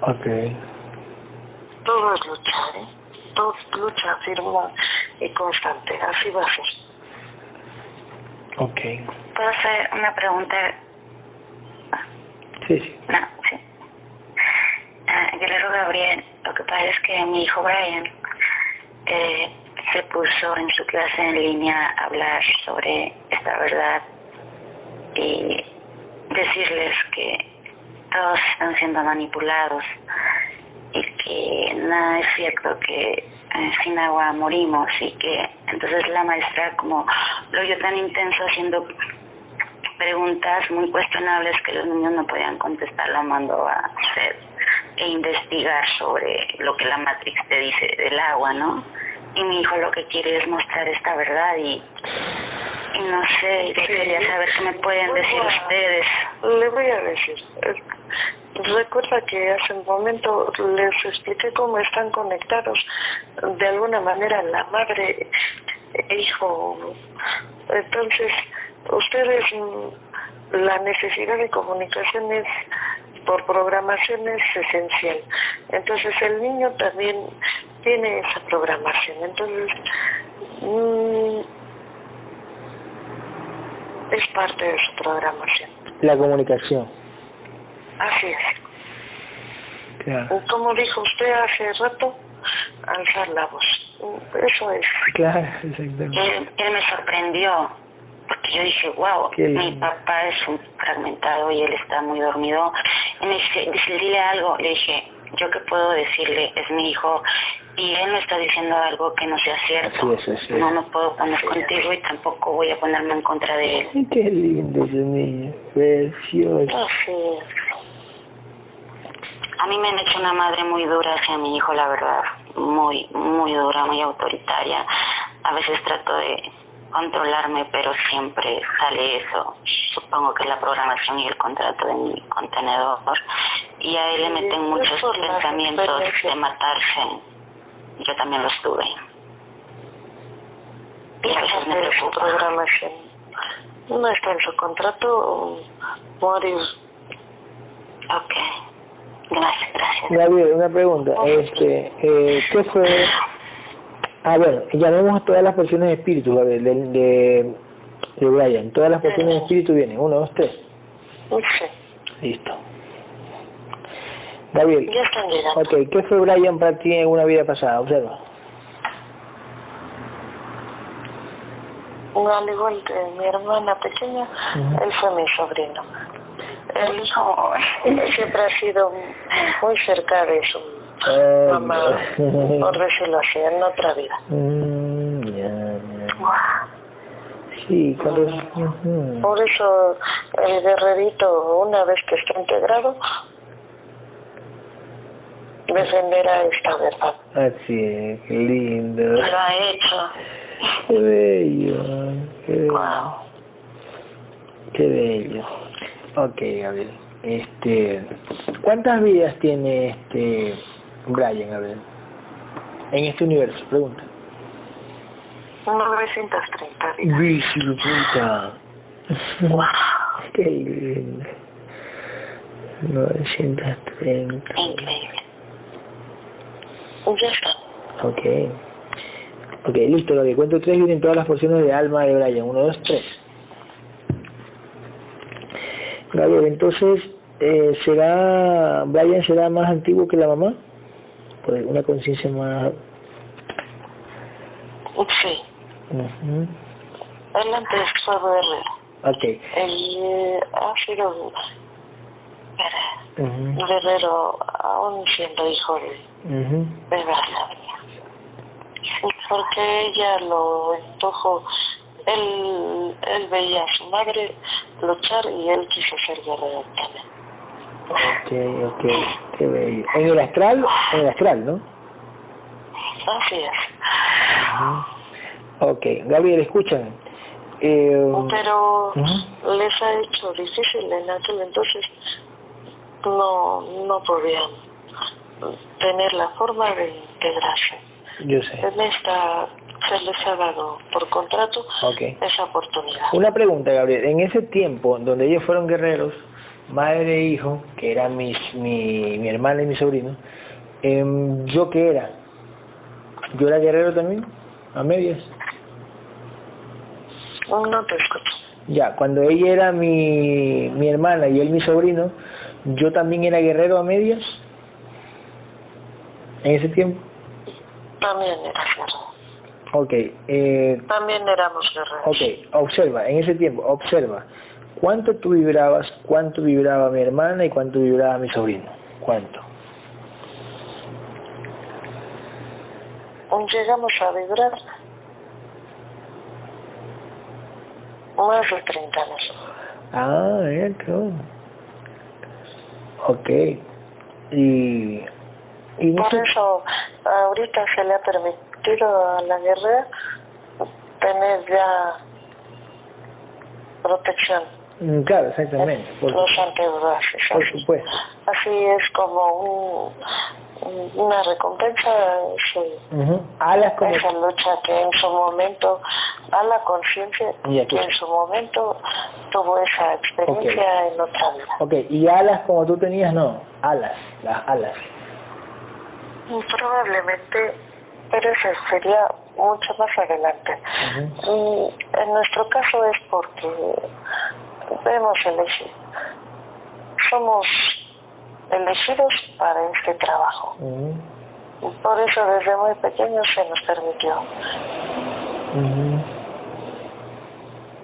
Ok. Todo es luchar, ¿eh? Todo es lucha firme y constante. Así va a ser. Ok. ¿Puedo hacer una pregunta? Sí, sí. No, sí. Ah, Guerrero Gabriel, lo que pasa es que mi hijo Brian eh, se puso en su clase en línea a hablar sobre esta verdad y decirles que todos están siendo manipulados y que nada es cierto que sin agua morimos y que entonces la maestra como lo oyó tan intenso haciendo preguntas muy cuestionables que los niños no podían contestar, lo mandó a hacer e investigar sobre lo que la Matrix te dice del agua, ¿no? Y mi hijo lo que quiere es mostrar esta verdad y y no sé, quería saber qué me pueden decir ustedes. Le voy a decir. Recuerda que hace un momento les expliqué cómo están conectados de alguna manera la madre e hijo. Entonces, ustedes, la necesidad de comunicación es por programación es esencial. Entonces el niño también tiene esa programación. Entonces, mmm, es parte de su programación. La comunicación. Así es. Claro. Como dijo usted hace rato, alzar la voz. Eso es. Claro, exactamente. Él, me sorprendió, porque yo dije, wow, mi papá es un fragmentado y él está muy dormido. Y me dice, dile algo. Le dije, yo qué puedo decirle, es mi hijo y él me está diciendo algo que no sea cierto. No me puedo poner contigo y tampoco voy a ponerme en contra de él. Qué lindo ese niño, precioso. A mí me han hecho una madre muy dura hacia mi hijo, la verdad. Muy, muy dura, muy autoritaria. A veces trato de controlarme, pero siempre sale eso. Supongo que la programación y el contrato de mi contenedor. Y a él le meten muchos pensamientos de matarse. Yo también los tuve. Y a veces me preocupa. programación. No está en su contrato morir. Ok. Gracias, gracias. Una pregunta. Este, eh, ¿Qué fue Ah, bueno, llamemos a todas las porciones de espíritu, de, de, de Brian. Todas las porciones de espíritu vienen. Uno, dos, tres. Sí. Listo. Gabriel. Ok, ¿qué fue Brian para ti en una vida pasada? Observa. Al igual que mi hermana pequeña, él fue mi sobrino. el hijo siempre ha sido muy cerca de su mamá, por decirlo así, en otra vida. (laughs) Mm, sí, Por eso el guerrerito, una vez que está integrado, defenderá esta verdad. Así es, qué lindo. Lo ha hecho. Qué bello, qué bello. Qué bello. Ok, Gabriel. Este, ¿cuántas vidas tiene este Brian, Gabriel? En este universo, pregunta. 930 vidas. Wow. Qué lindo. 930. Increíble. Ya está. Ok. Ok, listo, lo que cuento tres vienen todas las porciones de alma de Brian. Uno, dos, tres. Gabriel, entonces, eh, ¿será, Brian será más antiguo que la mamá? Pues una conciencia más... Sí. Uh Él antes fue guerrero. Ok. Él ha sido guerrero aún siendo hijo de, Uh de. Porque ella lo indujo, él, él veía a su madre luchar y él quiso ser guerrero también. Ok, ok, qué bello. En el astral, en el astral, ¿no? Así es. Ok, Gabriel, escúchame. Eh, Pero les ha hecho difícil en aquel entonces no, no podían tener la forma de integrarse. yo sé. En esta se les ha dado por contrato Ok. esa oportunidad. Una pregunta, Gabriel. En ese tiempo, donde ellos fueron guerreros, madre e hijo, que eran mis, mi, mi hermana y mi sobrino, em, ¿yo qué era? ¿Yo era guerrero también? ¿A medias? No te escucho. Ya, cuando ella era mi, mi hermana y él mi sobrino, ¿yo también era guerrero a medias? ¿En ese tiempo? También eras guerrero. Ok, eh, También éramos guerreros. ok, observa, en ese tiempo, observa. ¿Cuánto tú vibrabas, cuánto vibraba mi hermana y cuánto vibraba mi sobrino? ¿Cuánto? Llegamos a vibrar más de 30 años. Ah, esto. Ok. Y, y Por eso- eso ahorita se le ha permitido a la guerrera tener ya protección, claro, exactamente. Por, los antebraces. por Así, supuesto. así es como un- un- una recompensa Ujú. Alas como... esa lucha que en su momento a la conciencia que en su momento tuvo esa experiencia en otra vida. Ok, y alas como tú tenías, no. Alas, las alas. Probablemente, pero eso sería mucho más adelante. Y en nuestro caso es porque hemos elegido, somos elegidos para este trabajo. Y por eso desde muy pequeños se nos permitió,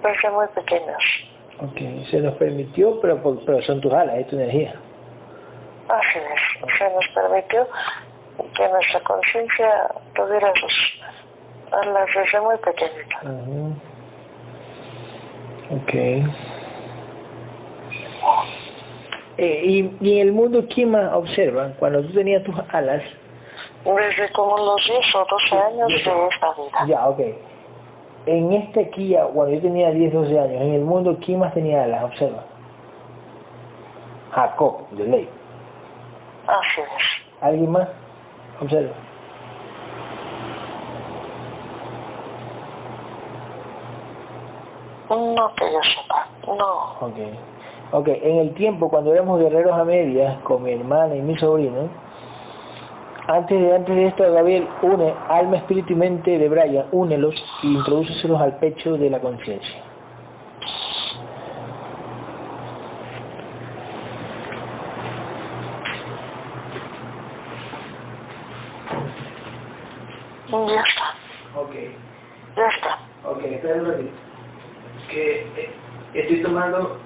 desde muy pequeños. Ok, se nos permitió, pero, pero son tus alas, es tu energía. Así es, se nos permitió que nuestra conciencia tuviera sus alas desde muy pequeñita. Ujú. Ok. Eh, y, y en el mundo, ¿quién más observa? Cuando tú tenías tus alas, Desde como los 10 o 12 años de esta vida. ya, ok. En este aquí, cuando yo tenía 10, 12 años, en el mundo, ¿quién más tenía alas? Observa. Jacob, de ley. Así es. ¿Alguien más? Observa. No que yo sepa, no. Ok. Ok, en el tiempo, cuando éramos guerreros a medias, con mi hermana y mi sobrino, antes de, antes de esto, Gabriel, une alma, espíritu y mente de Brian, únelos y introdúceselos al pecho de la conciencia. Ya está, Ok, ya está. ok, espera un ratito. Que eh, estoy tomando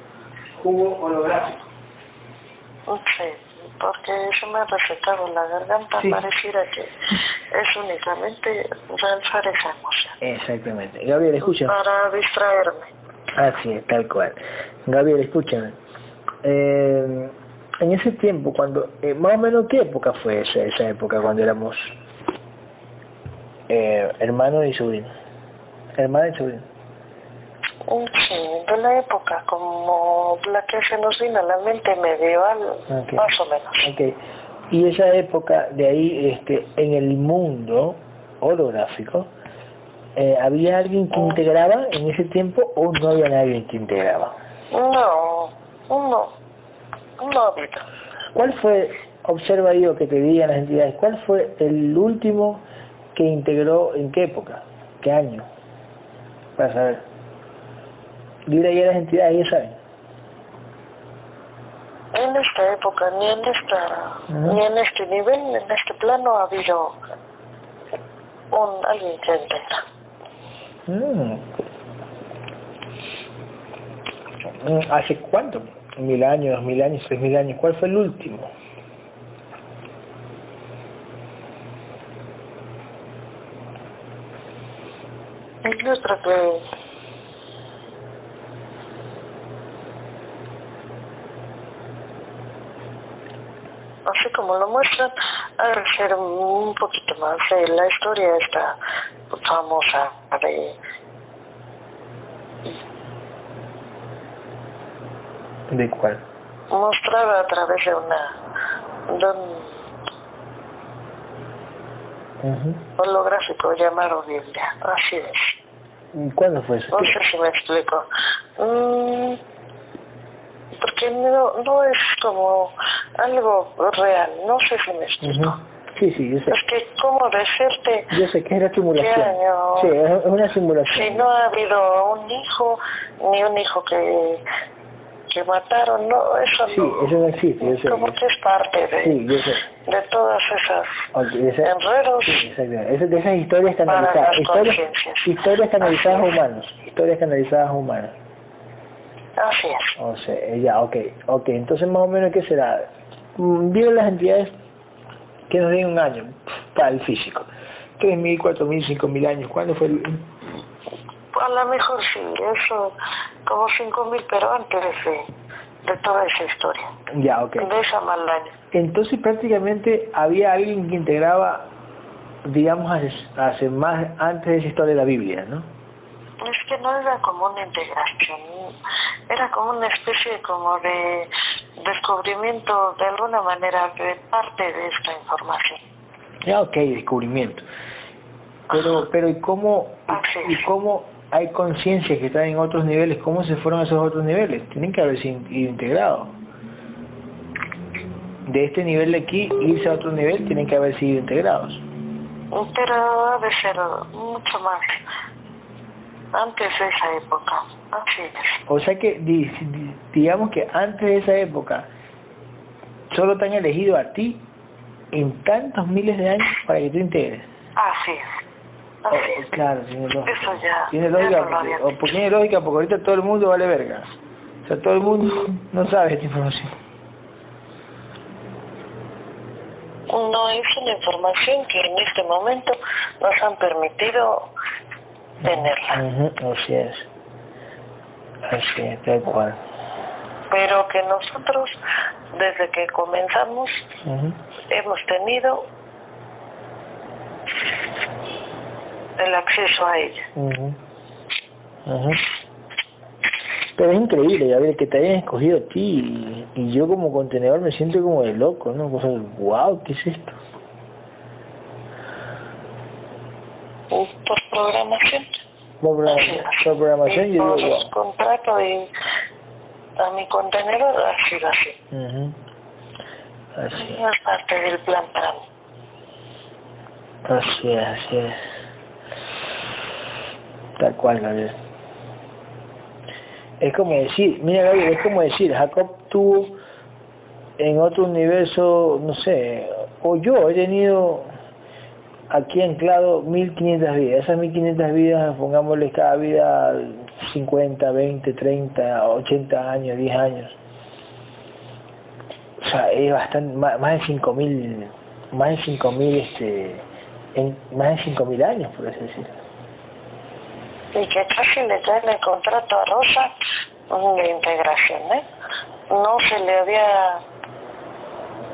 jugo holográfico. Sí, porque se me ha resecado la garganta, pareciera que es únicamente realzar esa emoción. Exactamente. Gabriel, escucha. Para distraerme. Así es, tal cual. Gabriel, escúchame. Eh, en ese tiempo, cuando, eh, más o menos, ¿qué época fue esa, esa época cuando éramos eh, hermanos y sobrinos? Hermano y sobrino. Sí, de la época, como la que se nos vino a la mente medieval, más o menos. Okay. Y esa época de ahí, este, en el mundo holográfico, eh, ¿había alguien que integraba en ese tiempo o no había nadie que integraba? No, no, no había. ¿Cuál fue, observa yo que te digan las entidades, cuál fue el último que integró en qué época, qué año? Para saber. Ahí a las entidades, ya saben. En esta época, ni en esta, ni en este nivel, en este plano ha habido un alguien que entienda. Mm. ¿Hace cuánto? ¿Mil años, dos mil años, tres mil años? ¿Cuál fue el último? Yo creo que así como lo muestran, ha de ser un poquito más de la historia esta famosa de... ¿De cuál? Mostrada a través de una... de un holográfico llamado Biblia, así es. ¿Cuándo fue eso? No sé si me explico. Mm, porque no, no es como algo real, no sé si me explico. Sí, sí, yo sé. Es que, ¿cómo decirte? Yo sé que es una simulación. Sí, es una simulación. Si no ha habido un hijo, ni un hijo que, que mataron, no, eso sí, no. eso no existe, yo sé. Como que es parte de, sí, yo sé. de todas esas okay, esa, enredos. Sí, exacto. de esas historias canalizadas. Historias, historias canalizadas humanas. Historias canalizadas humanas. Así es. O sea, ya, ok, ok. Entonces más o menos, ¿qué será? Mm, Vieron las entidades que nos den un año para el físico. 3.000, 4.000, 5.000 años. ¿Cuándo fue el...? A lo mejor sí, eso como 5.000, pero antes de, de, toda esa historia. Ya, ok. De esa maldad. Entonces prácticamente había alguien que integraba, digamos, hace, hace más, antes de esa historia de la Biblia, ¿no? Es que no era como una integración, era como una especie como de descubrimiento de alguna manera de parte de esta información. Ya, ok, descubrimiento. Pero, pero ¿y cómo, y cómo hay conciencias que están en otros niveles? ¿Cómo se fueron a esos otros niveles? Tienen que haberse integrado. De este nivel de aquí, irse a otro nivel, tienen que haber sido integrados. Pero ha de ser mucho más antes de esa época, así es. O sea que, digamos que antes de esa época, solo te han elegido a ti en tantos miles de años para que tú integres. Así es. Así oh, es. Claro, tiene lógica. Eso ya. Tiene lógica, porque, porque, tiene lógica porque ahorita todo el mundo vale verga. O sea, todo el mundo no sabe esta información. No es una información que en este momento nos han permitido tenerla. así es. Así es, tal cual. Pero que nosotros, desde que comenzamos, hemos tenido el acceso a ella. Pero es increíble, ver, que te hayan escogido a ti y, yo como contenedor me siento como de loco, ¿no? Cosa de, wow, ¿qué es esto? Por programación. Por, programación, y por digo, contrato y a mi contenedor ha sido así. Así es parte del plan para mí. Así es, así es. Tal cual, Gabriel. Es como decir, mira Gabriel, es como decir, Jacob tuvo en otro universo, no sé, o yo he tenido aquí anclado 1500 vidas. Esas 1500 vidas, pongámosle cada vida 50, 20, 30, 80 años, 10 años. O sea, es bastante, más, de 5.000, más de 5.000, este, más de 5.000 años, por así decirlo. Y que casi le traen el contrato a Rosa de integración, ¿eh? No se le había,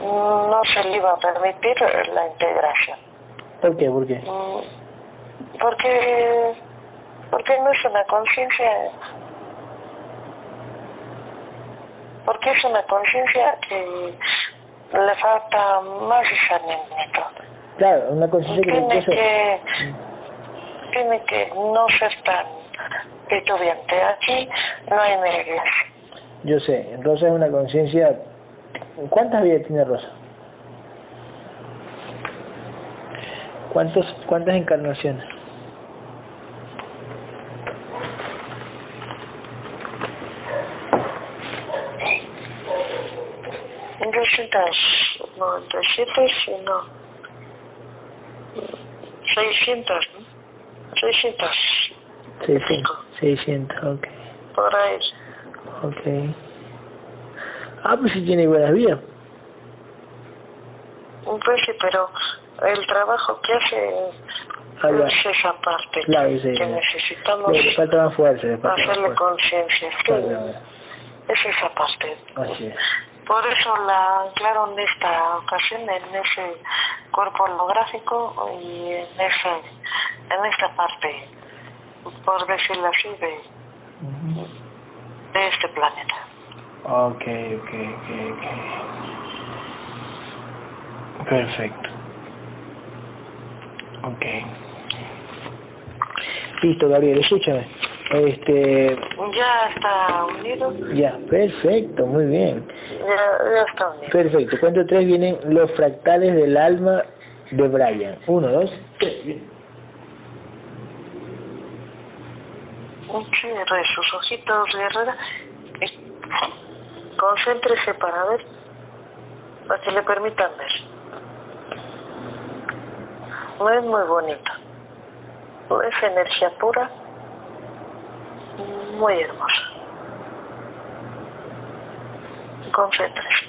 no se le iba a permitir la integración. ¿Por qué? ¿Por qué? Mm, porque, porque no es una conciencia porque es una conciencia que le falta más discernimiento. Claro, una conciencia que tiene que, tiene que no ser tan titubeante. Aquí no hay medias. Yo sé, Rosa es una conciencia... ¿Cuántas vidas tiene Rosa? ¿Cuántos, ¿Cuántas encarnaciones? En 297, si no. 600, ¿no? 600. 600, 600, ok. Por ahí. Ok. Ah, pues si tiene buenas vías. Pues sí, pero el trabajo que hace ah, es esa parte claro, sí, que necesitamos falta hacerle conciencia. Es esa parte. Así es. Por eso la anclaron en esta ocasión en ese cuerpo holográfico y en, esa, en esta parte, por decirlo así, de, de este planeta. Ok, ok, ok, ok. Perfecto. Ok. Listo, Gabriel, escúchame. Este... Ya está unido. Ya, perfecto, muy bien. Ya, ya está unido. Perfecto. Cuento tres vienen los fractales del alma de Brian. Uno, dos, tres. Cierre sus ojitos, guerrera. Concéntrese para ver, para que le permitan ver. No es muy bonito. Es energía pura muy hermosa. Concéntrese.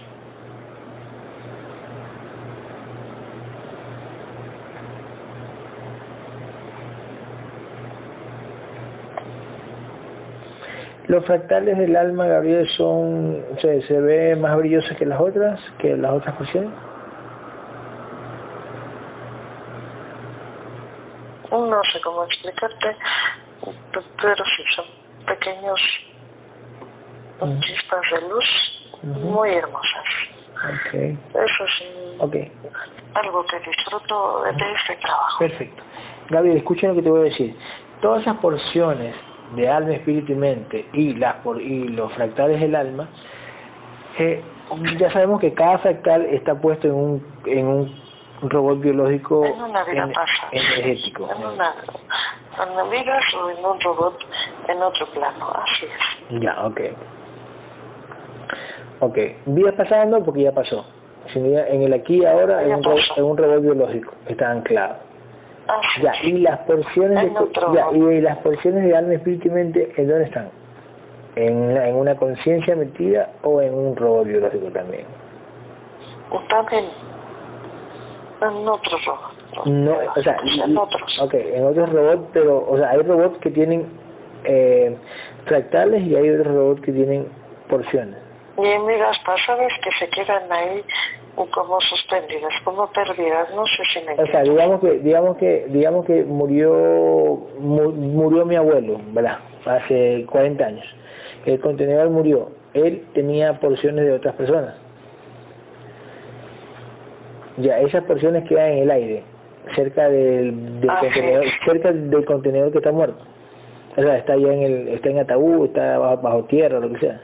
Los fractales del alma, Gabriel, son, se, se ve más brillosos que las otras, que las otras porciones. No sé cómo explicarte, pero sí son pequeños chispas de luz muy hermosas. Okay. Eso es okay. algo que disfruto de este trabajo. Perfecto. Gabriel, escucha lo que te voy a decir. Todas esas porciones de alma, espíritu y mente y, las por, y los fractales del alma, eh, ya sabemos que cada fractal está puesto en un, en un robot biológico en una vida energético. En una, en vida o en un robot en otro plano, así es. Ya, ok. Ok, vida pasando porque ya pasó. En el aquí y ahora en un, en un, robot biológico, está anclado. ya, y las porciones de, ya, y las porciones de alma, espíritu y mente, ¿en dónde están? ¿En, en una conciencia metida o en un robot biológico también? También en otros robots. No, o sea, en otros. Ok, en otros robots, pero, o sea, hay robots que tienen eh, fractales y hay otros robots que tienen porciones. Y en vidas pasadas que se quedan ahí como suspendidas, como perdidas, no sé si me O sea, digamos que, digamos que, digamos que murió, murió mi abuelo, ¿verdad? Hace 40 años. El contenedor murió. Él tenía porciones de otras personas ya esas porciones quedan en el aire, cerca del, del ah, contenedor, cerca del contenedor que está muerto. O sea, está allá en el, está en ataúd, está bajo, tierra, lo que sea.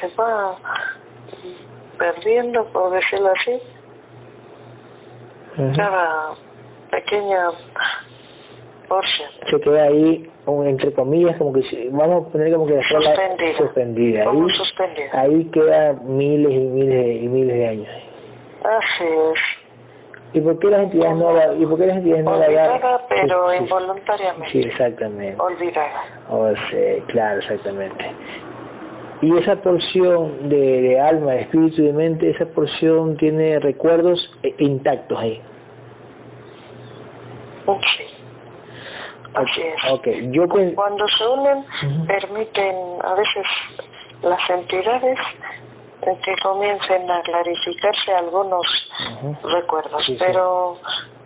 Se va perdiendo, por decirlo así. Cada pequeña porción. Se queda ahí entre comillas, como que vamos a poner como que suspendida. suspendida. Ahí, ahí queda miles y miles y miles de años. Así es. ¿Y por qué las entidades no la, y por qué las entidades no la dan? pero involuntariamente. Sí, exactamente. Olvidada. O sea, claro, exactamente. Y esa porción de, alma, de espíritu y de mente, esa porción tiene recuerdos eh, intactos ahí. Sí. Así es. Okay. Yo Cuando se unen, permiten a veces las entidades que comiencen a clarificarse algunos recuerdos, pero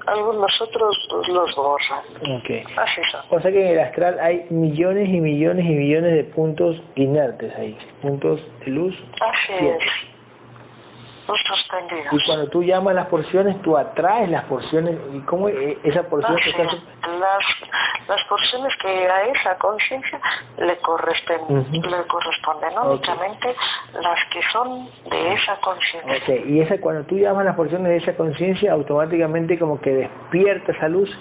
algunos otros los borran. Okay. Así O sea que en el astral hay millones y millones y millones de puntos inertes ahí, puntos de luz. Así es. Y cuando tú llamas las porciones, tú atraes las porciones. ¿Y cómo e, esa porción las, las porciones que a esa conciencia le corresponden, le corresponden únicamente las que son de esa conciencia. Okay. Y esa cuando tú llamas las porciones de esa conciencia, automáticamente como que despierta esa luz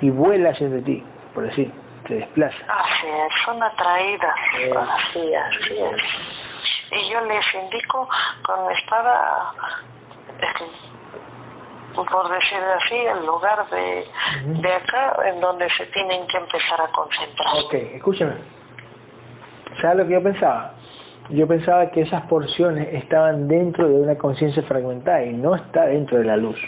y vuela hacia ti, por decir, se desplaza. Así es, son atraídas. Eh. Así, así es y yo les indico con mi espada, por decir así, el lugar de, de acá en donde se tienen que empezar a concentrar. Ok, escúchame. ¿Sabes lo que yo pensaba? Yo pensaba que esas porciones estaban dentro de una conciencia fragmentada y no está dentro de la luz.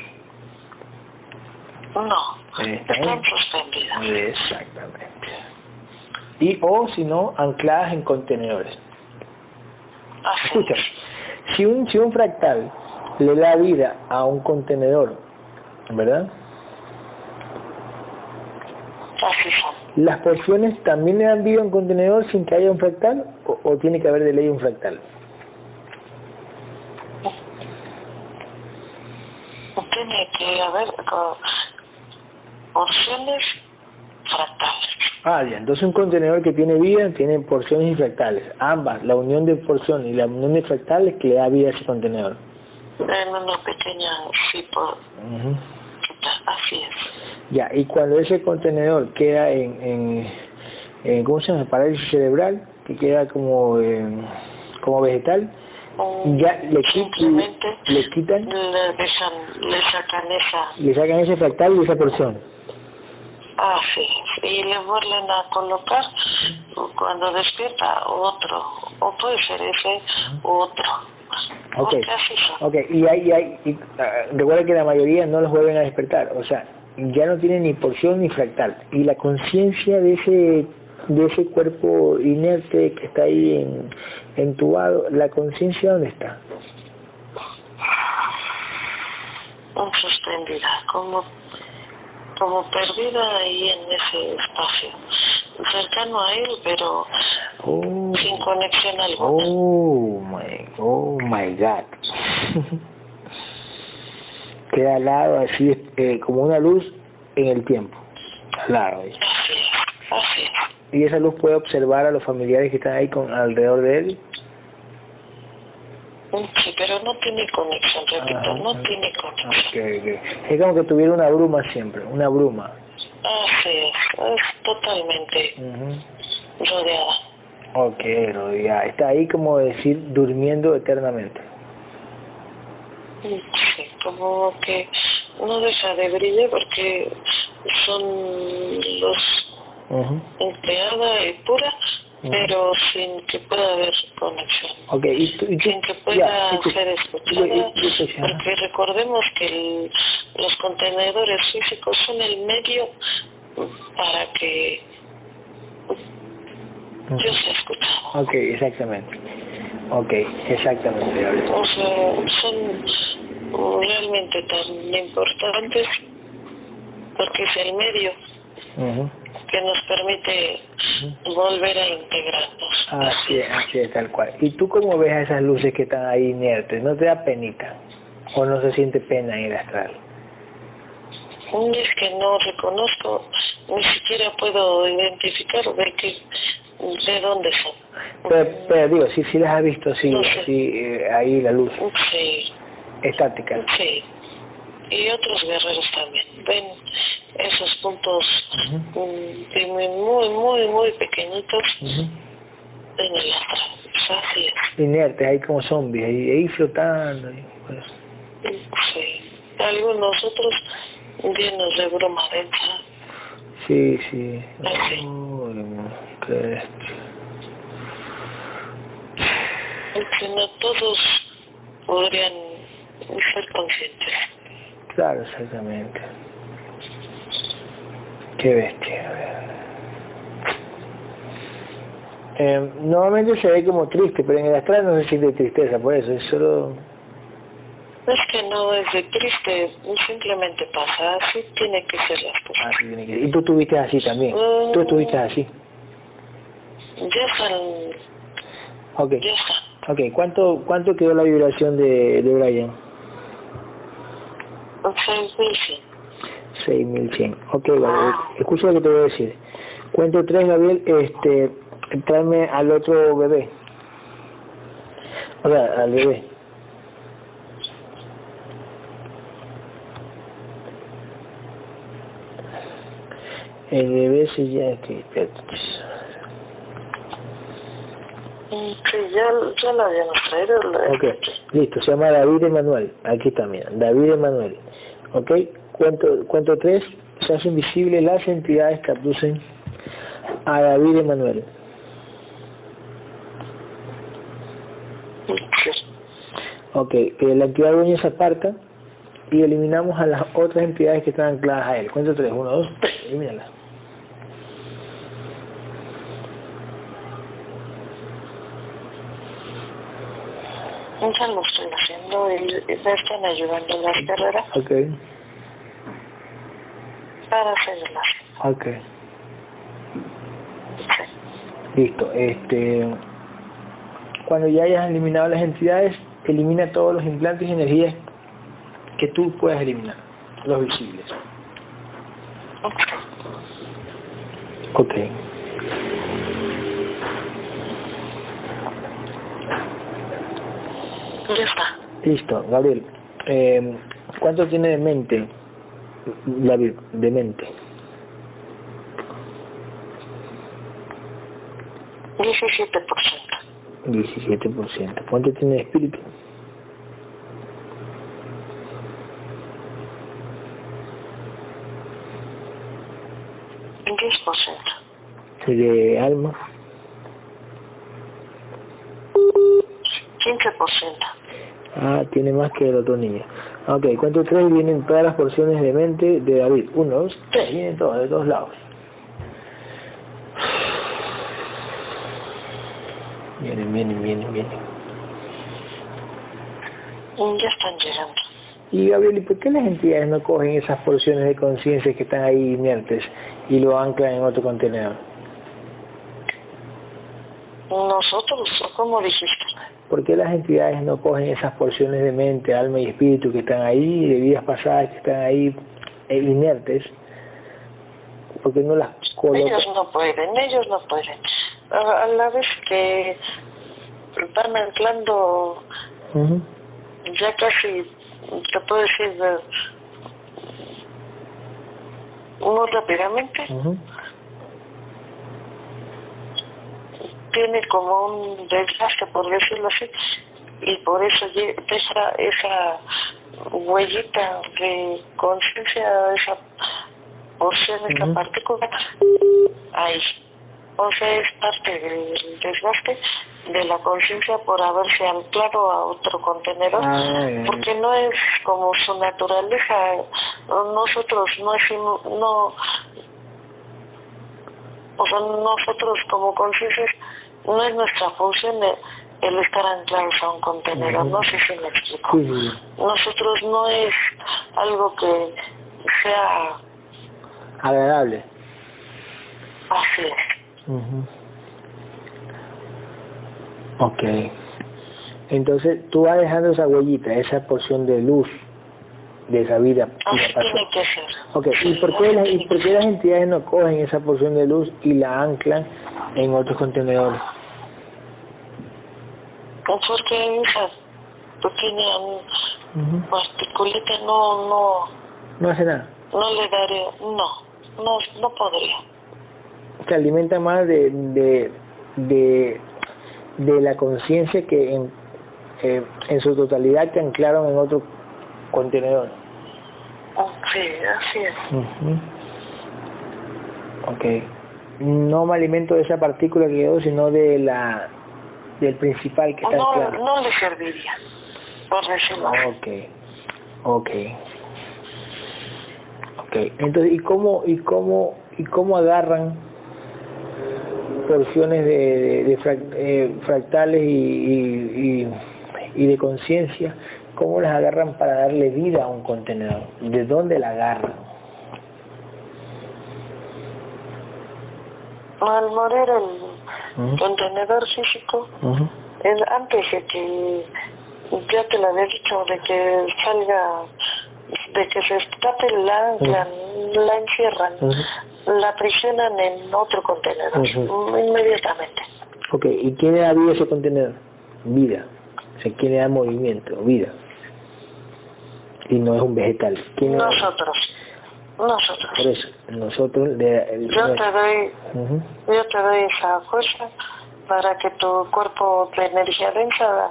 No, están suspendidas. Exactamente. Y o si no, ancladas en contenedores. Escucha, si un, si un fractal le da vida a un contenedor, ¿verdad? ¿Las porciones también le dan vida a un contenedor sin que haya un fractal o, tiene que haber de ley un fractal? Tiene que haber porciones fractales. Ah, ya. Entonces un contenedor que tiene vida tiene porciones y fractales. Ambas, la unión de porciones y la unión de fractales que le da vida a ese contenedor. En una pequeña. Así es. Ya, y cuando ese contenedor queda en, en, ¿cómo se llama? Parálisis cerebral, que queda como, como vegetal, mm, ya le, le quitan, le, le sacan esa... Le sacan ese fractal y esa porción. Ah, sí, y le vuelven a colocar cuando despierta otro, o puede ser ese otro. Ok, okay. y, hay, hay, y, ah, recuerda que la mayoría no los vuelven a despertar, o sea, ya no tiene ni porción ni fractal. Y la conciencia de ese de ese cuerpo inerte que está ahí en, entubado, ¿la conciencia dónde está? Suspendida, como como perdida ahí en ese espacio, cercano a él, pero oh. sin conexión alguna. Oh my, oh my God. (laughs) Queda al lado así eh, como una luz en el tiempo, al lado. Así así Y esa luz puede observar a los familiares que están ahí con alrededor de él. Sí, pero no tiene conexión, repito, no ah, tiene conexión. Okay, Es como que tuviera una bruma siempre, una bruma. Ah, sí, es totalmente rodeada. Ok, rodeada. Está ahí como decir durmiendo eternamente. Sí, como que no deja de brillar porque son los empleada y pura pero sin que pueda haber conexión. Okay, sin que pueda ser escuchada, porque recordemos que los contenedores físicos son el medio para que yo sea escuchado. Ok, exactamente. Ok, exactamente. O sea, son realmente tan importantes porque es el medio que nos permite volver a integrarnos. Así es, así es, tal cual. ¿Y tú cómo ves a esas luces que están ahí inertes? ¿No te da penita? ¿O no se siente pena en el astral? Es que no reconozco, ni siquiera puedo identificar o ver que, de dónde son. Pero, digo, si, si las has visto, sí, sí eh, ahí la luz. Sí. Estática. Sí y otros guerreros también. Ven esos puntos muy, muy, muy, muy pequeñitos en el astral. Así es. Inertes, ahí como zombies, ahí, ahí flotando. Pues. Sí. Algunos otros llenos de broma densa. Sí, sí. Así. porque no todos podrían ser conscientes. Claro, exactamente. Qué bestia. Eh, normalmente se ve como triste, pero en el astral no se siente tristeza, por eso es solo... Es que no es de triste, simplemente pasa, así tiene que ser las cosas. Así tiene que ser. Y tú estuviste así también, tú Mm. estuviste así. Ya están, Ok, ya ok, ¿cuánto, cuánto quedó la vibración de, de Brian? 6.100. 6100. Ok, vale, escucha lo que te voy a decir. Cuento tres, Gabriel, este, tráeme al otro bebé. O sea, al bebé. El bebé se llama... que- Mm, Sí, ya, ya la habíamos traído. Ok, listo, se llama David Emanuel. Aquí está, mira, David Emanuel. Ok, cuento, cuento tres, se hacen visibles las entidades que abducen a David Emanuel. Ok, eh, la entidad dueña se aparta y eliminamos a las otras entidades que están ancladas a él. Cuento tres, uno, dos, tres, elimínalas. Ya lo estoy haciendo me están ayudando en las carreras Ok, para seguirlas. ok, Sí. listo. Este, cuando ya hayas eliminado las entidades, elimina todos los implantes y energías que tú puedas eliminar, los visibles. Ok. Ok. Ya está. Listo, Gabriel. Eh, ¿Cuánto tiene de mente, David, de mente? 17%. 17%. ¿Cuánto tiene espíritu? Un 10%. ¿Y de alma? 15%. Ah, tiene más que el otro niño. Ok, ¿cuánto tres vienen todas las porciones de mente de David? Uno, dos, tres, vienen todos, de todos lados. Vienen, vienen, vienen, vienen. Ya están llegando. Y Gabriel, ¿y por qué las entidades no cogen esas porciones de conciencia que están ahí inertes y lo anclan en otro contenedor? Nosotros, como dijiste, ¿Por qué las entidades no cogen esas porciones de mente, alma y espíritu que están ahí, de vidas pasadas que están ahí eh, inertes? ¿Por qué no las colocan? ellos no pueden, ellos no pueden. A, la vez que van anclando ya casi, te puedo decir, muy rápidamente. Tiene como un desgaste, por decirlo así, y por eso deja esa huellita de conciencia, esa porción, esa Ujú. partícula, ahí. O sea, es parte del desgaste de la conciencia por haberse anclado a otro contenedor, Ah, porque no es como su naturaleza. Nosotros no es, no, o sea, nosotros como conciencias no es nuestra función el, estar anclados a un contenedor, no sé si me explico. Nosotros no es algo que sea Agradable. así es. Ujú. Ok. Entonces tú vas dejando esa huellita, esa porción de luz de esa vida. Así tiene que ser. Ok, ¿y por, qué las, ¿y por qué las entidades no cogen esa porción de luz y la anclan en otros contenedores? Porque esa pequeña Ujú. particulita no, no, No hace nada. no le daría, no, no, no podría. Se alimenta más de, de, de, de la conciencia que en, eh, en su totalidad que anclaron en otro contenedor. Sí, así es. Ujú. Ok. No me alimento de esa partícula que quedó, sino de la del principal que está no, claro. No le serviría, por decirlo Ok, ok. Ok, entonces, ¿y cómo, y cómo, y cómo agarran porciones de, de- de frac- eh, fractales y, y- y- y de conciencia? ¿Cómo las agarran para darle vida a un contenedor? ¿De dónde la agarran? Al morir el contenedor físico, es antes de que, ya te lo había dicho, de que salga, de que se escape la ancla, la encierran, la aprisionan en otro contenedor, inmediatamente. Ok, ¿y quién le da vida a ese contenedor? Vida. O sea, ¿quién le da movimiento? Vida. Y no es un vegetal. ¿Quién le da- Nosotros, nosotros. Por eso, nosotros le... el- Yo te doy, yo te doy esa fuerza para que tu cuerpo de energía densa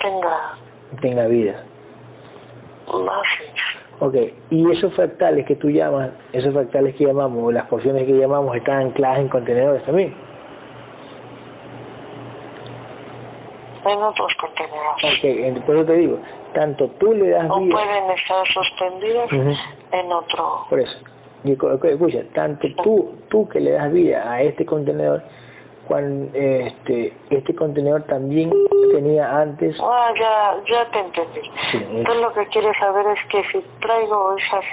tenga tenga vida. más. Ok, y esos fractales que tú llamas, esos fractales que llamamos, las porciones que llamamos, están ancladas en contenedores también. en otros contenedores. Ok, por eso te digo, tanto tú le das O vida, pueden estar suspendidos Ujú. en otro. por eso, y escucha, tanto tú, tú que le das vida a este contenedor, cuando este, este contenedor también tenía antes, Ah, ya, ya te entendí. Sí, lo que quieres saber es que si traigo esas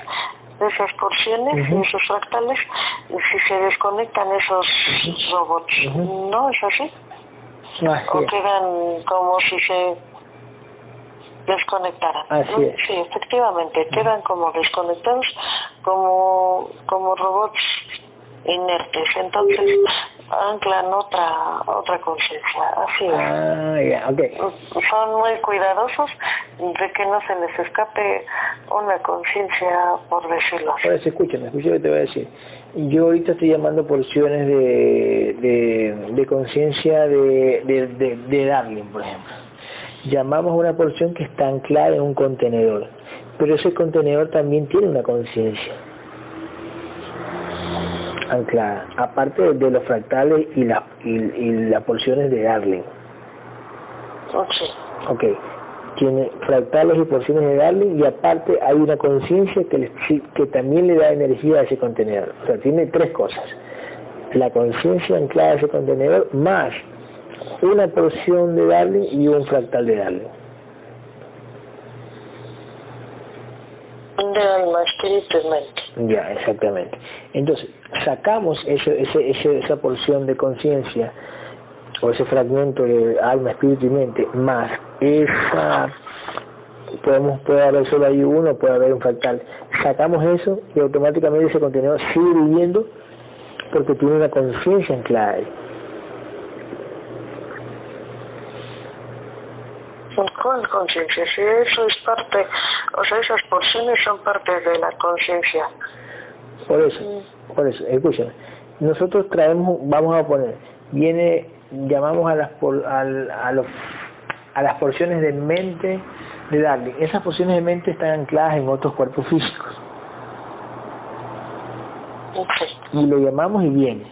esas porciones, Ujú. esos fractales, si se desconectan esos robots. ¿no es así? así O quedan como si se desconectaran. Así es. Sí, efectivamente, quedan como desconectados, como, como robots inertes. Entonces anclan otra otra conciencia. Así es. ah, ya, ok, Son muy cuidadosos de que no se les escape una conciencia, por decirlo así. Ahora escúchame, que te voy a decir. Yo ahorita estoy llamando porciones de, de, de conciencia de, de, de, de Darling, por ejemplo. Llamamos a una porción que está anclada en un contenedor, pero ese contenedor también tiene una conciencia anclada, aparte de, los fractales y, las y, y las porciones de Darling. Ok, tiene fractales y porciones de Darling y aparte hay una conciencia que, le- que también le da energía a ese contenedor. O sea, tiene tres cosas. La conciencia anclada a ese contenedor más una porción de Darling y un fractal de Darling. De alma, espíritu y mente. Ya, exactamente. Entonces, sacamos ese, ese- ese- esa porción de conciencia o ese fragmento de alma, espíritu y mente, más esa, podemos, puede haber solo ahí uno, puede haber un fractal. Sacamos eso y automáticamente ese contenedor sigue viviendo porque tiene una conciencia anclada ahí. ¿Cuál conciencia? Si eso es parte, o sea, esas porciones son parte de la conciencia. Por eso, por eso, escúchame. Nosotros traemos, vamos a poner, viene, llamamos a las, por- al- a, los, a las porciones de mente de Darling. Esas porciones de mente están ancladas en otros cuerpos físicos. Sí. Y lo llamamos y viene.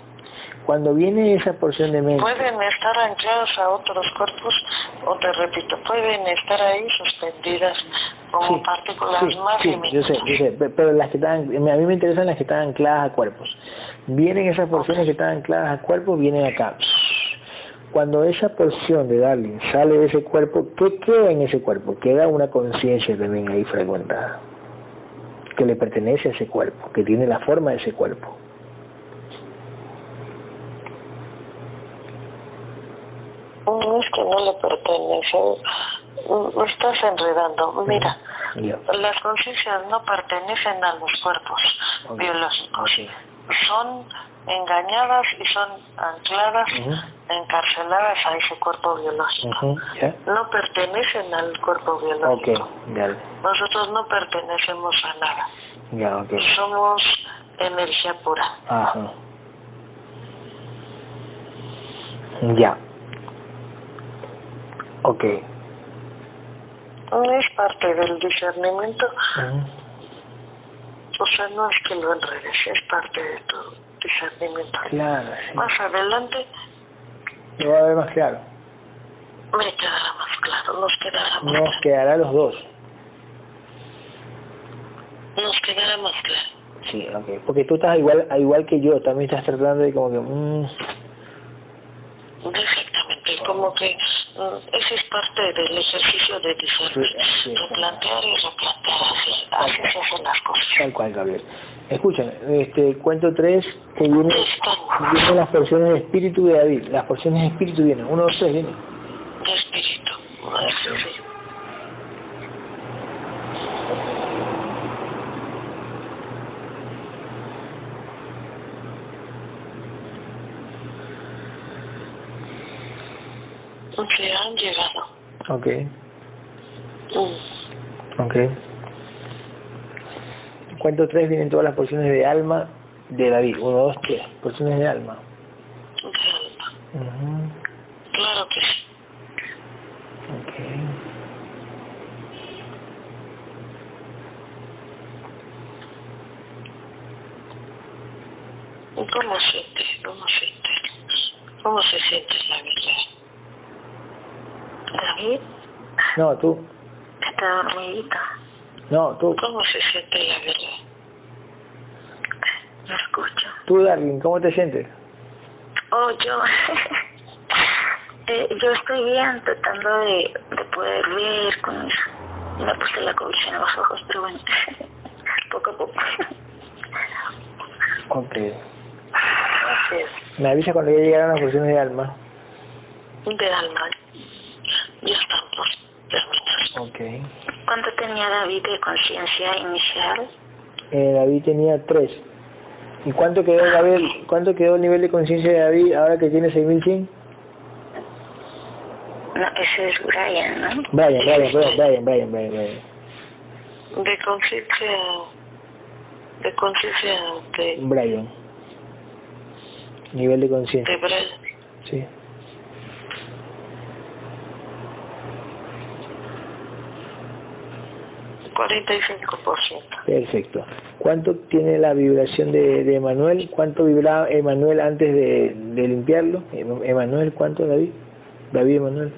Cuando viene esa porción de mente, Pueden estar anclados a otros cuerpos, o te repito, pueden estar ahí suspendidas como Sí, partículas sí, más sí, yo sé, yo sé, pe- pero las que están, a mí me interesan las que están ancladas a cuerpos. Vienen esas porciones que están ancladas a cuerpos, vienen acá. Cuando esa porción de Darling sale de ese cuerpo, ¿qué queda en ese cuerpo? Queda una conciencia también ahí fragmentada, que le pertenece a ese cuerpo, que tiene la forma de ese cuerpo. No es que no le pertenece, mm, estás enredando. Mira, las conciencias no pertenecen a los cuerpos biológicos. Son engañadas y son ancladas, encarceladas a ese cuerpo biológico. No pertenecen al cuerpo biológico. ya, Nosotros no pertenecemos a nada. Somos energía pura. Ajá. Ya. Ok. Es parte del discernimiento, o sea, no es que lo enredes, es parte de tu discernimiento. Claro, sí. Más adelante Lo va a ver más claro. Me quedará más claro, nos quedará más Nos quedará los dos. Nos quedará más claro. Sí, ok. Porque tú estás igual, igual que yo, también estás tratando de como que... mm, Exactamente, como que mm, ese es parte del ejercicio de discernir, Sí, sí. replantear y replantear así, así se hacen las cosas. tal cual, Gabriel. Escuchen, este, cuento tres que viene, vienen las porciones de espíritu de David. Las porciones de espíritu vienen. Uno, dos, tres, vienen. de espíritu. Eso sí. Que han llegado. Ok, Mm, ok. Cuento tres vienen todas las porciones de alma de David. Uno, dos, tres. Porciones de alma. de alma. Claro que sí. Ok. ¿Cómo siente? ¿Cómo siente? ¿Cómo se siente la vida? David, No, tú. está dormidita. No, tú. ¿Cómo se siente la vida? Me escucho. Tú, Darwin, ¿cómo te sientes? Oh, yo, (laughs) eh, yo estoy bien tratando de, de poder ver con. Me puse la cobija en los ojos, pero bueno, (laughs) poco a poco. Así es. Me avisa cuando ya llegaron las porciones de alma. De alma. Ya. Ok. ¿Cuánto tenía David de conciencia inicial? Eh, David tenía tres. ¿Y cuánto quedó Gabriel? ¿Cuánto quedó el nivel de conciencia de David ahora que tiene 6100? No, ese es Brian, ¿no? Brian, Brian, Brian, Brian, Brian, Brian, Brian. De conciencia, de conciencia de, Brian. Nivel de conciencia, de Brian. sí. Cuarenta y cinco por ciento. Perfecto. ¿Cuánto tiene la vibración de, de Emanuel? ¿Cuánto vibraba Emanuel antes de, de limpiarlo? Em- Emanuel, ¿cuánto David? David Emanuel.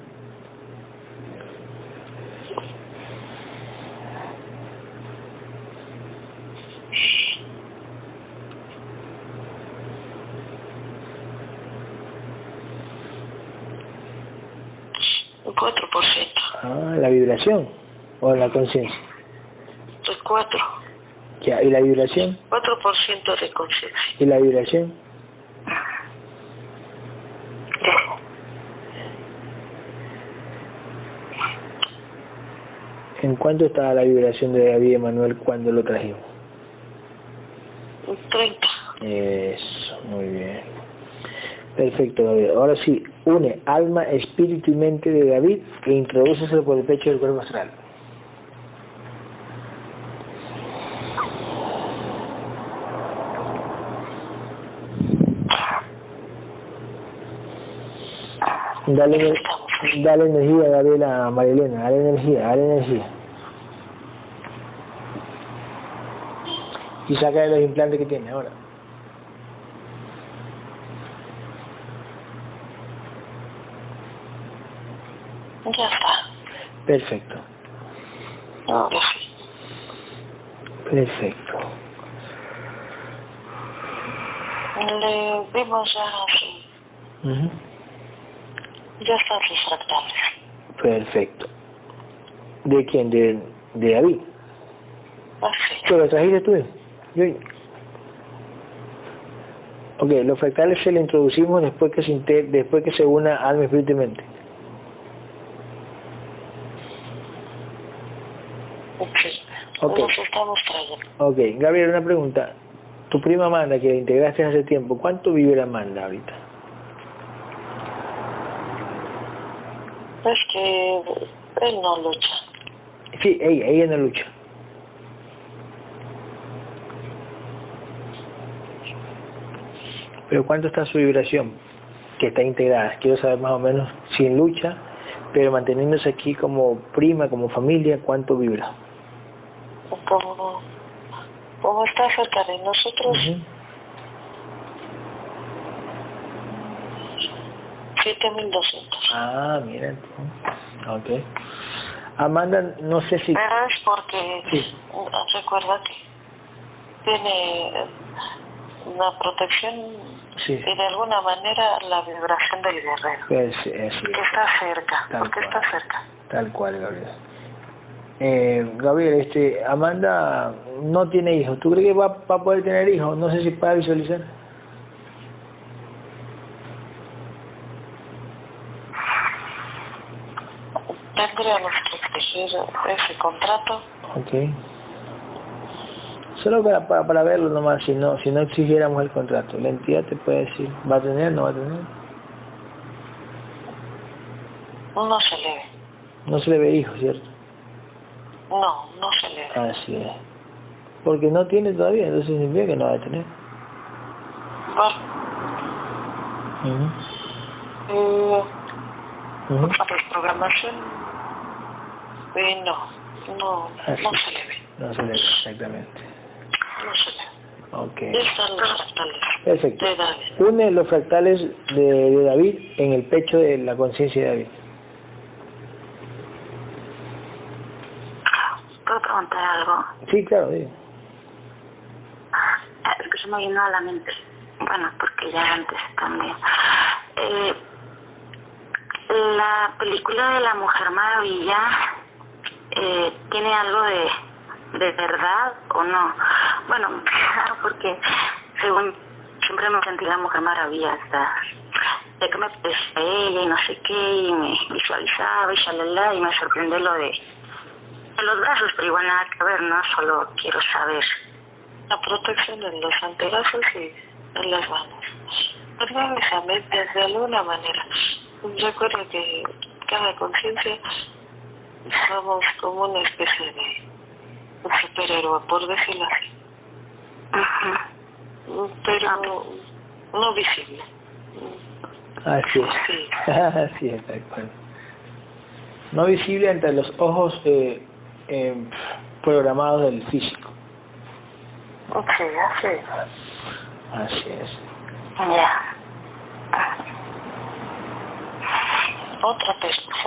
Cuatro por ciento. Ah, la vibración o la conciencia. De cuatro. Ya, ¿y la vibración? Cuatro por ciento de conciencia. ¿Y la vibración? ¿En cuánto estaba la vibración de David Emanuel cuando lo trajimos? Treinta. Eso, muy bien. Perfecto, David. Ahora sí, une alma, espíritu y mente de David e introdúceselo por el pecho del cuerpo astral. Dale, dale energía, Gabriela, a Marilena, dale energía, dale energía. Y saca los implantes que tiene ahora. Ya está. Perfecto, perfecto. Le vimos ya así. Ujú. Ya están sus fractales. Perfecto. ¿De quién? De, de David. Así. ¿Pero lo trajiste tú? Yo... Ok, los fractales se le introducimos después que se, inte- después que se una alma, espíritu y mente. Ok. Nos estamos trayendo. Ok, Gabriel, una pregunta. Tu prima Amanda, que la integraste hace tiempo, ¿cuánto vive la Amanda ahorita? Es que él no lucha. Sí, ella, ella no lucha. Pero ¿cuánto está su vibración? Que está integrada. Quiero saber más o menos, sin lucha, pero manteniéndose aquí como prima, como familia, ¿cuánto vibra? Como, como está cerca de nosotros. 7200. Ah, mira. Ok. Amanda, no sé si... Es porque, Sí. recuerda que tiene una protección Sí. y de alguna manera la vibración del guerrero, Es, es- sí, que está cerca, Tal porque cual. está cerca. tal cual, Gabriel. Eh, Gabriel, este, Amanda no tiene hijos. ¿Tú crees que va, va a poder tener hijos? No sé si pueda visualizar. Tendríamos que exigir ese contrato. Ok. Solo para, para, para verlo nomás, si no, si no exigiéramos el contrato. La entidad te puede decir, ¿va a tener no va a tener? No se le ve. No se le ve hijo, ¿cierto? No, no se le ve. Así es. Porque no tiene todavía, entonces significa que no va a tener. Bueno, la programación, eh, no, no, Así no se le ve. No se le ve, exactamente. No se le ve. Ok. Ya están los fractales Perfecto. de David. Une los fractales de, de David en el pecho de la conciencia de David. ¿Puedo preguntar algo? Sí, claro, digo. Es que se me vino a la mente. Bueno, porque ya antes también. Eh, la película de la Mujer Maravilla eh, tiene algo de, de verdad o no. Bueno, (laughs) porque según siempre me sentí la Mujer de que me ella y no sé qué, y me visualizaba y shalala, y me sorprende lo de, de los brazos, pero igual nada que ver, ¿no? Solo quiero saber. La protección en los antebrazos y en las manos. Orgánicamente, de alguna manera. Recuerda que cada conciencia somos como una especie de un superhéroe, por decirlo así. Ujú. Pero no visible. Así es. Sí. (laughs) Así es, tal cual. No visible entre los ojos eh, eh, programados del físico. Sí, así. Así es. Ya. Otra,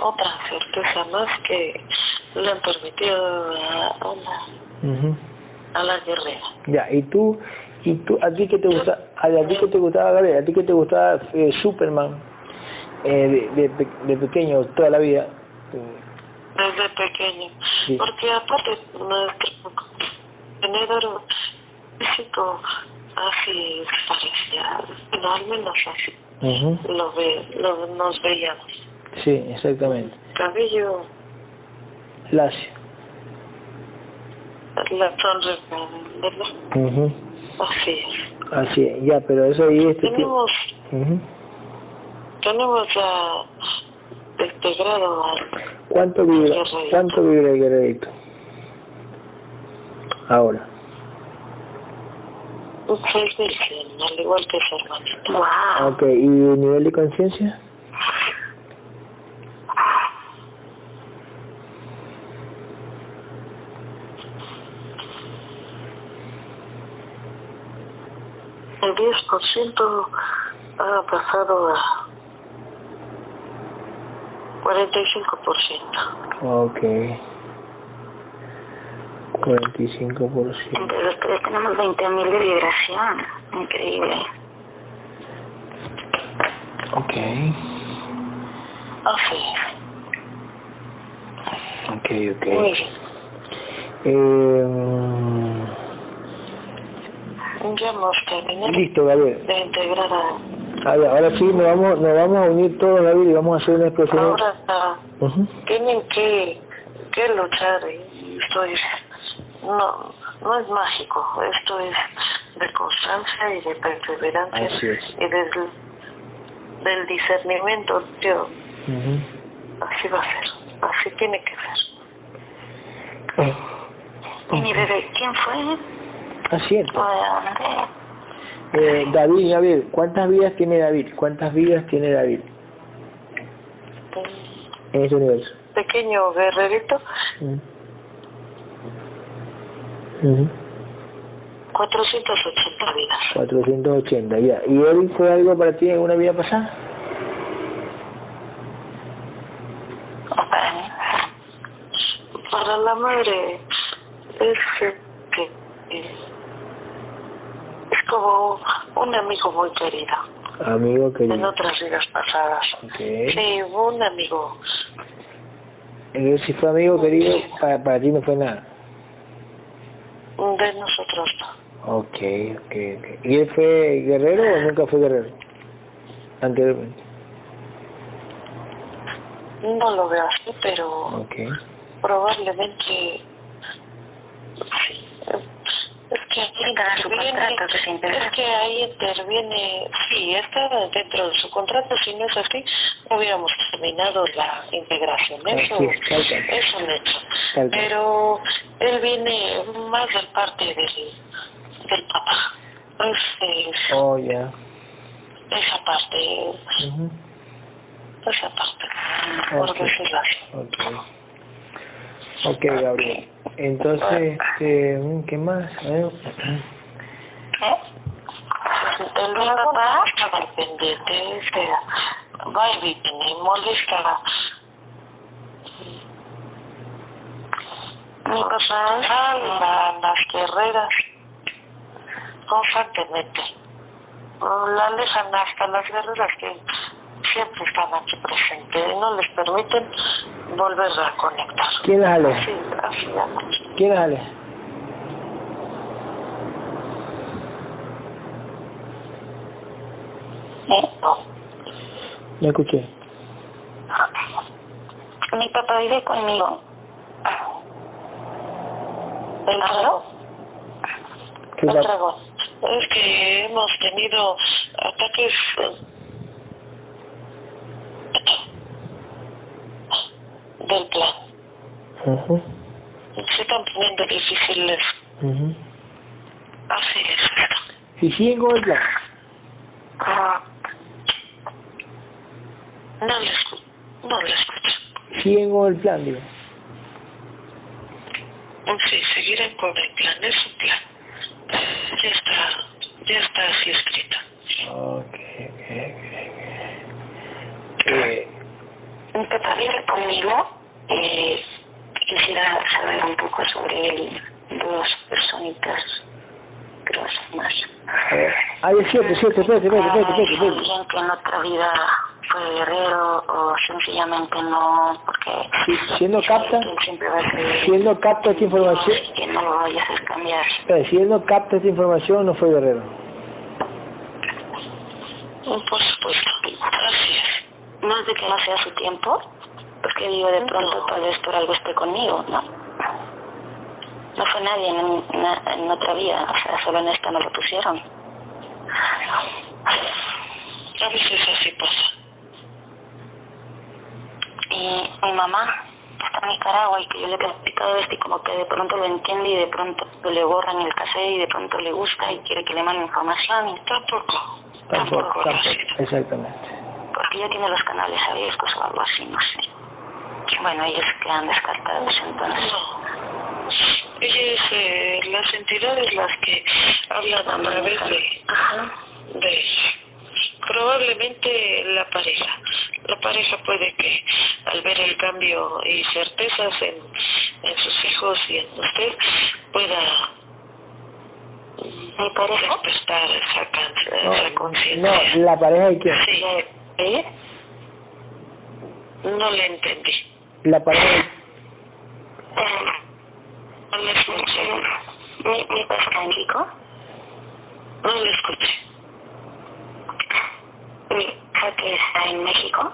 otra certeza más que le han permitido a, a la, Ujú. a la guerrera. Ya, y tú, y tú, a ti que te gusta, a, a ti que te gustaba, Gabriel, a ti que te gustaba eh, Superman eh, de, de de pequeño, toda la vida. desde pequeño. Sí. Porque aparte nuestro tenedor físico así parecía, no, al menos así ujú. lo ve, lo, nos veíamos. Sí, exactamente. Cabello, Lacio. la sonrisa, ¿verdad? Ujú. Así es. Así es, ya, pero eso ahí este. Tenemos, Ujú. tenemos ya integrado a ¿Cuánto vibra, cuánto vibra el guerrerito? Ahora. un 6100, al igual que su hermanito. Wow. Ok, ¿y el nivel de conciencia? El 10% ha pasado a 45%. Ok. 45%. Entre los tres tenemos 20.000 de vibración. Increíble. Ok. Así es. Ok, ok. Muy bien. Eh, Ya hemos terminado listo, Gabriel. de integrar a... Ahora, ahora sí, nos vamos, nos vamos a unir todos, Gabriel, y vamos a hacer una explosión. Ahora ah, Ujú. tienen que, que luchar y esto es... No, no es mágico, esto es de constancia y de perseverancia y del, del discernimiento, yo, Ujú. así va a ser, así tiene que ser. ¿Y mi bebé quién fue? Ah, cierto. Eh, David, a ver, ¿cuántas vidas tiene David? ¿Cuántas vidas tiene David? Este, en este universo. Pequeño guerrerito. Mm. Uh -huh. 480 vidas. 480, ya. ¿Y él fue algo para ti en una vida pasada? Para la madre, ese un amigo muy querido. Amigo En querido. otras vidas pasadas. Ok. Sí, un amigo. Si fue amigo querido, para, para ti no fue nada. De nosotros no. Ok, ok, ok. ¿Y él fue guerrero o nunca fue guerrero? Anteriormente. No lo veo así, pero Ok. probablemente sí. Es que interviene, es que ahí interviene, sí, está dentro de su contrato, si no es así, no hubiéramos terminado la integración, eso Así es, un hecho. Pero él viene más del parte del, del papá, Entonces, Oh, ya. esa parte, esa parte, por Ok. decirlo así. Ok. Ok, Gabriel. Entonces, este, ¿qué más? ¿Eh? El papá estaba al pendiente, va y viene, y molesta. Mi papá a las guerreras constantemente. La alejan hasta las guerreras que siempre están aquí presentes no les permiten volver a conectar. ¿Quién las aleja? Sí, así. ¿Quién las aleja? ¿Eh? No. No escuché. Mi papá vive conmigo. El dragón. ¿Qué El. Es que hemos tenido ataques eh, del plan. Ujú, Se están poniendo difíciles. Así es. Y siguen con el plan. Ah, No le escucho. No le escucho. Siguen con el plan, digo. Sí, seguirán con el plan. Es un plan. Ya está. Ya está así escrito. Ok, ok, ok. Eh, vive conmigo. Eh, quisiera saber un poco sobre él. Dos personitas. Son más. a ver. Ay, es cierto, es cierto, espérate, espérate, espérate, espérate. Alguien que en otra vida fue guerrero o sencillamente no, porque Si- Siendo capta, él a creer siendo capta esta información, que no lo vaya a hacer cambiar. espera, si él no capta esta información, no fue guerrero. Por supuesto. Es. No es de que no sea su tiempo, porque digo de pronto tal vez por algo esté conmigo, ¿no? No fue nadie en, en- en otra vida, o sea, solo en esta me lo pusieron. A veces así pasa. Y mi mamá está en Nicaragua y que yo le he platicado esto y como que de pronto lo entiende y de pronto le borran el cassette y de pronto le gusta y quiere que le mande información y Tampoco. Tampoco, Tampoco. tampoco. Exactamente. porque ya tiene los canales abiertos o algo así, no sé. Bueno, ellos quedan descartados entonces. No. Ellas, eh, las entidades las que hablan a través de, Ajá. de. Probablemente la pareja. La pareja puede que al ver el cambio y certezas en, en sus hijos y en usted pueda ¿Mi pareja? despertar esa, No, esa no, conciencia. la pareja de quién? Sí, ¿Eh? no le entendí. La pareja de... No le escuché. ¿Mi, mi pareja en México? No le escuché. ¿Mi que está en México?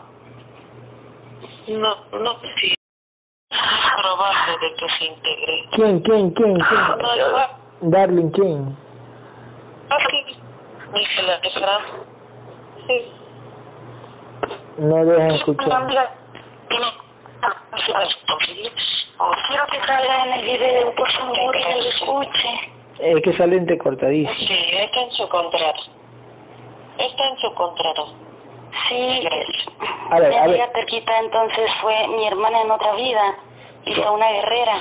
No, no, sí. Es probable de que se integre. ¿Quién, quién, quién, quién? No, yo, Darling, ¿quién? Sí. No dejan escuchar. tiene... No. O quiero que salga en el video, por favor, que lo escuche. Es que sale entrecortadizo. Sí, está en su contrato. Está en su contrato. Sí, A ver, a ver. amiga Terquita entonces fue mi hermana en otra vida y fue una guerrera.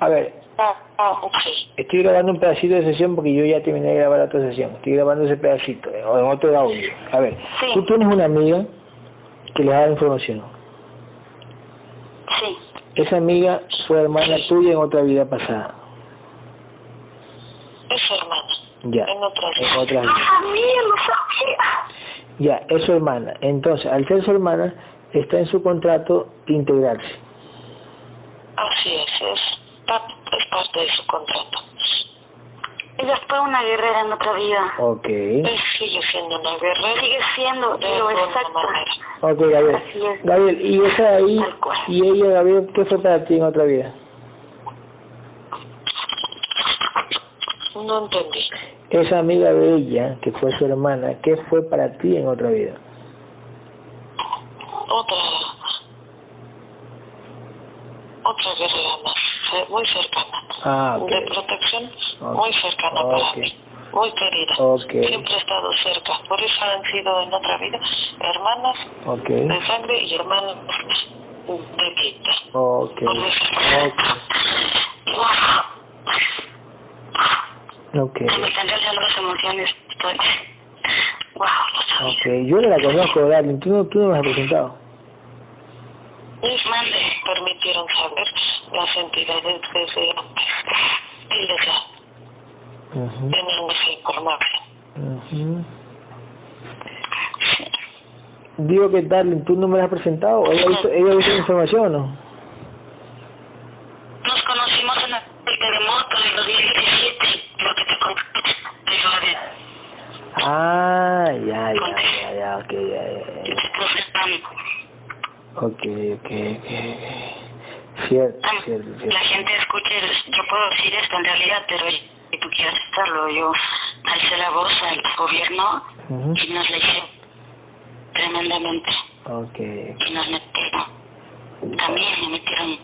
A ver, Ah, ah, Sí. estoy grabando un pedacito de sesión porque yo ya terminé de grabar otra sesión. Estoy grabando ese pedacito, eh, o en otro audio. A ver, Sí. tú tienes una amiga que les da información. Sí. Esa amiga fue hermana tuya en otra vida pasada. Es hermana. Ya. En otra En vida. otra vida. sabía, lo sabía. Ya, es su hermana. Entonces, al ser su hermana, está en su contrato integrarse. Así es, es, es parte de su contrato. Ella fue una guerrera en otra vida. Ok. Él sigue siendo una guerrera. Sigue siendo de lo exacto. Ok, Gabriel. Así es. Gabriel, ¿y esa ahí, y ella, Gabriel, qué fue para ti en otra vida? No entendí. Esa amiga de ella, que fue su hermana, ¿qué fue para ti en otra vida? Otra... Otra guerrera más, muy cercana. Ah, ok. De protección, Ok. muy cercana para Ok. mí. Muy querida. Siempre he estado cerca. Por eso han sido en otra vida hermanas de sangre y hermanas de vida. Ok. Ok. Se me están cambiando las emociones. Estoy... Wow, sabía. Ok. Yo no la conozco, Darling. Tú no, tú no me has presentado. Mis Mande. permitieron saber las entidades desde antes. Ellos ya Ujú, tienen esa información. Digo que, Darling, ¿tú no me la has presentado? ¿Ella ella ha visto la información o no? Nos conocimos en el terremoto del 2017, lo que te conté. De Ah, ya, ya, ya, ya, ok, ya, ya, ya. Ok, ok, ok. Cierto, cierto, La cierto. gente escucha, el- yo puedo decir esto en realidad, pero si tú quieres estarlo, yo alcé la voz al gobierno y nos la hice tremendamente. Ok. Y nos metieron, también me metieron,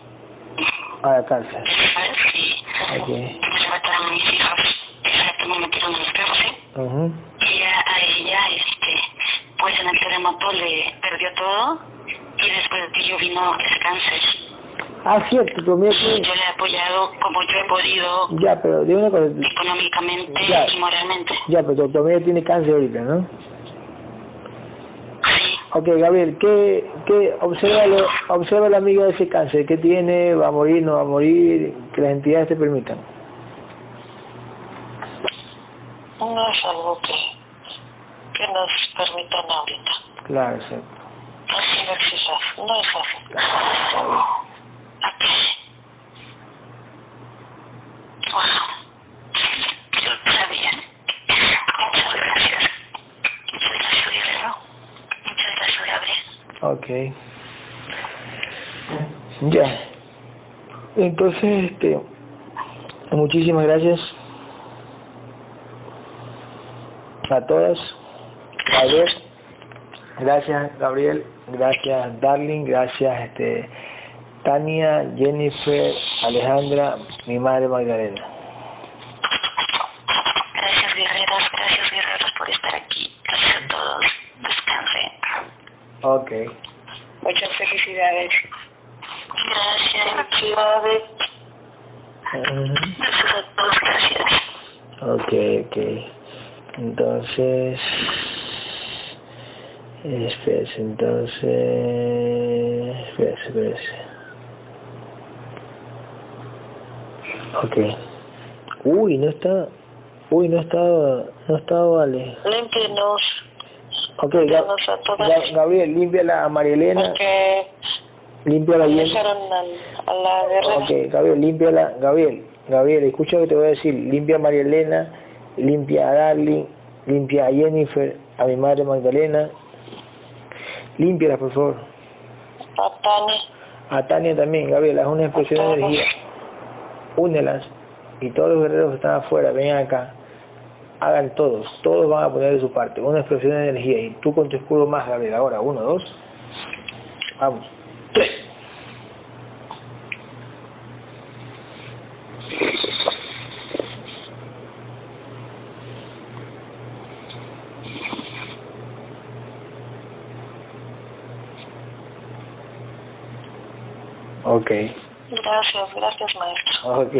A la cárcel. ¿sabes? Y Ok. me mataron a mis hijos, exacto, me metieron en los cárcel. Ujú. Y a, a ella, este, pues en el terremoto le perdió todo y después de ello vino ese cáncer. Ah, cierto, mira que... Yo le he apoyado como yo he podido Ya, pero de una cosa... económicamente Ya. y moralmente. Ya, pero tu amiga tiene cáncer ahorita, ¿no? Sí, Ok, Gabriel, ¿qué, qué, obsérvalo, observa la amiga de ese cáncer, ¿qué tiene? ¿Va a morir, no va a morir? Que las entidades te permitan. No es algo que, que nos permitan ahorita. Claro, cierto. Así no es fácil. No es fácil. wow. Yo sabía. Muchas gracias. Muchas gracias, Guerrero. Muchas gracias, Gabriel. Ok. Ya. Entonces, este, muchísimas gracias a todas. Gabriel, gracias Gabriel, gracias Darling, gracias este, Tania, Jennifer, Alejandra, mi madre Magdalena. Gracias, guerreras. Gracias, guerreros, por estar aquí. Gracias a todos. Descansen. Ok. Muchas felicidades. Gracias, felicidades. Gracias a todos. Gracias. Ok, ok. Entonces... Espérese, entonces... Espérese, espérese. Ok. Uy, no está... Uy, no estaba... No estaba, vale. Límpienos, Ok, límpienos a todas. Gabriel, límpiala a María Elena. Porque Límpiala bien. a la guerrera. Ok, Gabriel, límpiala. Gabriel, Gabriel, escucha lo que te voy a decir. Limpia a María Elena, limpia a Darling, limpia a Jennifer, a mi madre Magdalena. Límpiala, por favor. A Tania. A Tania también, Gabriel, haz una expresión de energía. Únelas. Y todos los guerreros que están afuera, vengan acá. Hagan todos, todos van a poner de su parte. Una expresión de energía. Y tú con tu escudo más, Gabriel. Ahora, uno, dos. Vamos. Tres. Ok, Gracias, gracias maestro. ok.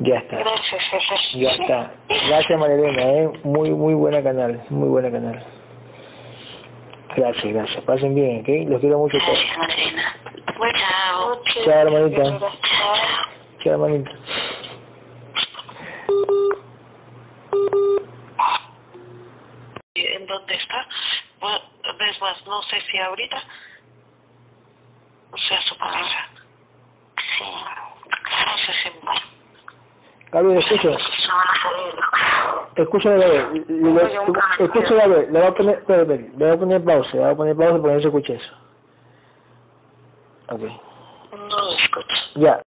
Ya está. Gracias, jefe. Ya está. Gracias Marilena, ¿eh? muy muy buena canal, muy buena canal. Gracias, gracias. Pasen bien, ¿ok? Los quiero mucho. Gracias, Madrina. Chao. Chao, hermanita. Chao, hermanita. ¿En dónde está? Bueno, es más, no sé si ahorita, sea, su pareja. Sí. No sé si, bueno, Gabriel, escucha. No van a salir. Escucha, Gabriel. Le- voy a poner, espera, espera, le voy a poner pausa. Le voy a poner pausa porque no se escucha eso. Ok. no lo escucho. Ya.